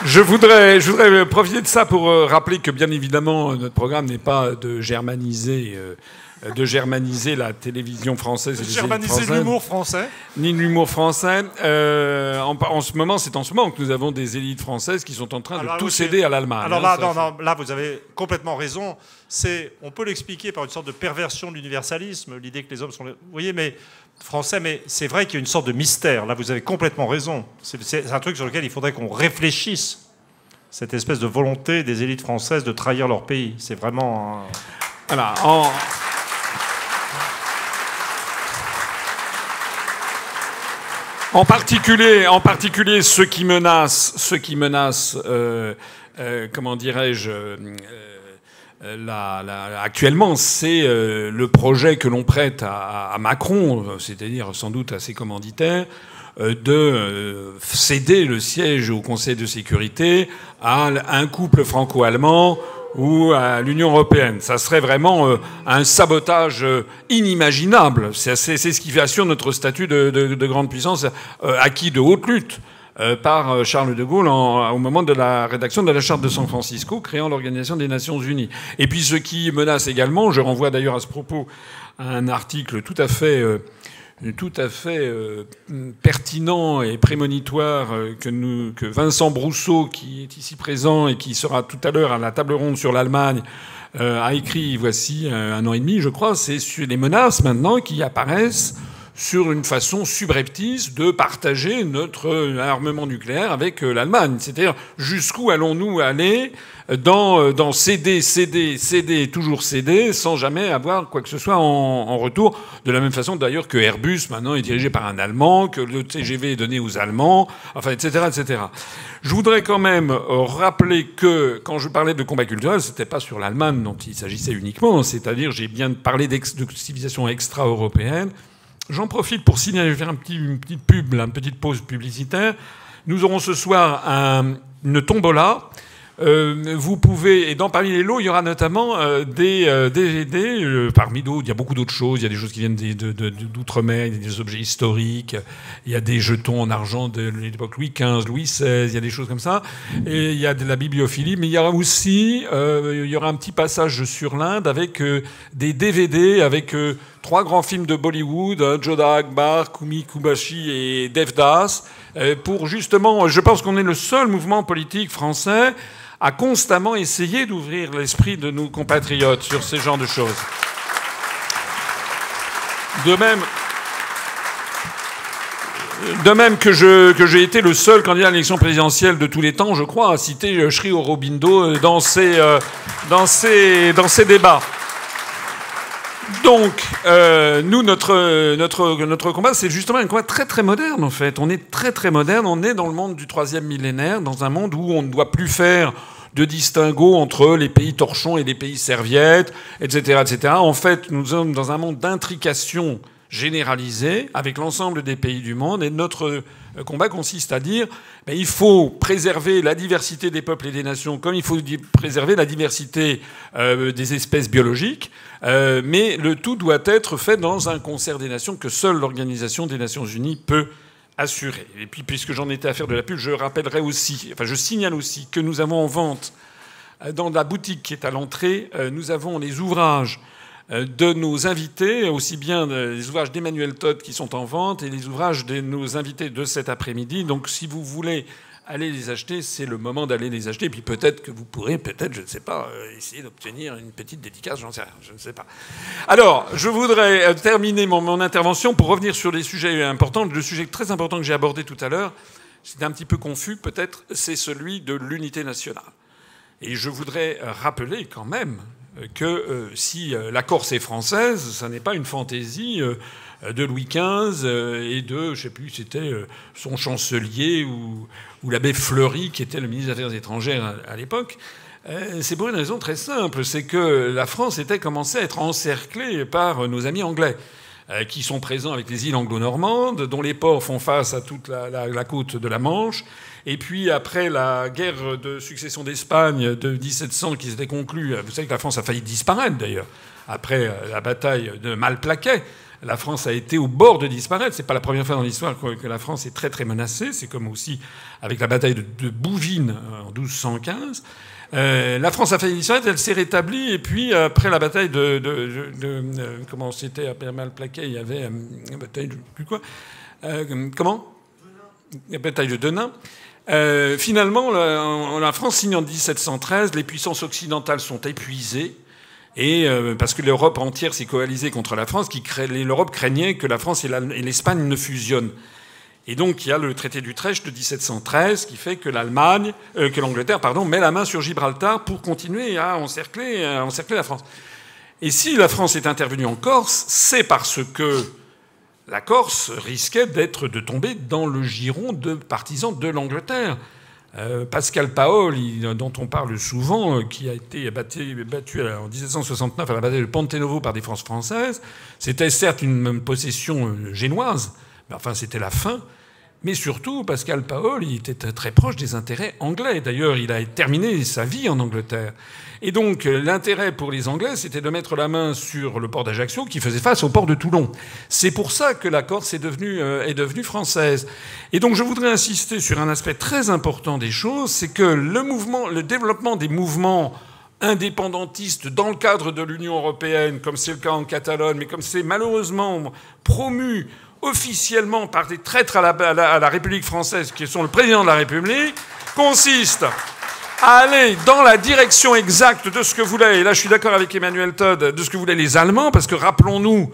Speaker 2: Je voudrais, je voudrais profiter de ça pour euh, rappeler que bien évidemment notre programme n'est pas de germaniser, euh, de germaniser la télévision française.
Speaker 4: De germaniser l'humour français.
Speaker 2: Ni l'humour français. Euh, en, ce moment, c'est en ce moment que nous avons des élites françaises qui sont en train de tout céder à l'Allemagne.
Speaker 4: Alors hein, là, là, vous avez complètement raison. C'est, on peut l'expliquer par une sorte de perversion de l'universalisme, l'idée que les hommes sont, vous voyez, mais français, mais c'est vrai qu'il y a une sorte de mystère. Là, vous avez complètement raison. C'est un truc sur lequel il faudrait qu'on réfléchisse. Cette espèce de volonté des élites françaises de trahir leur pays. C'est vraiment.
Speaker 2: Voilà. En... En particulier, en particulier ceux qui menacent, ceux qui euh, euh, comment dirais-je, euh, actuellement, c'est le projet que l'on prête à, Macron, c'est-à-dire sans doute à ses commanditaires, de céder le siège au Conseil de sécurité à un couple franco-allemand ou à l'Union européenne. Ça serait vraiment un sabotage inimaginable. C'est ce qui fait assurer notre statut de, de grande puissance acquis de haute lutte. Euh, par euh, Charles de Gaulle au moment de la rédaction de la Charte de San Francisco, créant l'Organisation des Nations Unies. Et puis ce qui menace également, je renvoie d'ailleurs à ce propos un article tout à fait... Euh, tout à fait pertinent et prémonitoire que, nous, que Vincent Brousseau, qui est ici présent et qui sera tout à l'heure à la table ronde sur l'Allemagne, a écrit voici un an et demi, je crois, c'est sur les menaces maintenant qui apparaissent sur une façon subreptice de partager notre armement nucléaire avec euh, l'Allemagne. C'est-à-dire jusqu'où allons-nous aller dans, euh, dans céder, céder, céder, toujours céder, sans jamais avoir quoi que ce soit en, retour. De la même façon d'ailleurs que Airbus maintenant est dirigé par un Allemand, que le TGV est donné aux Allemands, enfin etc. etc. Je voudrais quand même euh, rappeler que quand je parlais de combat culturel, c'était pas sur l'Allemagne dont il s'agissait uniquement, c'est-à-dire j'ai bien parlé de civilisation extra-européenne. J'en profite pour signaler, faire un petit, une petite pub, une petite pause publicitaire. Nous aurons ce soir un, une tombola euh, vous pouvez, et dans parmi les lots, il y aura notamment euh, des DVD. Euh, parmi d'autres, il y a beaucoup d'autres choses. Il y a des choses qui viennent d'outre-mer, il y a des objets historiques, il y a des jetons en argent de l'époque Louis XV, Louis XVI, il y a des choses comme ça. Et il y a de la bibliophilie, mais il y aura aussi, il y aura un petit passage sur l'Inde avec des DVD avec trois grands films de Bollywood, hein, Jodha Akbar, Kumi Kubashi et Devdas, pour justement, je pense qu'on est le seul mouvement politique français a constamment essayé d'ouvrir l'esprit de nos compatriotes sur ces genres de choses. De même, que, j'ai été le seul candidat à l'élection présidentielle de tous les temps, je crois, à citer Sri Aurobindo dans ses, euh, dans ses, dans ses débats. Donc, euh, nous, notre, notre, notre combat, c'est justement un combat très très moderne, en fait. On est très très moderne, on est dans le monde du troisième millénaire, dans un monde où on ne doit plus faire de distinguo entre les pays torchons et les pays serviettes, etc., etc. En fait, nous sommes dans un monde d'intrication généralisée avec l'ensemble des pays du monde et notre combat consiste à dire ben, il faut préserver la diversité des peuples et des nations comme il faut préserver la diversité euh, des espèces biologiques, euh, mais le tout doit être fait dans un concert des nations que seule l'Organisation des Nations Unies peut assuré. Et puis, puisque j'en étais à faire de la pub, je rappellerai aussi, enfin, je signale aussi que nous avons en vente euh, dans la boutique qui est à l'entrée, euh, nous avons les ouvrages euh, de nos invités, aussi bien les ouvrages d'Emmanuel Todd qui sont en vente et les ouvrages de nos invités de cet après-midi. Donc, si vous voulez allez les acheter, c'est le moment d'aller les acheter. Et puis peut-être que vous pourrez, peut-être, je ne sais pas, euh, essayer d'obtenir une petite dédicace, j'en sais rien, je ne sais pas. Alors, je voudrais euh, terminer mon, intervention pour revenir sur les sujets importants. Le sujet très important que j'ai abordé tout à l'heure, c'était un petit peu confus peut-être, c'est celui de l'unité nationale. Et je voudrais rappeler quand même que euh, si la Corse est française, ça n'est pas une fantaisie de Louis XV et de, je sais plus, c'était son chancelier ou, l'abbé Fleury, qui était le ministre des Affaires étrangères à, l'époque. Euh, c'est pour une raison très simple, c'est que la France était commencée à être encerclée par nos amis anglais, euh, qui sont présents avec les îles anglo-normandes, dont les ports font face à toute la, côte de la Manche. Et puis après la guerre de succession d'Espagne de 1700 qui s'était conclue, vous savez que la France a failli disparaître d'ailleurs, après la bataille de Malplaquet la France a été au bord de disparaître. C'est pas la première fois dans l'histoire que la France est très très menacée. C'est comme aussi avec la bataille de, Bouvines euh, en 1215. Euh, la France a failli disparaître, elle s'est rétablie, et puis après la bataille de, euh, comment c'était à mal plaqué, il y avait une bataille de quoi, comment, la bataille de Denain. Finalement, la, France signe en 1713, les puissances occidentales sont épuisées. Et euh, parce que l'Europe entière s'est coalisée contre la France, l'Europe craignait que la France et l'Espagne ne fusionnent. Et donc il y a le traité d'Utrecht de 1713 qui fait que l'Allemagne, euh, que l'Angleterre, pardon, met la main sur Gibraltar pour continuer à encercler, à encercler la France. Et si la France est intervenue en Corse, c'est parce que la Corse risquait d'être de tomber dans le giron de partisans de l'Angleterre. Euh, Pascal Paoli, dont on parle souvent, euh, qui a été battu, en 1769 à la bataille de Novo par des forces françaises, c'était certes une possession euh, génoise, mais enfin c'était la fin. Mais surtout, Pascal Paoli était très proche des intérêts anglais. D'ailleurs, il a terminé sa vie en Angleterre. Et donc l'intérêt pour les Anglais, c'était de mettre la main sur le port d'Ajaccio qui faisait face au port de Toulon. C'est pour ça que la Corse est devenue, euh, est devenue française. Et donc je voudrais insister sur un aspect très important des choses, c'est que le mouvement, le développement des mouvements indépendantistes dans le cadre de l'Union européenne, comme c'est le cas en Catalogne, mais comme c'est malheureusement promu officiellement par des traîtres à la, République française, qui sont le président de la République, consiste à aller dans la direction exacte de ce que voulaient, et là je suis d'accord avec Emmanuel Todd, de ce que voulaient les Allemands, parce que rappelons-nous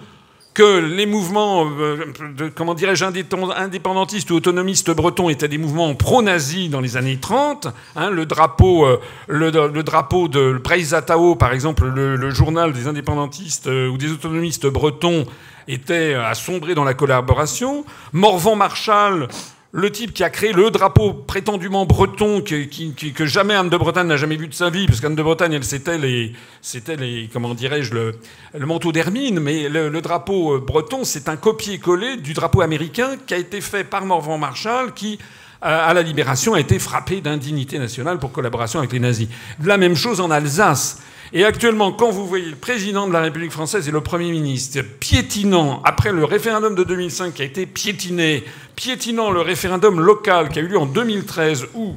Speaker 2: que les mouvements, euh, comment dirais-je, indépendantistes ou autonomistes bretons étaient des mouvements pro-nazis dans les années 30. Hein, le, drapeau, euh, le, drapeau de Preisatao, par exemple, le, journal des indépendantistes euh, ou des autonomistes bretons, était assombré dans la collaboration. Morvan Marshall le type qui a créé le drapeau prétendument breton que, jamais Anne de Bretagne n'a jamais vu de sa vie, parce qu'Anne de Bretagne, elle, c'était les, comment dirais-je, le, manteau d'hermine, mais le, drapeau euh, breton, c'est un copier-coller du drapeau américain qui a été fait par Morvan Marshall, qui euh, à la Libération a été frappé d'indignité nationale pour collaboration avec les nazis. La même chose en Alsace. Et actuellement, quand vous voyez le président de la République française et le Premier ministre piétinant, après le référendum de 2005 qui a été piétiné, piétinant le référendum local qui a eu lieu en 2013 où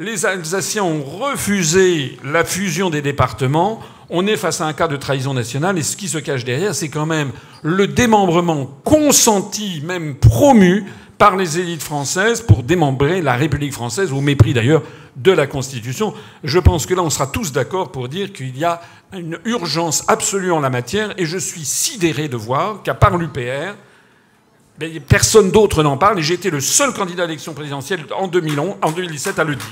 Speaker 2: les Alsaciens ont refusé la fusion des départements, on est face à un cas de trahison nationale. Et ce qui se cache derrière, c'est quand même le démembrement consenti, même promu par les élites françaises pour démembrer la République française, au mépris d'ailleurs de la Constitution. Je pense que là, on sera tous d'accord pour dire qu'il y a une urgence absolue en la matière, et je suis sidéré de voir qu'à part l'UPR, personne d'autre n'en parle, et j'ai été le seul candidat à l'élection présidentielle en, 2011, en 2017 à le dire.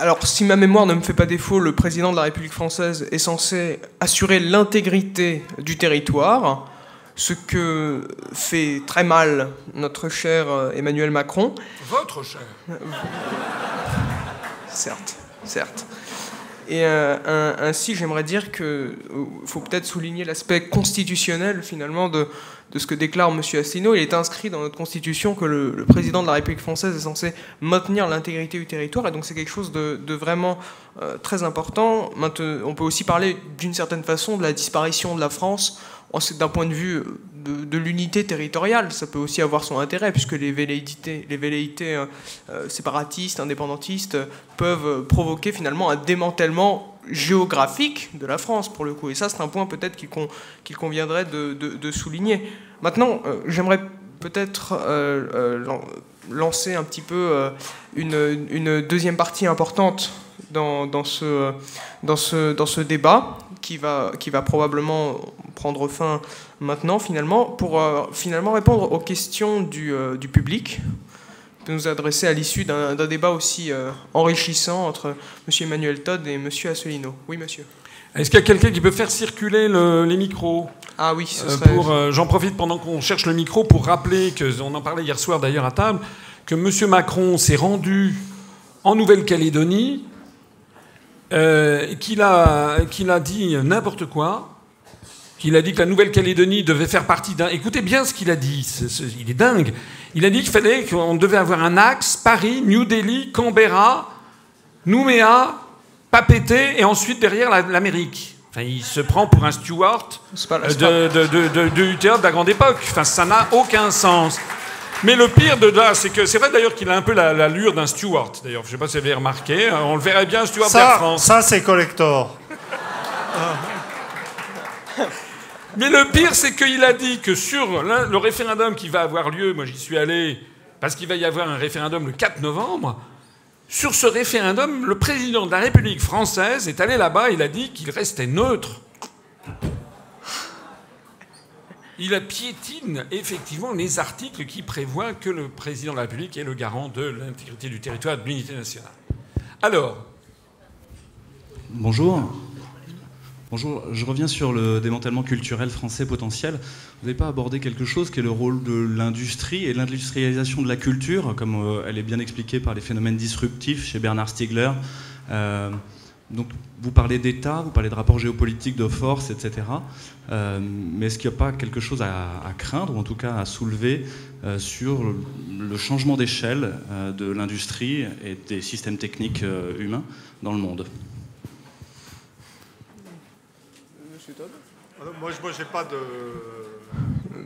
Speaker 1: Alors, si ma mémoire ne me fait pas défaut, le président de la République française est censé assurer l'intégrité du territoire, ce que fait très mal notre cher euh, Emmanuel Macron.
Speaker 2: Votre cher
Speaker 1: Certes, certes. Et euh, ainsi, j'aimerais dire qu'il euh, faut peut-être souligner l'aspect constitutionnel, finalement, de, ce que déclare M. Asselineau. Il est inscrit dans notre Constitution que le, président de la République française est censé maintenir l'intégrité du territoire, et donc c'est quelque chose de, vraiment euh, très important. on peut aussi parler d'une certaine façon de la disparition de la France d'un point de vue de, l'unité territoriale. Ça peut aussi avoir son intérêt, puisque les velléités, euh, euh, séparatistes, indépendantistes, peuvent provoquer finalement un démantèlement géographique de la France, pour le coup. Et ça, c'est un point peut-être qu'il conviendrait de, souligner. Maintenant, euh, j'aimerais peut-être lancer un petit peu une, deuxième partie importante dans ce débat, qui va, qui va probablement prendre fin maintenant, finalement, pour finalement répondre aux questions du, du public nous adresser à l'issue d'un débat aussi euh, enrichissant entre M. Emmanuel Todd et M. Asselineau. Oui, monsieur.
Speaker 2: Est-ce qu'il y a quelqu'un qui peut faire circuler les micros?
Speaker 1: Ah oui, ce
Speaker 2: euh, euh, J'en profite pendant qu'on cherche le micro pour rappeler, que, on en parlait hier soir d'ailleurs à table, que M. Macron s'est rendu en Nouvelle-Calédonie, qu'il a, qu'il a dit n'importe quoi, qu'il a dit que la Nouvelle-Calédonie devait faire partie d'un... Écoutez bien ce qu'il a dit, il est dingue. Il a dit qu'il fallait qu'on devait avoir un axe Paris, New Delhi, Canberra, Nouméa, Papeete et ensuite derrière l'Amérique. Enfin, il se prend pour un steward de, de, de, la grande époque. Enfin, ça n'a aucun sens. Mais le pire de là, c'est que c'est vrai d'ailleurs qu'il a un peu l'allure d'un steward. D'ailleurs, je ne sais pas si vous avez remarqué, on le verrait bien steward
Speaker 3: ça,
Speaker 2: France.
Speaker 3: Ça, c'est collector.
Speaker 2: Mais le pire, c'est qu'il a dit que sur le référendum qui va avoir lieu, moi j'y suis allé, parce qu'il va y avoir un référendum le 4 novembre, sur ce référendum, le président de la République française est allé là-bas, il a dit qu'il restait neutre. Il piétine effectivement les articles qui prévoient que le président de la République est le garant de l'intégrité du territoire et de l'unité nationale. Alors.
Speaker 5: Bonjour. Bonjour, je reviens sur le démantèlement culturel français potentiel. Vous n'avez pas abordé quelque chose qui est le rôle de l'industrie et l'industrialisation de la culture, comme euh, elle est bien expliquée par les phénomènes disruptifs chez Bernard Stiegler. Euh, donc, vous parlez d'État, vous parlez de rapports géopolitiques, de force, etc. Euh, mais est-ce qu'il n'y a pas quelque chose à, craindre, ou en tout cas à soulever, sur le, changement d'échelle de l'industrie et des systèmes techniques humains dans le monde?
Speaker 3: Moi, je n'ai pas de.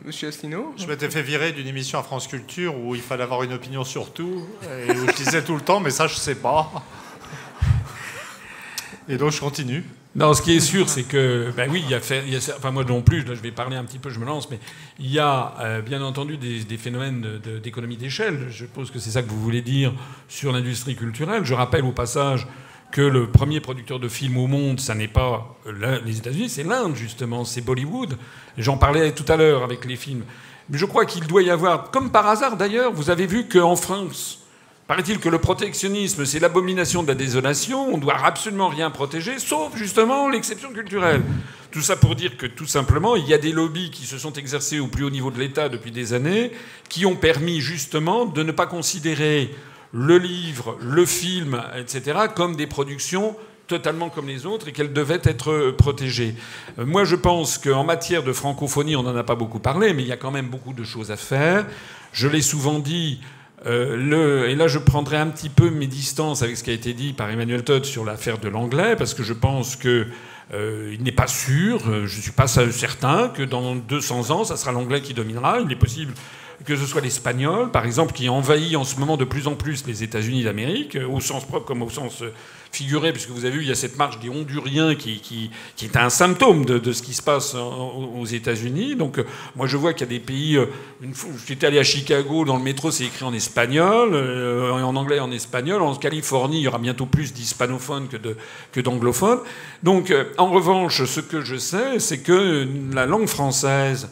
Speaker 1: Monsieur Asselineau
Speaker 3: Je m'étais fait virer d'une émission à France Culture où il fallait avoir une opinion sur tout et où je disais tout le temps, mais ça, je sais pas.
Speaker 4: Et donc je continue.
Speaker 2: Non, ce qui est sûr, c'est que, ben oui, il y a, enfin moi non plus, je vais parler un petit peu, je me lance, mais il y a euh, bien entendu des, phénomènes d'économie d'échelle. Je suppose que c'est ça que vous voulez dire sur l'industrie culturelle. Je rappelle au passage que le premier producteur de films au monde, ça n'est pas les États-Unis, c'est l'Inde justement, c'est Bollywood. J'en parlais tout à l'heure avec les films. Mais je crois qu'il doit y avoir, comme par hasard d'ailleurs, vous avez vu qu'en France, Paraît-il que le protectionnisme, c'est l'abomination de la désolation, on ne doit absolument rien protéger, sauf justement l'exception culturelle. Tout ça pour dire que tout simplement, il y a des lobbies qui se sont exercés au plus haut niveau de l'État depuis des années, qui ont permis justement de ne pas considérer le livre, le film, etc., comme des productions totalement comme les autres et qu'elles devaient être protégées. Euh, moi, je pense qu'en matière de francophonie, on n'en a pas beaucoup parlé, mais il y a quand même beaucoup de choses à faire. Je l'ai souvent dit, euh, et là, je prendrai un petit peu mes distances avec ce qui a été dit par Emmanuel Todd sur l'affaire de l'anglais, parce que je pense qu'il euh, n'est pas sûr, euh, je ne suis pas certain que dans 200 ans, ça sera l'anglais qui dominera. Il est possible que ce soit l'espagnol, par exemple, qui envahit en ce moment de plus en plus les États-Unis d'Amérique, au sens propre comme au sens figuré, puisque vous avez vu, il y a cette marche des Honduriens qui, est un symptôme de, ce qui se passe aux États-Unis. Donc, euh, moi, je vois qu'il y a des pays. Euh, j'étais allé à Chicago, dans le métro, c'est écrit en espagnol, euh, en anglais, en espagnol. En Californie, il y aura bientôt plus d'hispanophones que, d'anglophones. Donc, en revanche, ce que je sais, c'est que la langue française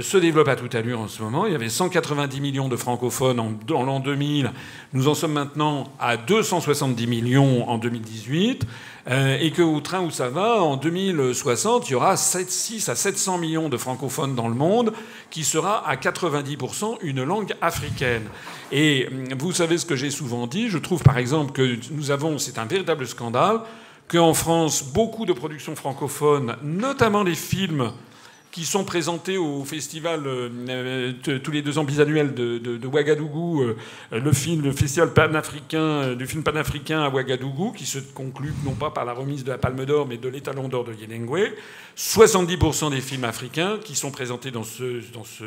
Speaker 2: se développe à toute allure en ce moment. Il y avait 190 millions de francophones en, l'an 2000. Nous en sommes maintenant à 270 millions en 2018. Euh, et qu'au train où ça va, en 2060, il y aura 7, 6 à 700 millions de francophones dans le monde, qui sera à 90% une langue africaine. Et hum, vous savez ce que j'ai souvent dit. Je trouve par exemple que nous avons, c'est un véritable scandale, qu'en France, beaucoup de productions francophones, notamment les films, qui sont présentés au festival euh, tous les deux ans bisannuel de, Ouagadougou, euh, le, film, festival panafricain, euh, du film panafricain à Ouagadougou, qui se conclut non pas par la remise de la Palme d'Or, mais de l'étalon d'or de Yenengwe. 70% des films africains qui sont présentés dans ce, dans ce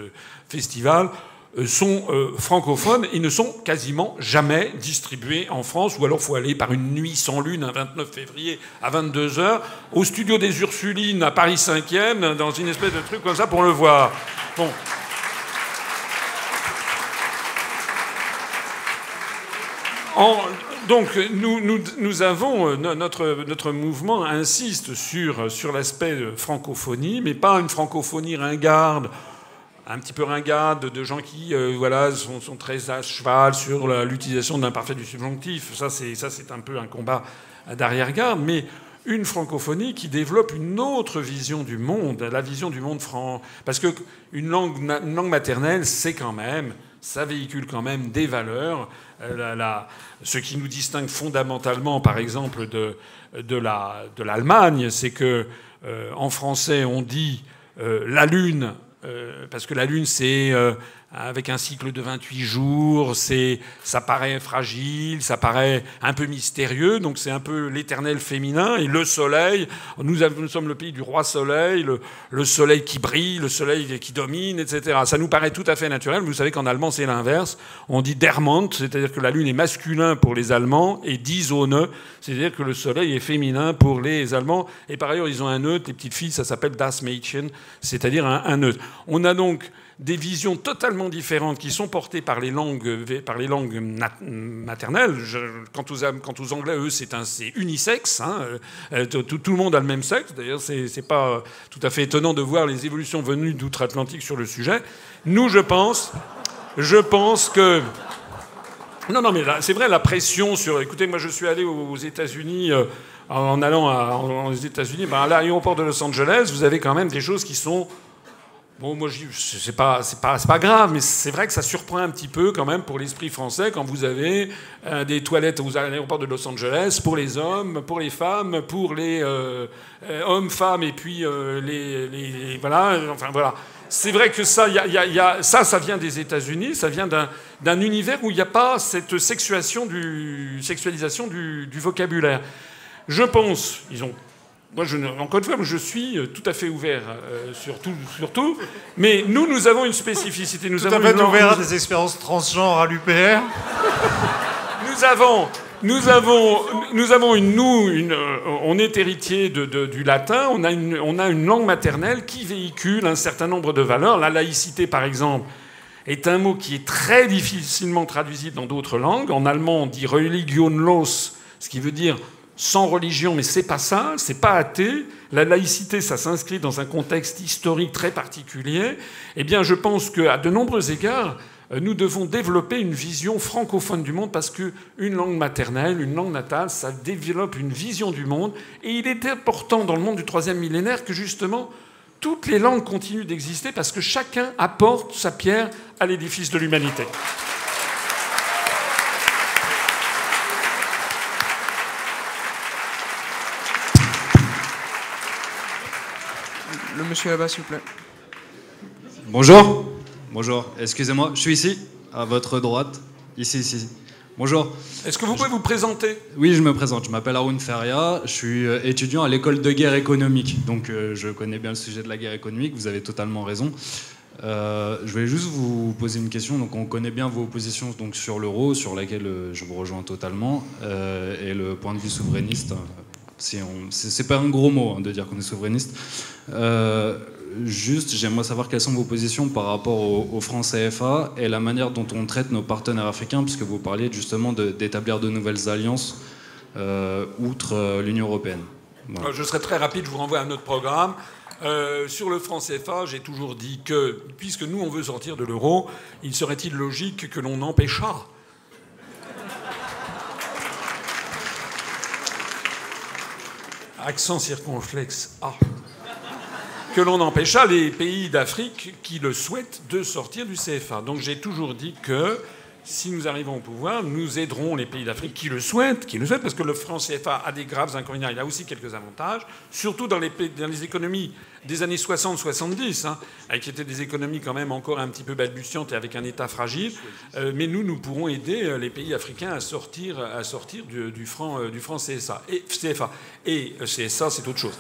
Speaker 2: festival euh, sont euh, francophones et ne sont quasiment jamais distribués en France, ou alors faut aller par une nuit sans lune un 29 février à 22h au studio des Ursulines à Paris 5e, dans une espèce de truc comme ça pour le voir. Bon. donc nous, avons, euh, notre, notre mouvement insiste sur, sur l'aspect francophonie, mais pas une francophonie ringarde un petit peu ringade de gens qui euh, voilà, sont, très à cheval sur l'utilisation de l'imparfait du subjonctif. Ça, c'est, un peu un combat d'arrière-garde. Mais une francophonie qui développe une autre vision du monde, la vision du monde franc. Parce qu'une langue, une langue maternelle, c'est quand même, ça véhicule quand même des valeurs. Euh, la, ce qui nous distingue fondamentalement, par exemple, de, de, la, de l'Allemagne, c'est que euh, en français, on dit la lune parce que la Lune, c'est euh, avec un cycle de 28 jours, c'est, ça paraît fragile, ça paraît un peu mystérieux, donc c'est un peu l'éternel féminin. Et le Soleil, nous, sommes le pays du roi Soleil, le, Soleil qui brille, le Soleil qui domine, etc. Ça nous paraît tout à fait naturel. Vous savez qu'en allemand, c'est l'inverse. On dit dermont, c'est-à-dire que la Lune est masculin pour les Allemands, et die Sonne, c'est-à-dire que le Soleil est féminin pour les Allemands. Et par ailleurs, ils ont un neutre, les petites filles, ça s'appelle das Mädchen, c'est-à-dire un, un neutre. On a donc des visions totalement différentes qui sont portées par les langues, par les langues maternelles. quant, aux, Anglais, eux, c'est unisexe. Hein. Euh, tout, le monde a le même sexe. D'ailleurs, c'est pas tout à fait étonnant de voir les évolutions venues d'outre-Atlantique sur le sujet. Nous, je pense, je pense que non, non, mais c'est vrai, la pression sur. Écoutez, moi, je suis allé aux États-Unis. Euh, en allant aux États-Unis, ben, à l'aéroport de Los Angeles, vous avez quand même des choses qui sont Bon, moi, c'est pas, pas, grave, mais c'est vrai que ça surprend un petit peu quand même pour l'esprit français quand vous avez euh, des toilettes aux aéroports de Los Angeles pour les hommes, pour les femmes, pour les euh, euh, hommes, femmes et puis les, voilà, enfin voilà. C'est vrai que ça, y y a, ça, ça vient des États-Unis, ça vient d'un univers où il n'y a pas cette sexualisation du, du vocabulaire. Je pense, ils ont moi, je, encore une fois, je suis euh, tout à fait ouvert euh, sur, tout, mais nous, nous avons une spécificité. Nous
Speaker 4: tout à fait ouvert à des expériences transgenres à l'UPR
Speaker 2: Nous avons nous avons, nous avons une, nous, une, on est héritier de, du latin, on a, une, on a une langue maternelle qui véhicule un certain nombre de valeurs. La laïcité, par exemple, est un mot qui est très difficilement traduisible dans d'autres langues. En allemand, on dit religionlos, ce qui veut dire sans religion, mais c'est pas ça, c'est pas athée. La laïcité, ça s'inscrit dans un contexte historique très particulier. Eh bien, je pense qu'à de nombreux égards, euh, nous devons développer une vision francophone du monde parce qu'une langue maternelle, une langue natale, ça développe une vision du monde. Et il est important dans le monde du troisième millénaire que justement toutes les langues continuent d'exister parce que chacun apporte sa pierre à l'édifice de l'humanité.
Speaker 1: Le monsieur là-bas, s'il vous plaît.
Speaker 6: Bonjour. Bonjour. Excusez-moi, je suis ici, à votre droite. Ici, ici. Bonjour.
Speaker 2: Est-ce que vous pouvez vous présenter?
Speaker 6: Oui, je me présente. Je m'appelle Haroun Feria. Je suis euh, étudiant à l'école de guerre économique. Donc, euh, je connais bien le sujet de la guerre économique. Vous avez totalement raison. Euh, je voulais juste vous poser une question. Donc, on connaît bien vos positions donc, sur l'euro, sur laquelle je vous rejoins totalement, et le point de vue souverainiste c'est pas un gros mot hein, de dire qu'on est souverainiste. Euh, juste, j'aimerais savoir quelles sont vos positions par rapport au, franc CFA et la manière dont on traite nos partenaires africains, puisque vous parliez justement d'établir de, nouvelles alliances euh, outre euh, l'Union européenne.
Speaker 2: Je serai très rapide, je vous renvoie à un autre programme. sur le franc CFA, j'ai toujours dit que, puisque nous on veut sortir de l'euro, il serait-il logique que l'on empêchât accent circonflexe A, que l'on empêcha les pays d'Afrique qui le souhaitent de sortir du CFA. Donc j'ai toujours dit que si nous arrivons au pouvoir, nous aiderons les pays d'Afrique qui le souhaitent, qui le souhaitent, parce que le franc CFA a des graves inconvénients. Il a aussi quelques avantages, surtout dans les, dans les économies des années 60-70, hein, qui étaient des économies quand même encore un petit peu balbutiantes et avec un État fragile. Euh, mais nous, nous pourrons aider euh, les pays africains à sortir, à sortir du, franc, euh, CSA et, CFA. Et CSA, c'est autre chose.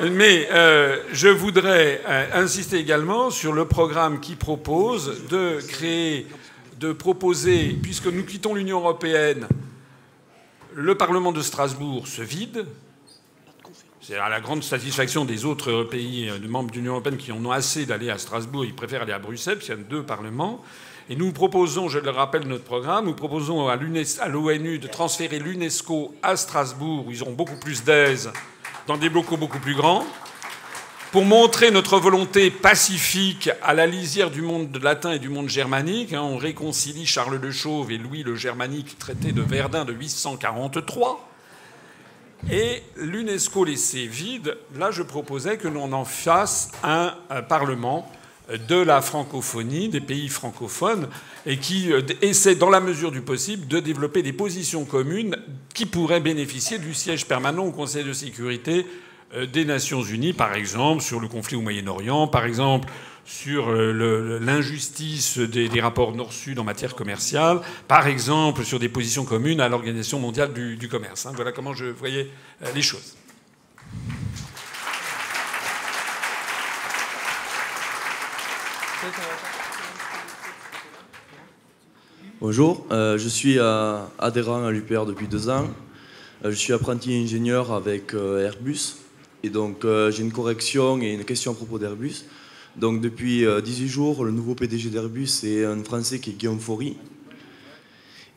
Speaker 2: Mais je voudrais insister également sur le programme qui propose de créer, de proposer, puisque nous quittons l'Union européenne, le Parlement de Strasbourg se vide, c'est à la grande satisfaction des autres pays euh, membres de l'Union européenne qui en ont assez d'aller à Strasbourg. Ils préfèrent aller à Bruxelles, parce qu'il y a deux parlements. Et nous proposons, je le rappelle notre programme, nous proposons à l'ONU de transférer l'UNESCO à Strasbourg, où ils auront beaucoup plus d'aise, dans des locaux beaucoup plus grands, pour montrer notre volonté pacifique à la lisière du monde latin et du monde germanique. Hein. On réconcilie Charles le Chauve et Louis le Germanique, traité de Verdun de 843 et l'UNESCO laissé vide, là je proposais que l'on en fasse un, parlement de la francophonie, des pays francophones, et qui euh, essaie, dans la mesure du possible, de développer des positions communes qui pourraient bénéficier du siège permanent au Conseil de sécurité euh, des Nations Unies, par exemple, sur le conflit au Moyen-Orient, par exemple, sur euh, l'injustice des, rapports nord-sud en matière commerciale, par exemple sur des positions communes à l'Organisation mondiale du, commerce. Hein. Voilà comment je voyais les choses.
Speaker 7: Bonjour, euh, je suis adhérent à l'UPR depuis deux ans. je suis apprenti ingénieur avec Airbus. Et donc j'ai une correction et une question à propos d'Airbus. Donc depuis 18 euh, jours, le nouveau PDG d'Airbus est un Français qui est Guillaume Faury.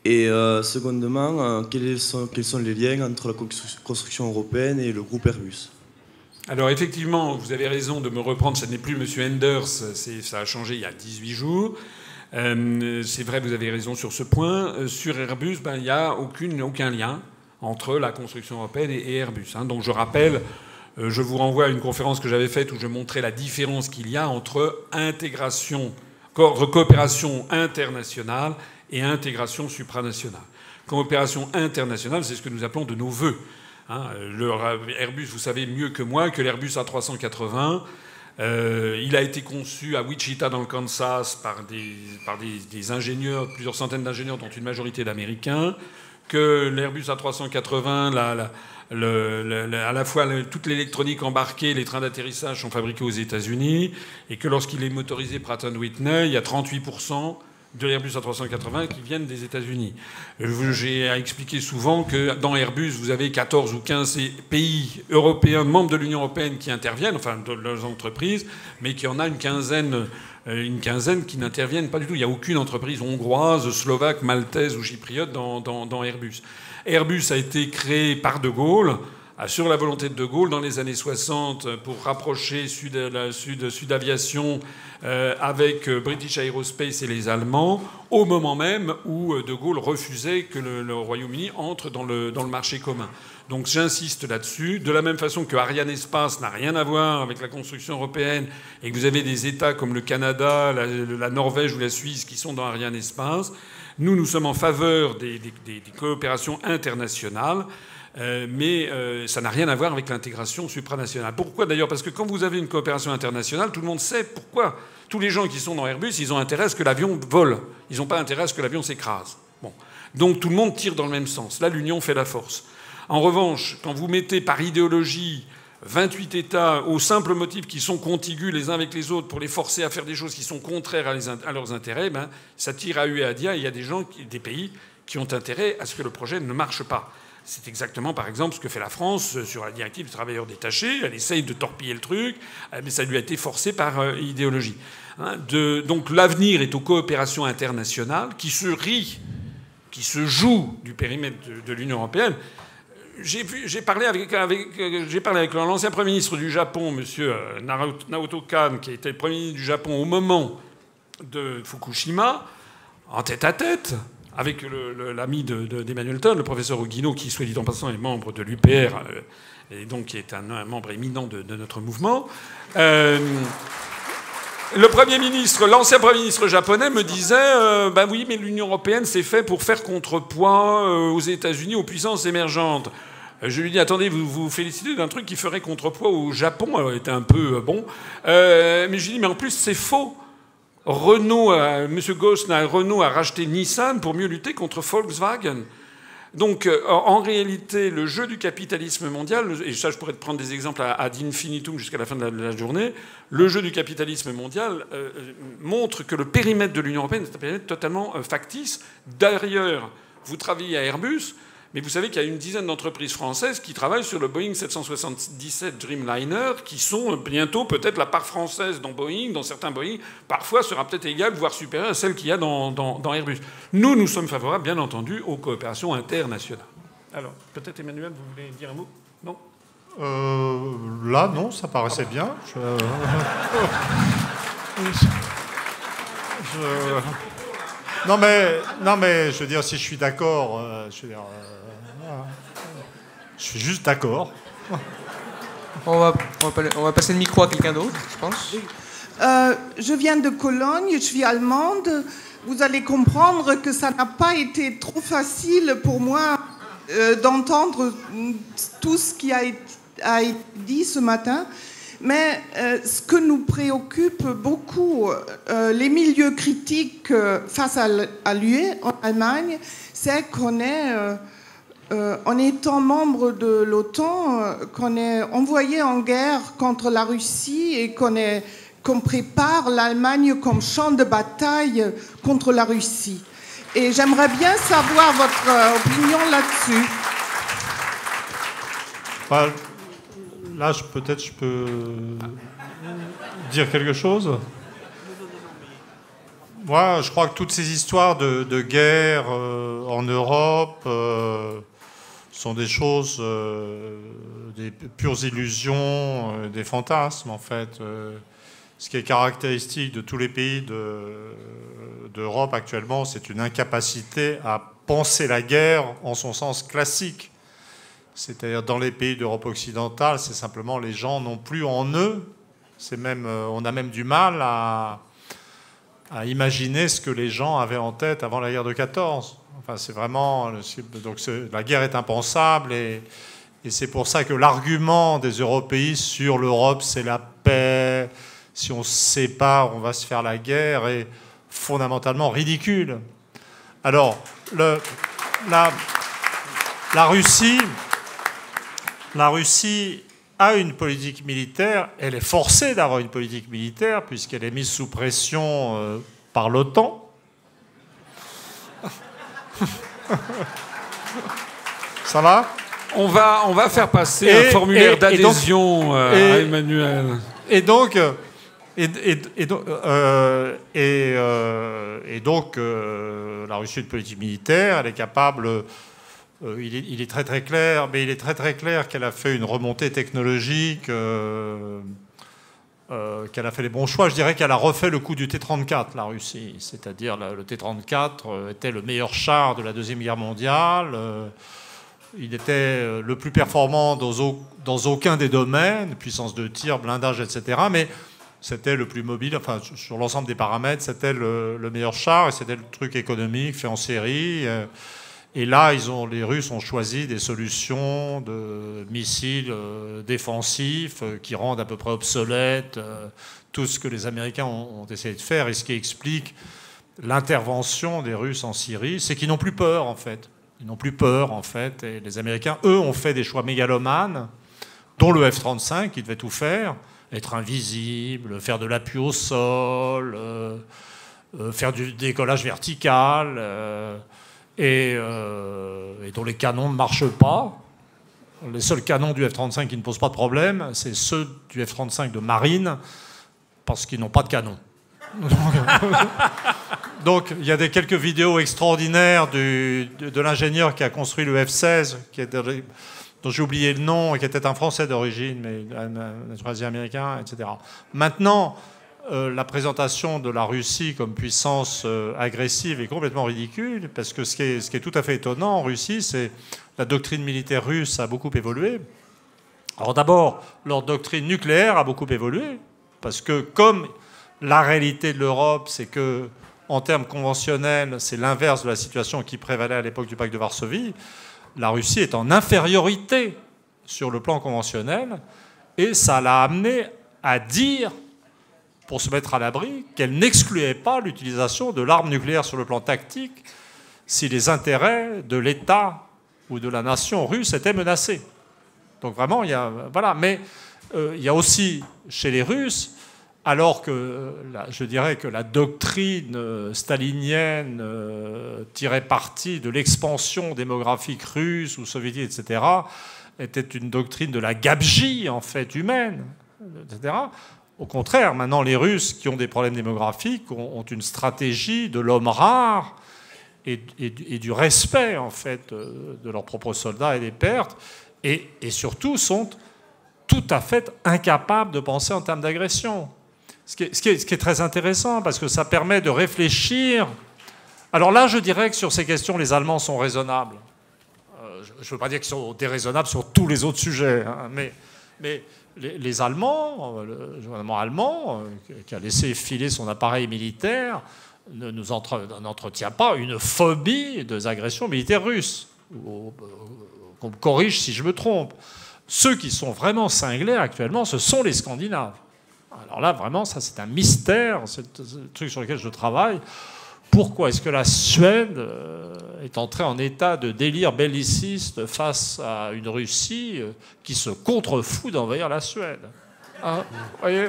Speaker 7: Et euh, secondement, euh, quels, sont, les liens entre la construction européenne et le groupe Airbus?
Speaker 2: Alors effectivement, vous avez raison de me reprendre, ce n'est plus M. Enders, ça a changé il y a 18 jours. c'est vrai, vous avez raison sur ce point. sur Airbus, ben, il n'y a aucun lien entre la construction européenne et, Airbus. Hein. Donc je rappelle euh, je vous renvoie à une conférence que j'avais faite où je montrais la différence qu'il y a entre intégration, coopération internationale et intégration supranationale. Coopération internationale, c'est ce que nous appelons de nos voeux. Hein. le Airbus, vous savez mieux que moi que l'Airbus A380, euh, il a été conçu à Wichita dans le Kansas par des, par des ingénieurs, plusieurs centaines d'ingénieurs, dont une majorité d'Américains, que l'Airbus A380, la, la à la fois toute l'électronique embarquée, les trains d'atterrissage sont fabriqués aux États-Unis, et que lorsqu'il est motorisé Pratt Whitney, il y a 38% de l'Airbus A380 qui viennent des États-Unis. J'ai expliqué souvent que dans Airbus, vous avez 14 ou 15 pays européens, membres de l'Union européenne, qui interviennent, enfin de leurs entreprises, mais qu'il y en a une quinzaine, euh, une quinzaine qui n'interviennent pas du tout. Il n'y a aucune entreprise hongroise, slovaque, maltaise ou chypriote dans Airbus. Airbus a été créé par De Gaulle sur la volonté de De Gaulle dans les années 60 pour rapprocher Sud, Aviation euh, avec euh, British Aerospace et les Allemands, au moment même où euh, De Gaulle refusait que le, Royaume-Uni entre dans le, marché commun. Donc j'insiste là-dessus. De la même façon que Ariane Espace n'a rien à voir avec la construction européenne et que vous avez des États comme le Canada, la, Norvège ou la Suisse qui sont dans Ariane Espace, nous, nous sommes en faveur des coopérations internationales. Euh, mais euh, ça n'a rien à voir avec l'intégration supranationale. Pourquoi d'ailleurs? Parce que quand vous avez une coopération internationale, tout le monde sait pourquoi. Tous les gens qui sont dans Airbus, ils ont intérêt à ce que l'avion vole. Ils n'ont pas intérêt à ce que l'avion s'écrase. Bon. Donc tout le monde tire dans le même sens. Là, l'union fait la force. En revanche, quand vous mettez par idéologie 28 États au simple motif qu'ils sont contigus les uns avec les autres pour les forcer à faire des choses qui sont contraires à, leurs intérêts, ben, ça tire à et à dia. Il y a des gens, des pays qui ont intérêt à ce que le projet ne marche pas. C'est exactement, par exemple, ce que fait la France sur la directive des travailleurs détachés. Elle essaye de torpiller le truc, euh, mais ça lui a été forcé par euh, idéologie. Hein, donc l'avenir est aux coopérations internationales qui se rient, qui se jouent du périmètre de, l'Union européenne. J'ai parlé avec, l'ancien Premier ministre du Japon, M. Naoto Kan, qui était Premier ministre du Japon au moment de Fukushima, en tête à tête avec l'ami d'Emmanuel Todd, le professeur Oguino, qui, soit dit en passant, est membre de l'UPR, euh, et donc qui est un, membre éminent de, notre mouvement. Euh, le Premier ministre, l'ancien Premier ministre japonais me disait Ben oui, mais l'Union européenne, c'est fait pour faire contrepoids aux États-Unis, aux puissances émergentes. Je lui dis attendez, vous vous félicitez d'un truc qui ferait contrepoids au Japon? Alors, il était un peu bon. mais je lui dis mais en plus, c'est faux. Renault, M. Gosselin, Renault a racheté Nissan pour mieux lutter contre Volkswagen. Donc, euh, en réalité, le jeu du capitalisme mondial, et ça, je pourrais prendre des exemples ad infinitum jusqu'à la fin de la, journée, le jeu du capitalisme mondial euh, montre que le périmètre de l'Union européenne est un périmètre totalement euh, factice. D'ailleurs, vous travaillez à Airbus, mais vous savez qu'il y a une dizaine d'entreprises françaises qui travaillent sur le Boeing 777 Dreamliner, qui sont bientôt peut-être la part française dans Boeing, dans certains Boeing, parfois sera peut-être égale, voire supérieure à celle qu'il y a dans, Airbus. Nous, nous sommes favorables, bien entendu, aux coopérations internationales. Alors, peut-être Emmanuel, vous voulez dire un mot? Non?
Speaker 4: Euh, Là, non, ça paraissait bien. Non mais, non mais je veux dire, si je suis d'accord, euh, je veux dire, euh, je suis juste d'accord.
Speaker 1: On va, on, va, passer le micro à quelqu'un d'autre, je pense.
Speaker 8: Euh, je viens de Cologne, je suis allemande. Vous allez comprendre que ça n'a pas été trop facile pour moi euh, d'entendre tout ce qui a été, a été, dit ce matin. Mais euh, ce que nous préoccupe beaucoup, les milieux critiques face à l'UE en Allemagne, c'est qu'on est euh, en étant membre de l'OTAN, euh, qu'on est envoyé en guerre contre la Russie et qu'on prépare l'Allemagne comme champ de bataille contre la Russie. Et j'aimerais bien savoir votre euh, opinion là-dessus.
Speaker 4: là, peut-être je peux dire quelque chose. Moi, je crois que toutes ces histoires de, guerre en Europe, sont des choses, euh, des pures illusions, euh, des fantasmes en fait. Euh, ce qui est caractéristique de tous les pays d'Europe actuellement, c'est une incapacité à penser la guerre en son sens classique. C'est-à-dire dans les pays d'Europe occidentale, c'est simplement les gens n'ont plus en eux, même, on a même du mal à, à imaginer ce que les gens avaient en tête avant la guerre de 14 c'est vraiment donc la guerre est impensable et, c'est pour ça que l'argument des européistes sur l'Europe, c'est la paix. Si on se sépare, on va se faire la guerre est fondamentalement ridicule. Alors, la, la Russie, la Russie a une politique militaire. Elle est forcée d'avoir une politique militaire puisqu'elle est mise sous pression euh, par l'OTAN Ça va
Speaker 2: On va, on va faire passer
Speaker 4: Et-
Speaker 2: un formulaire d'adhésion euh, à Emmanuel.
Speaker 4: Et donc, euh, et, et- et donc, euh, et, euh, et donc euh, la Russie une politique militaire, elle est capable. euh, il, est, il est très très clair, mais il est très très clair qu'elle a fait une remontée technologique, euh, qu'elle a fait les bons choix. Je dirais qu'elle a refait le coup du T-34, la Russie. C'est-à-dire le T-34 euh, était le meilleur char de la deuxième guerre mondiale. euh, il était le plus performant dans, au- dans aucun des domaines, puissance de tir, blindage, etc. Mais c'était le plus mobile, enfin sur- l'ensemble des paramètres, c'était le, le meilleur char et c'était le truc économique fait en série. Et là, ils ont, les Russes ont choisi des solutions de missiles euh, défensifs euh, qui rendent à peu près obsolètes euh, tout ce que les Américains ont, essayé de faire et ce qui explique l'intervention des Russes en Syrie, c'est qu'ils n'ont plus peur en fait. Ils n'ont plus peur en fait. Et les Américains, eux, ont fait des choix mégalomanes, dont le F-35 qui devait tout faire, être invisible, faire de l'appui au sol, faire du décollage vertical, et, euh, et dont les canons ne marchent pas. Les seuls canons du F-35 qui ne posent pas de problème, c'est ceux du F-35 de marine, parce qu'ils n'ont pas de canon. Donc, il y a des quelques vidéos extraordinaires du- de, de l'ingénieur qui a construit le F-16, qui est de- dont j'ai oublié le nom, et qui était un Français d'origine, mais un naturalisé américain, etc. Maintenant, euh, la présentation de la Russie comme puissance euh, agressive est complètement ridicule, parce que ce qui est, tout à fait étonnant en Russie, c'est la doctrine militaire russe a beaucoup évolué. Alors d'abord, leur doctrine nucléaire a beaucoup évolué, parce que comme la réalité de l'Europe, c'est que en termes conventionnels, c'est l'inverse de la situation qui prévalait à l'époque du pacte de Varsovie, la Russie est en infériorité sur le plan conventionnel, et ça l'a amené à dire, pour se mettre à l'abri, qu'elle n'excluait pas l'utilisation de l'arme nucléaire sur le plan tactique si les intérêts de l'État ou de la nation russe étaient menacés. Donc vraiment, il y a voilà, mais euh, il y a aussi chez les Russes, alors que euh, je dirais que la doctrine euh, stalinienne tirait parti de l'expansion démographique russe ou soviétique, etc., était une doctrine de la gabegie en fait humaine, etc. Au contraire, maintenant les Russes qui ont des problèmes démographiques ont, une stratégie de l'homme rare et, du respect en fait euh, de leurs propres soldats et des pertes, et, surtout sont tout à fait incapables de penser en termes d'agression. Ce qui, est, ce qui est- très intéressant parce que ça permet de réfléchir. Alors là, je dirais que sur ces questions, les Allemands sont raisonnables. Euh, je ne veux pas dire qu'ils sont déraisonnables sur tous les autres sujets, hein, mais les, Allemands, le gouvernement allemand, euh, qui a laissé filer son appareil militaire, n'entretient pas une phobie des agressions militaires russes. Qu'on me corrige si je me trompe. Ceux qui sont vraiment cinglés actuellement, ce sont les Scandinaves. Alors là, vraiment, ça c'est un mystère, c'est le truc sur lequel je travaille. Pourquoi est-ce que la Suède euh, est entrée en état de délire belliciste face à une Russie euh, qui se contrefout d'envahir la Suède Hein, Vous voyez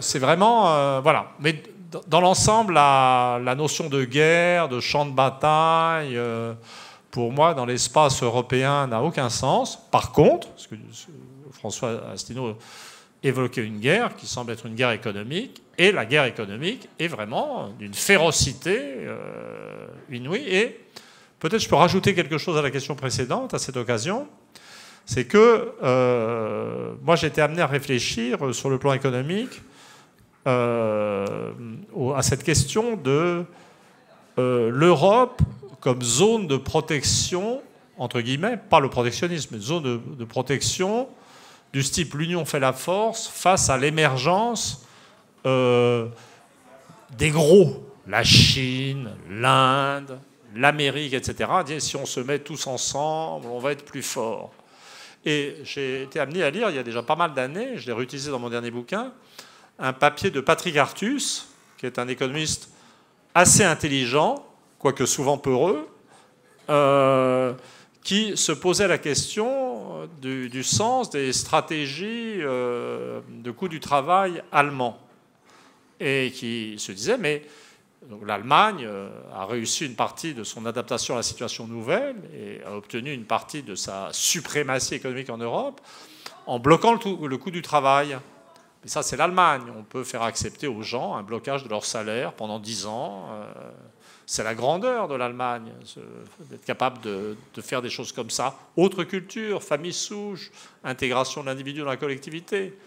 Speaker 4: C'est vraiment... euh, voilà. Mais dans l'ensemble, la, notion de guerre, de champ de bataille, euh, pour moi, dans l'espace européen, n'a aucun sens. Par contre, parce que François Astino évoquait une guerre qui semble être une guerre économique, et la guerre économique est vraiment d'une férocité Et peut-être je peux rajouter quelque chose à la question précédente, à cette occasion, c'est que euh, moi j'ai été amené à réfléchir sur le plan économique euh, à cette question de euh, l'Europe comme zone de protection, entre guillemets, pas le protectionnisme, mais zone de, protection du type l'union fait la force face à l'émergence des gros, la Chine, l'Inde, l'Amérique, etc. Si on se met tous ensemble, on va être plus fort. Et j'ai été amené à lire, il y a déjà pas mal d'années, je l'ai réutilisé dans mon dernier bouquin, un papier de Patrick Artus, qui est un économiste assez intelligent, quoique souvent peureux, euh, qui se posait la question du, du sens des stratégies euh, de coût du travail allemands. Et qui se disait, mais L'Allemagne a réussi une partie de son adaptation à la situation nouvelle et a obtenu une partie de sa suprématie économique en Europe en bloquant le, coût du travail. Mais ça, c'est l'Allemagne. On peut faire accepter aux gens un blocage de leur salaire pendant 10 ans. C'est la grandeur de l'Allemagne, d'être capable de, faire des choses comme ça. Autre culture, famille souche, intégration de l'individu dans la collectivité.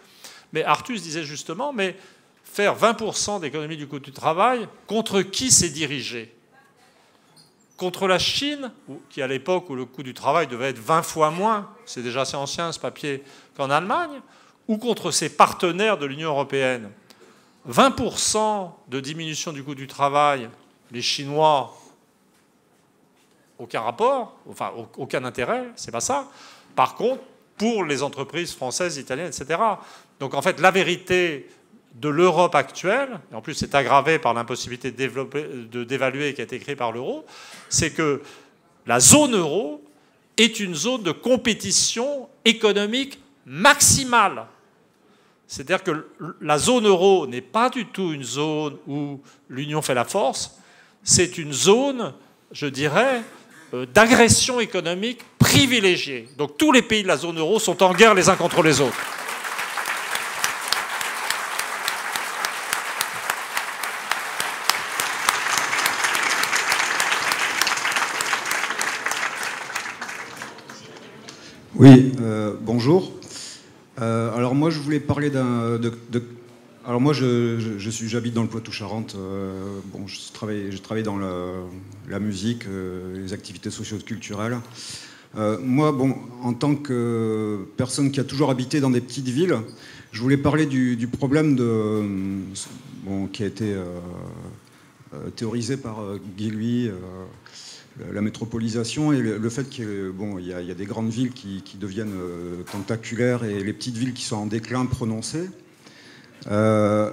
Speaker 4: Mais Artus disait justement, mais faire 20% d'économie du coût du travail, contre qui c'est dirigé? Contre la Chine, qui à l'époque où le coût du travail devait être 20 fois moins, c'est déjà assez ancien ce papier, qu'en Allemagne, ou contre ses partenaires de l'Union européenne? 20% de diminution du coût du travail les Chinois, aucun rapport, enfin aucun intérêt, c'est pas ça. Par contre, pour les entreprises françaises, italiennes, etc. Donc en fait, la vérité de l'Europe actuelle, et en plus c'est aggravé par l'impossibilité de d'évaluer qui a été créée par l'euro, c'est que la zone euro est une zone de compétition économique maximale. C'est-à-dire que la zone euro n'est pas du tout une zone où l'union fait la force, c'est une zone, je dirais, euh, d'agression économique privilégiée. Donc tous les pays de la zone euro sont en guerre les uns contre les autres.
Speaker 9: Oui, euh, bonjour. Euh, alors moi je voulais parler de, de, alors moi, je, suis, j'habite dans le Poitou-Charentes. Euh, bon, je travaille, je travaille dans la, musique, les activités socio-culturelles. Moi, bon, en tant que personne qui a toujours habité dans des petites villes, je voulais parler du, problème de, bon, qui a été théorisé par Guy la métropolisation et le, fait qu'il bon, y, a, y a des grandes villes qui, deviennent tentaculaires et les petites villes qui sont en déclin prononcé. Euh,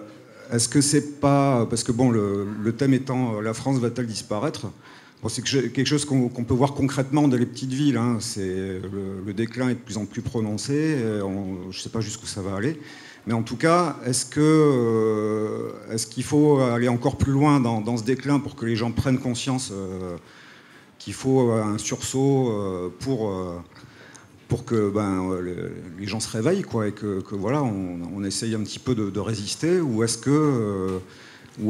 Speaker 9: est-ce que c'est pas. Parce que bon, le, thème étant euh, la France va-t-elle disparaître? C'est quelque chose qu'on peut voir concrètement dans les petites villes. Hein. C'est le, déclin est de plus en plus prononcé. je ne sais pas jusqu'où ça va aller. Mais en tout cas, euh, est-ce qu'il faut aller encore plus loin dans, ce déclin pour que les gens prennent conscience qu'il faut un sursaut pour pour que ben, les gens se réveillent quoi, et que, voilà, on, essaye un petit peu de, résister. Ou est-ce que euh,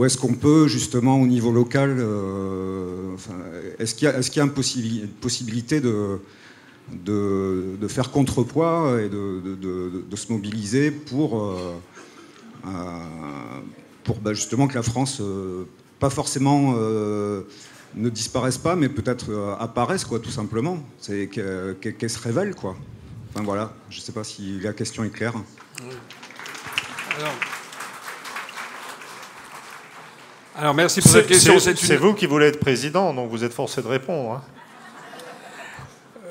Speaker 9: est-ce qu'on peut justement au niveau local, euh, est-ce qu'il y, est y, a une possibilité de, de, faire contrepoids et de, se mobiliser pour, euh, pour ben, justement que la France, pas forcément ne disparaissent pas, mais peut-être euh, apparaissent, quoi, tout simplement. C'est qu'elles se révèlent, quoi. Enfin voilà, je ne sais pas si la question est claire.
Speaker 2: Alors, merci pour cette question.
Speaker 4: C'est vous qui voulez être président, donc vous êtes forcé de répondre. Hein.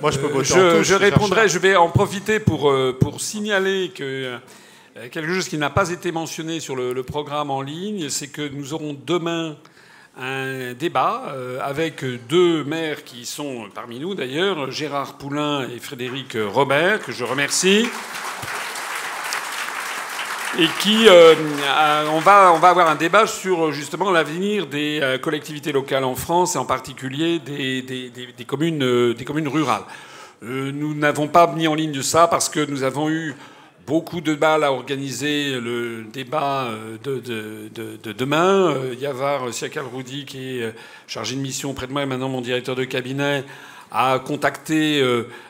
Speaker 2: Moi, je peux voter je, je répondrai. Je vais en profiter pour, euh, pour signaler que euh, quelque chose qui n'a pas été mentionné sur le programme en ligne, c'est que nous aurons demain un débat euh, avec deux maires qui sont parmi nous d'ailleurs, Gérard Poulain et Frédéric Robert, que je remercie. Et qui, euh, on, va, on va avoir un débat sur justement l'avenir des euh, collectivités locales en France et en particulier des, des, des, communes, des communes rurales. nous n'avons pas mis en ligne de ça parce que nous avons eu beaucoup de mal à organiser le débat euh, de, demain. Euh, Yavar Siakal Roudi, qui est euh, chargé de mission auprès de moi et maintenant mon directeur de cabinet, a contacté.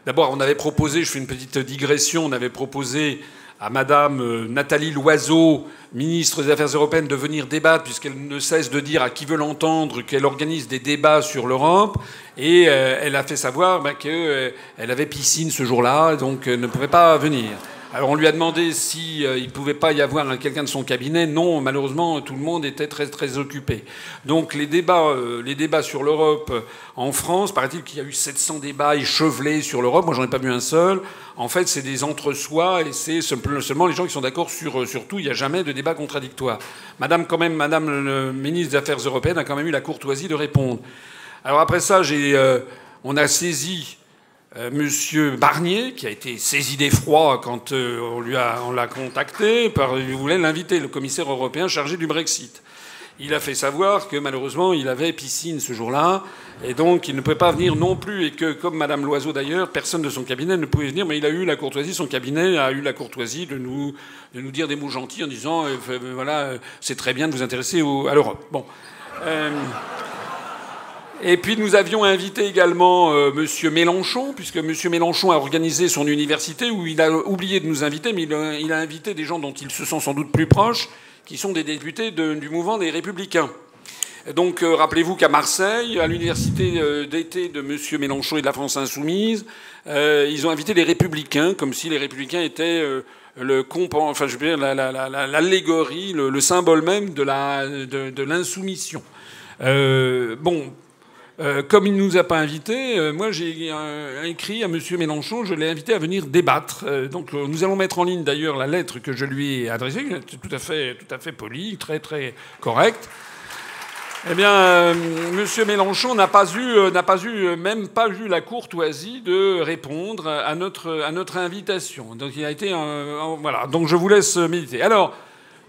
Speaker 2: D'abord, on avait proposé, je fais une petite digression, on avait proposé à Madame Nathalie Loiseau, ministre des Affaires européennes, de venir débattre, puisqu'elle ne cesse de dire à qui veut l'entendre qu'elle organise des débats sur l'Europe. Et elle a fait savoir ben, qu'elle avait piscine ce jour-là, donc elle ne pouvait pas venir. Alors on lui a demandé s'il euh, ne pouvait pas y avoir quelqu'un de son cabinet. Non, malheureusement, tout le monde était très très occupé. Donc les débats, euh, les débats sur l'Europe euh, en France, paraît-il qu'il y a eu 700 débats échevelés sur l'Europe. Moi, j'en ai pas vu un seul. En fait, c'est des entre-soi et c'est seulement les gens qui sont d'accord sur, sur tout. Il n'y a jamais de débat contradictoire. Madame, quand même, Madame le ministre des Affaires européennes a quand même eu la courtoisie de répondre. Alors après ça, j'ai, on a saisi euh, Monsieur Barnier, qui a été saisi d'effroi quand euh, on l'a contacté, il voulait l'inviter, le commissaire européen chargé du Brexit. il a fait savoir que malheureusement il avait piscine ce jour-là et donc il ne pouvait pas venir non plus et que comme Madame Loiseau d'ailleurs, personne de son cabinet ne pouvait venir, mais il a eu la courtoisie, son cabinet a eu la courtoisie de nous, dire des mots gentils en disant euh, voilà c'est très bien de vous intéresser à l'Europe. Bon. Euh, et puis nous avions invité également euh, Monsieur Mélenchon, puisque Monsieur Mélenchon a organisé son université où il a oublié de nous inviter, mais il a, invité des gens dont il se sent sans doute plus proche, qui sont des députés du mouvement des Républicains. Donc euh, rappelez-vous qu'à Marseille, à l'université euh, d'été de Monsieur Mélenchon et de la France insoumise, ils ont invité les Républicains, comme si les Républicains étaient le enfin je veux dire l'allégorie, le, symbole même de l'insoumission. De, bon, euh, comme il ne nous a pas invités, euh, moi j'ai écrit à M. Mélenchon, je l'ai invité à venir débattre. Euh, donc nous allons mettre en ligne d'ailleurs la lettre que je lui ai adressée, tout à tout à fait polie, très très correcte. Eh bien, M. Mélenchon n'a pas eu, n'a pas eu, même pas eu la courtoisie de répondre à notre, à notre invitation. Donc il a été, voilà. Donc je vous laisse méditer. Alors.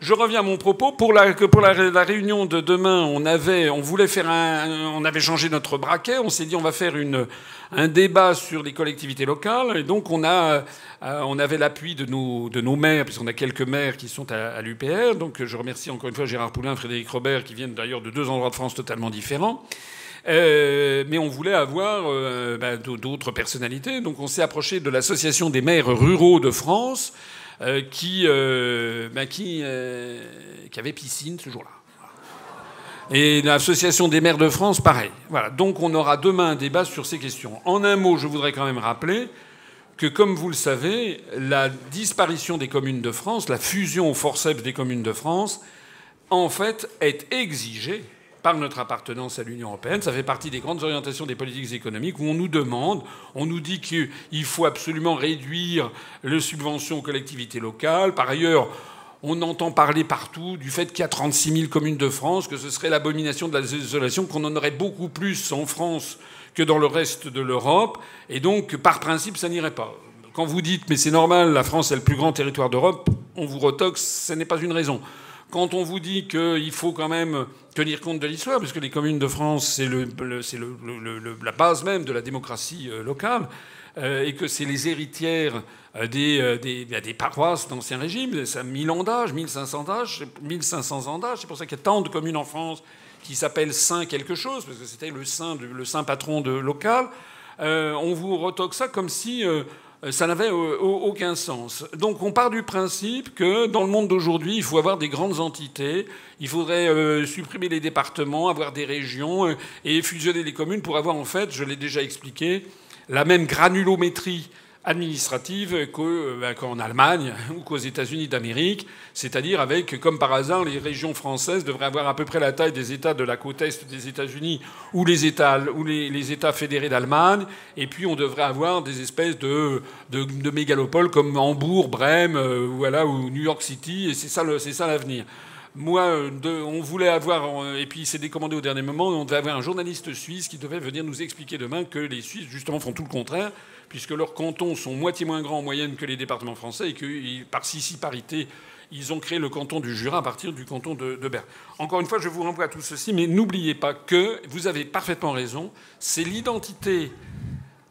Speaker 2: Je reviens à mon propos. Pour la, pour la, réunion de demain, on avait, on voulait faire un, on avait changé notre braquet. On s'est dit, on va faire une, un débat sur les collectivités locales. Et donc, on a, euh, on avait l'appui de nos, de nos maires, puisqu'on a quelques maires qui sont à, l'UPR. Donc, je remercie encore une fois Gérard Poulain, Frédéric Robert, qui viennent d'ailleurs de deux endroits de France totalement différents. Euh, mais on voulait avoir euh, bah, d'autres personnalités. Donc, on s'est approché de l'association des maires ruraux de France. Euh, qui, euh, ben, qui, euh, qui avait piscine ce jour-là. Et l'association des maires de France, pareil. Voilà. Donc on aura demain un débat sur ces questions. En un mot, je voudrais quand même rappeler que, comme vous le savez, la disparition des communes de France, la fusion au forceps des communes de France, en fait, est exigée par notre appartenance à l'Union européenne. Ça fait partie des grandes orientations des politiques économiques où on nous demande, on nous dit qu'il faut absolument réduire les subventions aux collectivités locales. Par ailleurs, on entend parler partout du fait qu'il y a 36 000 communes de France, que ce serait l'abomination de la désolation, qu'on en aurait beaucoup plus en France que dans le reste de l'Europe. Et donc, par principe, ça n'irait pas. Quand vous dites, mais c'est normal, la France est le plus grand territoire d'Europe, on vous retoxe, ce n'est pas une raison. Quand on vous dit qu'il faut quand même tenir compte de l'histoire, puisque les communes de France, c'est la base même de la démocratie euh, locale, euh, et que c'est les héritières euh, des, bah, des, paroisses d'Ancien Régime, ça 1000 ans d'âge, 1500 d'âge, 1500 ans d'âge. C'est pour ça qu'il y a tant de communes en France qui s'appellent Saint quelque chose, parce que c'était le saint, le saint patron de local. on vous retoque ça comme si ça n'avait euh, aucun sens. Donc on part du principe que dans le monde d'aujourd'hui, il faut avoir des grandes entités, il faudrait euh, supprimer les départements, avoir des régions et fusionner les communes pour avoir en fait, je l'ai déjà expliqué, la même granulométrie administrative euh, qu'en Allemagne ou qu'aux États-Unis d'Amérique, c'est-à-dire avec, comme par hasard, les régions françaises devraient avoir à peu près la taille des États de la côte est des États-Unis ou les États, ou les, États fédérés d'Allemagne, et puis on devrait avoir des espèces de, de, mégalopoles comme Hambourg, Brême, euh, voilà, ou New York City, et c'est ça, l'avenir. Moi, on voulait avoir, et puis il s'est décommandé au dernier moment, on devait avoir un journaliste suisse qui devait venir nous expliquer demain que les Suisses, justement, font tout le contraire, puisque leurs cantons sont moitié moins grands en moyenne que les départements français et que par six parité, ils ont créé le canton du Jura à partir du canton de, Berne. Encore une fois, je vous renvoie à tout ceci, mais n'oubliez pas que, vous avez parfaitement raison, c'est l'identité.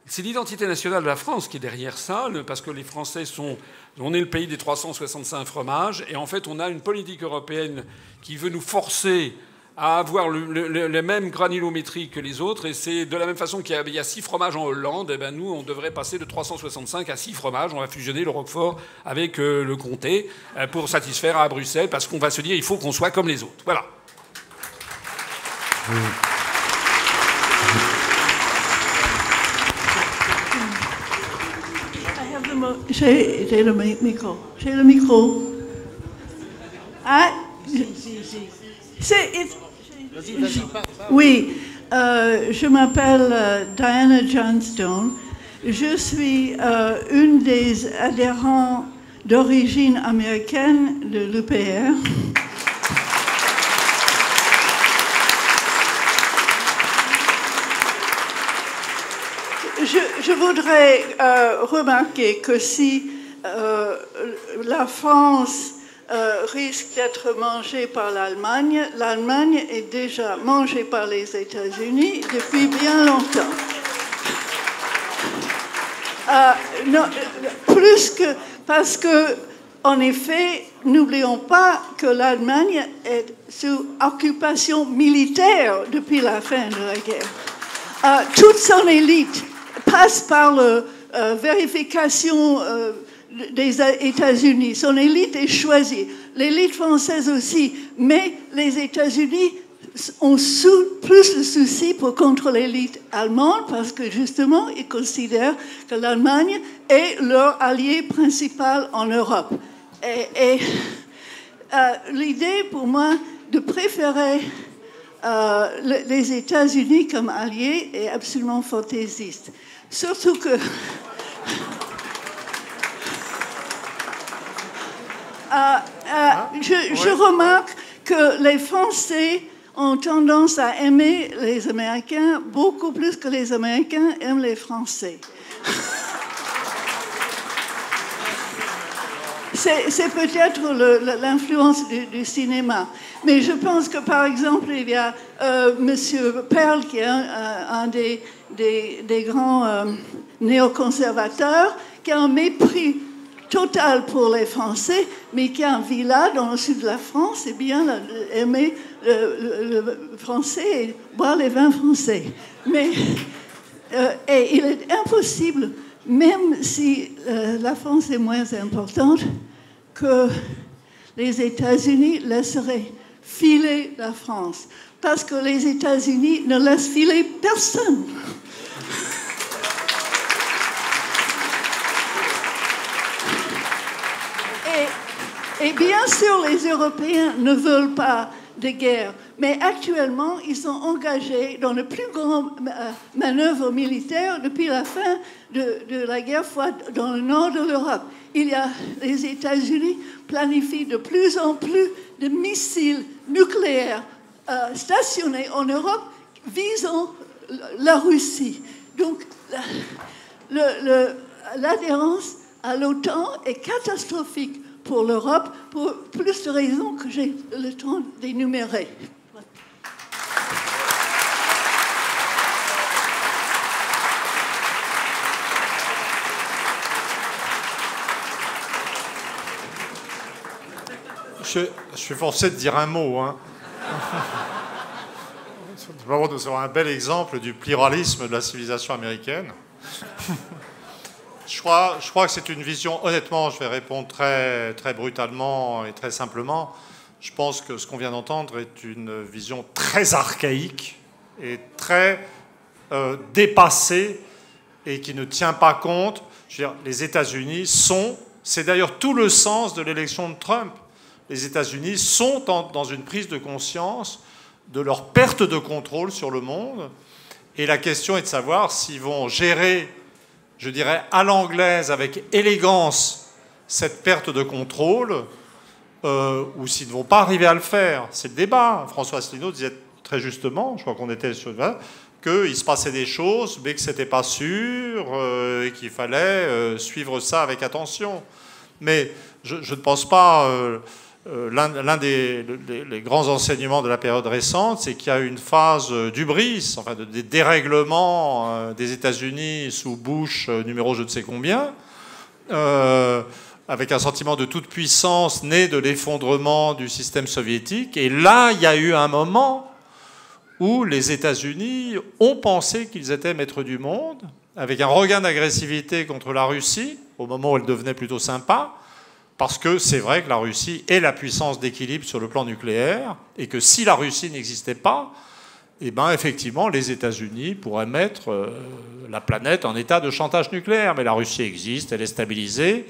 Speaker 2: C'est l'identité nationale de la France qui est derrière ça, parce que les Français sont. On est le pays des 365 fromages, et en fait, on a une politique européenne qui veut nous forcer à avoir le, le, même granulométrie que les autres. Et c'est de la même façon qu'il y, a six fromages en Hollande, et eh ben nous, on devrait passer de 365 à six fromages. On va fusionner le Roquefort avec euh, le comté euh, pour satisfaire à Bruxelles, parce qu'on va se dire il faut qu'on soit comme les autres. Voilà.
Speaker 10: J'ai le micro. J'ai le micro. Ah, c'est oui, euh, je m'appelle euh, Diana Johnstone. Je suis euh, une des adhérents d'origine américaine de l'UPR. Je, voudrais remarquer que si la France euh, risque d'être mangée par l'Allemagne. L'Allemagne est déjà mangée par les États-Unis depuis bien longtemps. Euh, non, plus que parce que, en effet, n'oublions pas que l'Allemagne est sous occupation militaire depuis la fin de la guerre. Euh, toute son élite passe par la vérification des États-Unis. Son élite est choisie. L'élite française aussi. Mais les États-Unis ont plus de soucis pour contre l'élite allemande parce que justement, ils considèrent que l'Allemagne est leur allié principal en Europe. Et, euh, l'idée pour moi de préférer euh, les États-Unis comme alliés est absolument fantaisiste. Surtout que Euh, euh, je, remarque que les Français ont tendance à aimer les Américains beaucoup plus que les Américains aiment les Français. C'est peut-être l'influence du, cinéma. Mais je pense que, par exemple, il y a euh, M. Perle, qui est un, des, des, grands néoconservateurs, qui a un mépris total pour les Français, mais qui a un villa dans le sud de la France, et bien aimer le, français et boire les vins français. Mais euh, il est impossible, même si euh, la France est moins importante, que les États-Unis laisseraient filer la France. Parce que les États-Unis ne laissent filer personne. Et bien sûr, les Européens ne veulent pas de guerre, mais actuellement, ils sont engagés dans le plus grand euh, manœuvre militaire depuis la fin de, la guerre froide dans le nord de l'Europe. Il y a les États-Unis planifient de plus en plus de missiles nucléaires euh, stationnés en Europe visant la Russie. Donc, l'adhérence à l'OTAN est catastrophique pour l'Europe pour plus de raisons que j'ai le temps d'énumérer.
Speaker 4: Je, suis forcé de dire un mot. Hein. nous avons un bel exemple du pluralisme de la civilisation américaine. Je crois, que c'est une vision, honnêtement, je vais répondre très, très brutalement et très simplement. Je pense que ce qu'on vient d'entendre est une vision très archaïque et très euh, dépassée et qui ne tient pas compte. Je veux dire, les États-Unis sont, c'est d'ailleurs tout le sens de l'élection de Trump. Les États-Unis sont dans une prise de conscience de leur perte de contrôle sur le monde. Et la question est de savoir s'ils vont gérer je dirais, à l'anglaise, avec élégance, cette perte de contrôle, euh, ou s'ils ne vont pas arriver à le faire. C'est le débat. François Asselineau disait très justement, je crois qu'on était sur qu'il se passait des choses, mais que ce n'était pas sûr, euh, et qu'il fallait euh, suivre ça avec attention. Mais je, ne pense pas l'un des grands enseignements de la période récente, c'est qu'il y a une phase d'ubris, enfin de, dérèglement euh, des États-Unis sous Bush euh, numéro je ne sais combien, avec un sentiment de toute puissance né de l'effondrement du système soviétique. Et là, il y a eu un moment où les États-Unis ont pensé qu'ils étaient maîtres du monde, avec un regain d'agressivité contre la Russie, au moment où elle devenait plutôt sympa parce que c'est vrai que la Russie est la puissance d'équilibre sur le plan nucléaire, et que si la Russie n'existait pas, eh ben, effectivement, les États-Unis pourraient mettre euh, la planète en état de chantage nucléaire. Mais la Russie existe, elle est stabilisée,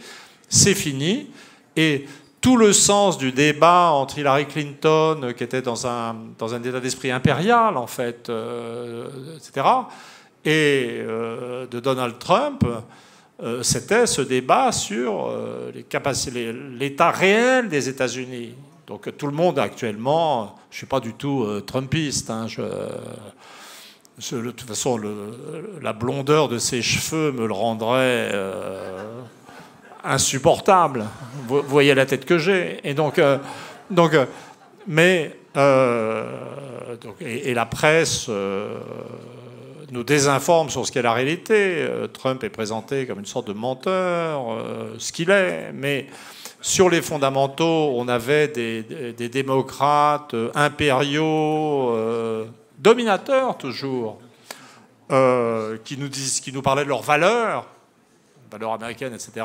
Speaker 4: c'est fini. Et tout le sens du débat entre Hillary Clinton, euh, qui était dans un, dans un état d'esprit impérial, en fait, euh, etc., et de Donald Trump, euh, c'était ce débat sur euh, l'état réel des États-Unis. Donc tout le monde actuellement, je ne suis pas du tout euh, trumpiste. Hein, de toute façon, la blondeur de ses cheveux me le rendrait insupportable. Vous, voyez la tête que j'ai. Et donc, euh, donc euh, mais euh, et, la presse nous désinforme sur ce qu'est la réalité. Trump est présenté comme une sorte de menteur, ce qu'il est, mais sur les fondamentaux, on avait des, démocrates impériaux, dominateurs toujours, qui nous disent, qui nous parlaient de leurs valeurs, valeurs américaines, etc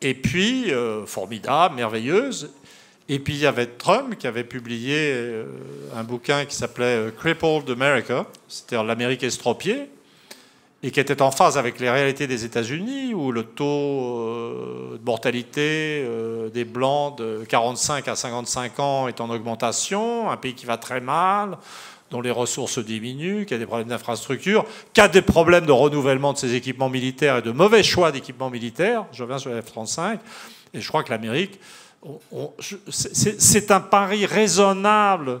Speaker 4: et puis, euh, formidable, merveilleuse. Et puis il y avait Trump qui avait publié euh, un bouquin qui s'appelait euh, Crippled America, c'est-à-dire l'Amérique estropiée, et qui était en phase avec les réalités des États-Unis, où le taux de mortalité des Blancs de 45 à 55 ans est en augmentation, un pays qui va très mal, dont les ressources diminuent, qui a des problèmes d'infrastructure, qui a des problèmes de renouvellement de ses équipements militaires et de mauvais choix d'équipements militaires. Je reviens sur la F-35. Et je crois que l'Amérique, c'est un pari raisonnable,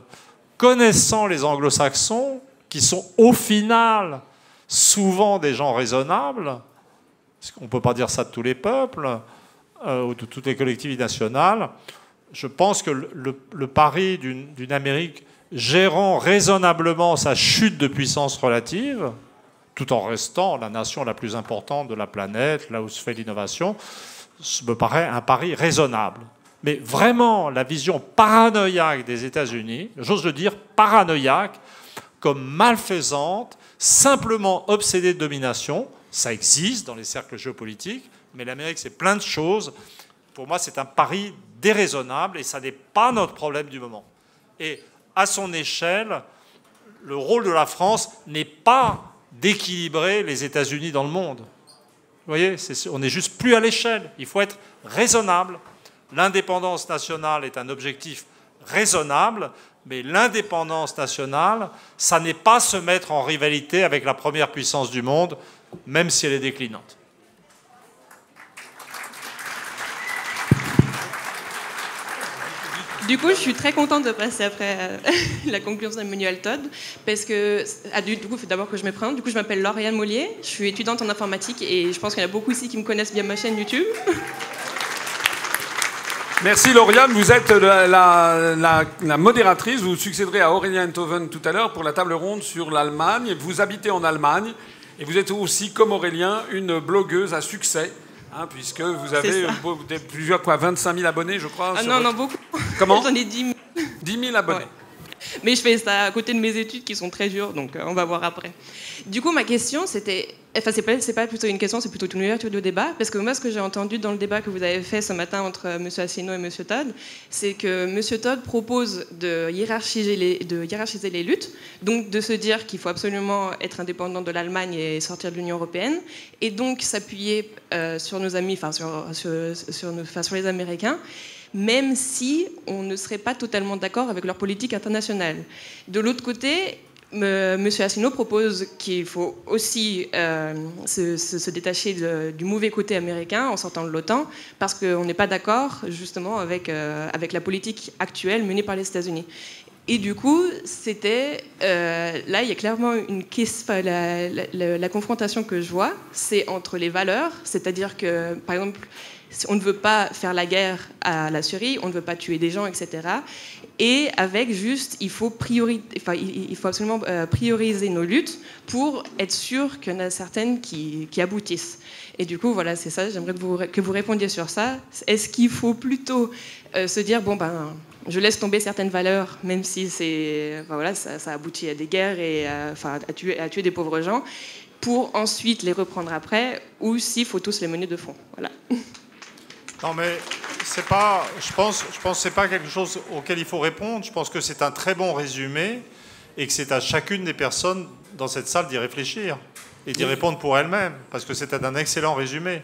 Speaker 4: connaissant les anglo-saxons, qui sont au final souvent des gens raisonnables, on ne peut pas dire ça de tous les peuples, euh, ou de toutes les collectivités nationales. Je pense que le pari d'une Amérique gérant raisonnablement sa chute de puissance relative, tout en restant la nation la plus importante de la planète, là où se fait l'innovation, me paraît un pari raisonnable. Mais vraiment, la vision paranoïaque des États-Unis, j'ose le dire paranoïaque, comme malfaisante, simplement obsédée de domination, ça existe dans les cercles géopolitiques, mais l'Amérique, c'est plein de choses. Pour moi, c'est un pari déraisonnable et ça n'est pas notre problème du moment. Et à son échelle, le rôle de la France n'est pas d'équilibrer les États-Unis dans le monde. Vous voyez, on n'est juste plus à l'échelle. Il faut être raisonnable. L'indépendance nationale est un objectif raisonnable, mais l'indépendance nationale, ça n'est pas se mettre en rivalité avec la première puissance du monde, même si elle est déclinante.
Speaker 11: Du coup, je suis très contente de passer après euh, la conclusion d'Emmanuel Todd, parce que, ah, du coup, il faut d'abord que je me. Du coup, je m'appelle Lauriane Mollier, je suis étudiante en informatique et je pense qu'il y en a beaucoup ici qui me connaissent via ma chaîne YouTube.
Speaker 2: Merci Lauriane, vous êtes la, modératrice, vous succéderez à Aurélien Enthoven tout à l'heure pour la table ronde sur l'Allemagne. Vous habitez en Allemagne et vous êtes aussi, comme Aurélien, une blogueuse à succès. Hein, puisque vous avez plusieurs, quoi, 25 000 abonnés, je crois.
Speaker 11: Ah non, non, beaucoup.
Speaker 2: Comment
Speaker 11: J'en ai 10 000.
Speaker 2: 10 000 abonnés.
Speaker 11: Mais je fais ça à côté de mes études qui sont très dures, donc euh, on va voir après. Du coup, ma question, c'était. Enfin, c'est pas, pas plutôt une question, c'est plutôt une ouverture de débat. Parce que moi, ce que j'ai entendu dans le débat que vous avez fait ce matin entre euh, M. Asselineau et M. Todd, c'est que M. Todd propose de hiérarchiser, les, de hiérarchiser les luttes, donc de se dire qu'il faut absolument être indépendant de l'Allemagne et sortir de l'Union européenne, et donc s'appuyer euh, sur nos amis, enfin sur, sur, sur, sur les Américains même si on ne serait pas totalement d'accord avec leur politique internationale. De l'autre côté, M. Asselineau propose qu'il faut aussi euh, se, détacher du mauvais côté américain en sortant de l'OTAN, parce qu'on n'est pas d'accord justement avec, euh, avec la politique actuelle menée par les États-Unis. Et du coup, c'était euh, là, il y a clairement une. La, la, confrontation que je vois, c'est entre les valeurs, c'est-à-dire que, par exemple, on ne veut pas faire la guerre à la Syrie, on ne veut pas tuer des gens, etc. Et avec juste, il faut, absolument euh, prioriser nos luttes pour être sûr qu'il y en a certaines qui, aboutissent. Et du coup, voilà, c'est ça, j'aimerais que vous, répondiez sur ça. Est-ce qu'il faut plutôt euh, se dire, bon, ben, je laisse tomber certaines valeurs, même si c'est, voilà, ça, aboutit à des guerres et à, tuer, à tuer des pauvres gens, pour ensuite les reprendre après, ou s'il faut tous les mener de front. Voilà.
Speaker 4: Non, mais c'est pas, je pense, je pense c'est pas quelque chose auquel il faut répondre. Je pense que c'est un très bon résumé et que c'est à chacune des personnes dans cette salle d'y réfléchir et d'y répondre pour elle-même, parce que c'était un excellent résumé.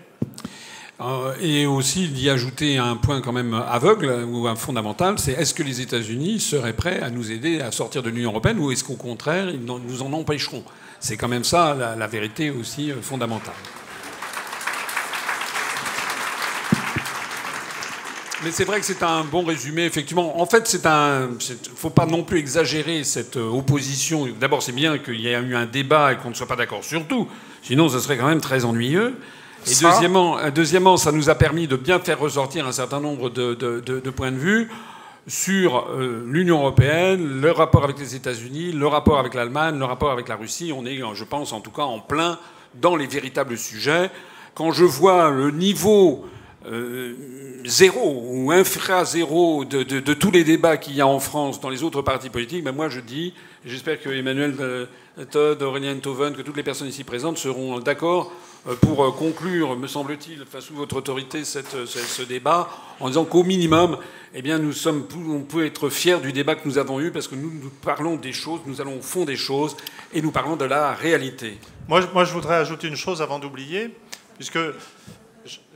Speaker 2: Euh, et aussi d'y ajouter un point quand même aveugle ou un fondamental, c'est est-ce que les États-Unis seraient prêts à nous aider à sortir de l'Union européenne ou est-ce qu'au contraire, ils nous en empêcheront C'est quand même ça la vérité aussi euh, fondamentale. Mais c'est vrai que c'est un bon résumé, effectivement. En fait, c'est un. faut pas non plus exagérer cette euh, opposition. D'abord, c'est bien qu'il y ait eu un débat et qu'on ne soit pas d'accord sur tout. Sinon, ce serait quand même très ennuyeux. Et
Speaker 3: Ça-
Speaker 2: deuxièmement, euh, deuxièmement, ça nous a permis de bien faire ressortir un certain nombre de, de- de- de points de vue sur euh, l'Union européenne, le rapport avec les États-Unis, le rapport avec l'Allemagne, le rapport avec la Russie. On est, je pense, en tout cas, en plein dans les véritables sujets. Quand je vois le niveau euh, zéro ou infra-zéro de, tous les débats qu'il y a en France dans les autres partis politiques, ben moi je dis, j'espère que Emmanuel euh, Todd, Aurélien Toven, que toutes les personnes ici présentes seront d'accord euh, pour euh, conclure, me semble-t-il, enfin, sous votre autorité, ce, débat, en disant qu'au minimum, eh bien, nous sommes, on peut être fiers du débat que nous avons eu parce que nous, nous parlons des choses, nous allons au fond des choses et nous parlons de la réalité.
Speaker 3: Moi, moi, je voudrais ajouter une chose avant d'oublier, puisque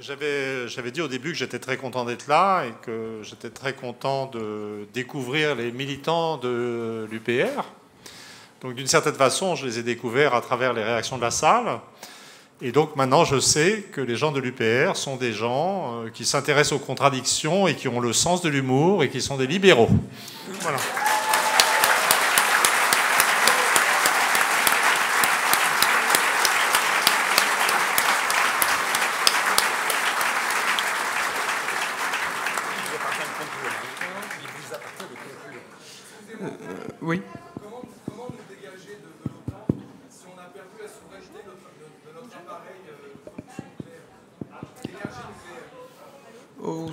Speaker 3: j'avais dit au début que j'étais très content d'être là et que j'étais très content de découvrir les militants de l'UPR. Donc, d'une certaine façon, je les ai découverts à travers les réactions de la salle. Et donc, maintenant, je sais que les gens de l'UPR sont des gens euh, qui s'intéressent aux contradictions et qui ont le sens de l'humour et qui sont des libéraux. Voilà.
Speaker 1: Oui.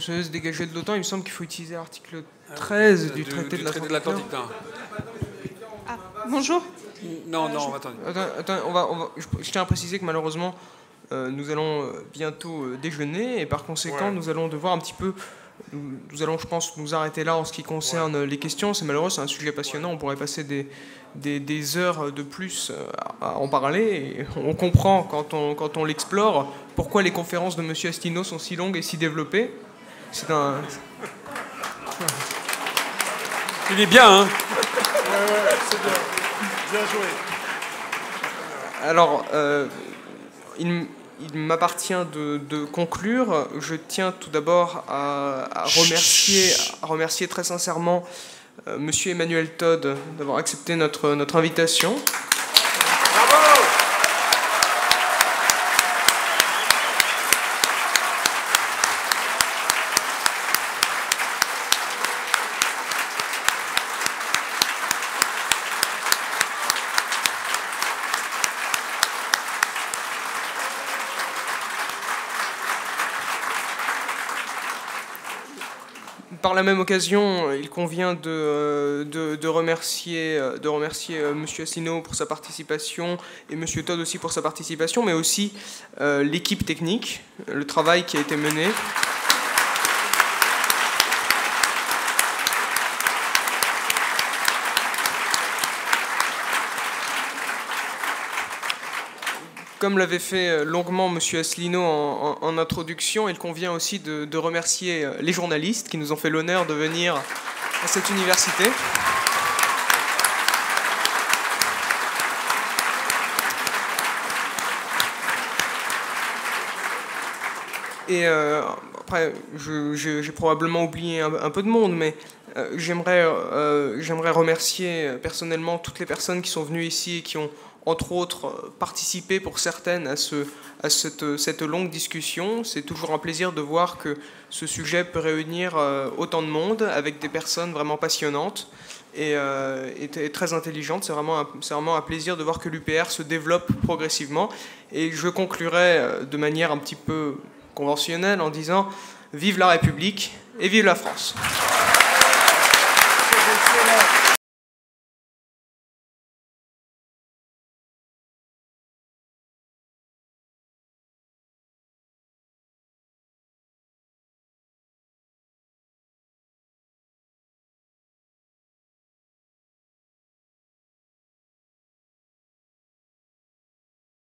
Speaker 1: Se se dégager de l'OTAN, il me semble qu'il faut utiliser l'article 13 du,
Speaker 2: Du-
Speaker 1: traité
Speaker 2: du
Speaker 1: de
Speaker 2: traité de
Speaker 1: l'Atlantique.
Speaker 2: Nord.
Speaker 11: Bonjour.
Speaker 2: Non, non, attendez.
Speaker 1: Attends, attends, on va, on va- je, je tiens à préciser que malheureusement, euh, nous allons euh, bientôt euh, déjeuner et par conséquent,
Speaker 3: Ouais.
Speaker 1: nous allons devoir un petit peu. Nous, nous allons, je pense, nous arrêter là en ce qui concerne les questions. C'est malheureux, c'est un sujet passionnant. On pourrait passer des, des, des heures de plus euh, à, à en parler. Et on comprend quand on, quand on l'explore pourquoi les conférences de M. Astino sont si longues et si développées. C'est un.
Speaker 2: Il est bien, hein
Speaker 3: Bien joué.
Speaker 1: Alors, euh, il, m'appartient de, de conclure. Je tiens tout d'abord à, à remercier, à remercier très sincèrement euh, Monsieur Emmanuel Todd d'avoir accepté notre, notre invitation. Par la même occasion, il convient de, euh, remercier, euh, de remercier euh, Assino pour sa participation et Monsieur Todd aussi pour sa participation, mais aussi l'équipe technique, le travail qui a été mené. Comme l'avait fait euh, longuement M. Asselineau en, introduction, il convient aussi de, remercier euh, les journalistes qui nous ont fait l'honneur de venir à cette université. Et euh, après, j'ai probablement oublié un, peu de monde, mais j'aimerais remercier personnellement toutes les personnes qui sont venues ici et qui ont, entre autres, euh, participé pour certaines à, ce, à cette, cette longue discussion. C'est toujours un plaisir de voir que ce sujet peut réunir euh, autant de monde avec des personnes vraiment passionnantes et, euh, et très intelligentes. C'est vraiment, vraiment un plaisir de voir que l'UPR se développe progressivement. Et je conclurai euh, de manière un petit peu conventionnelle en disant Vive la République et vive la France.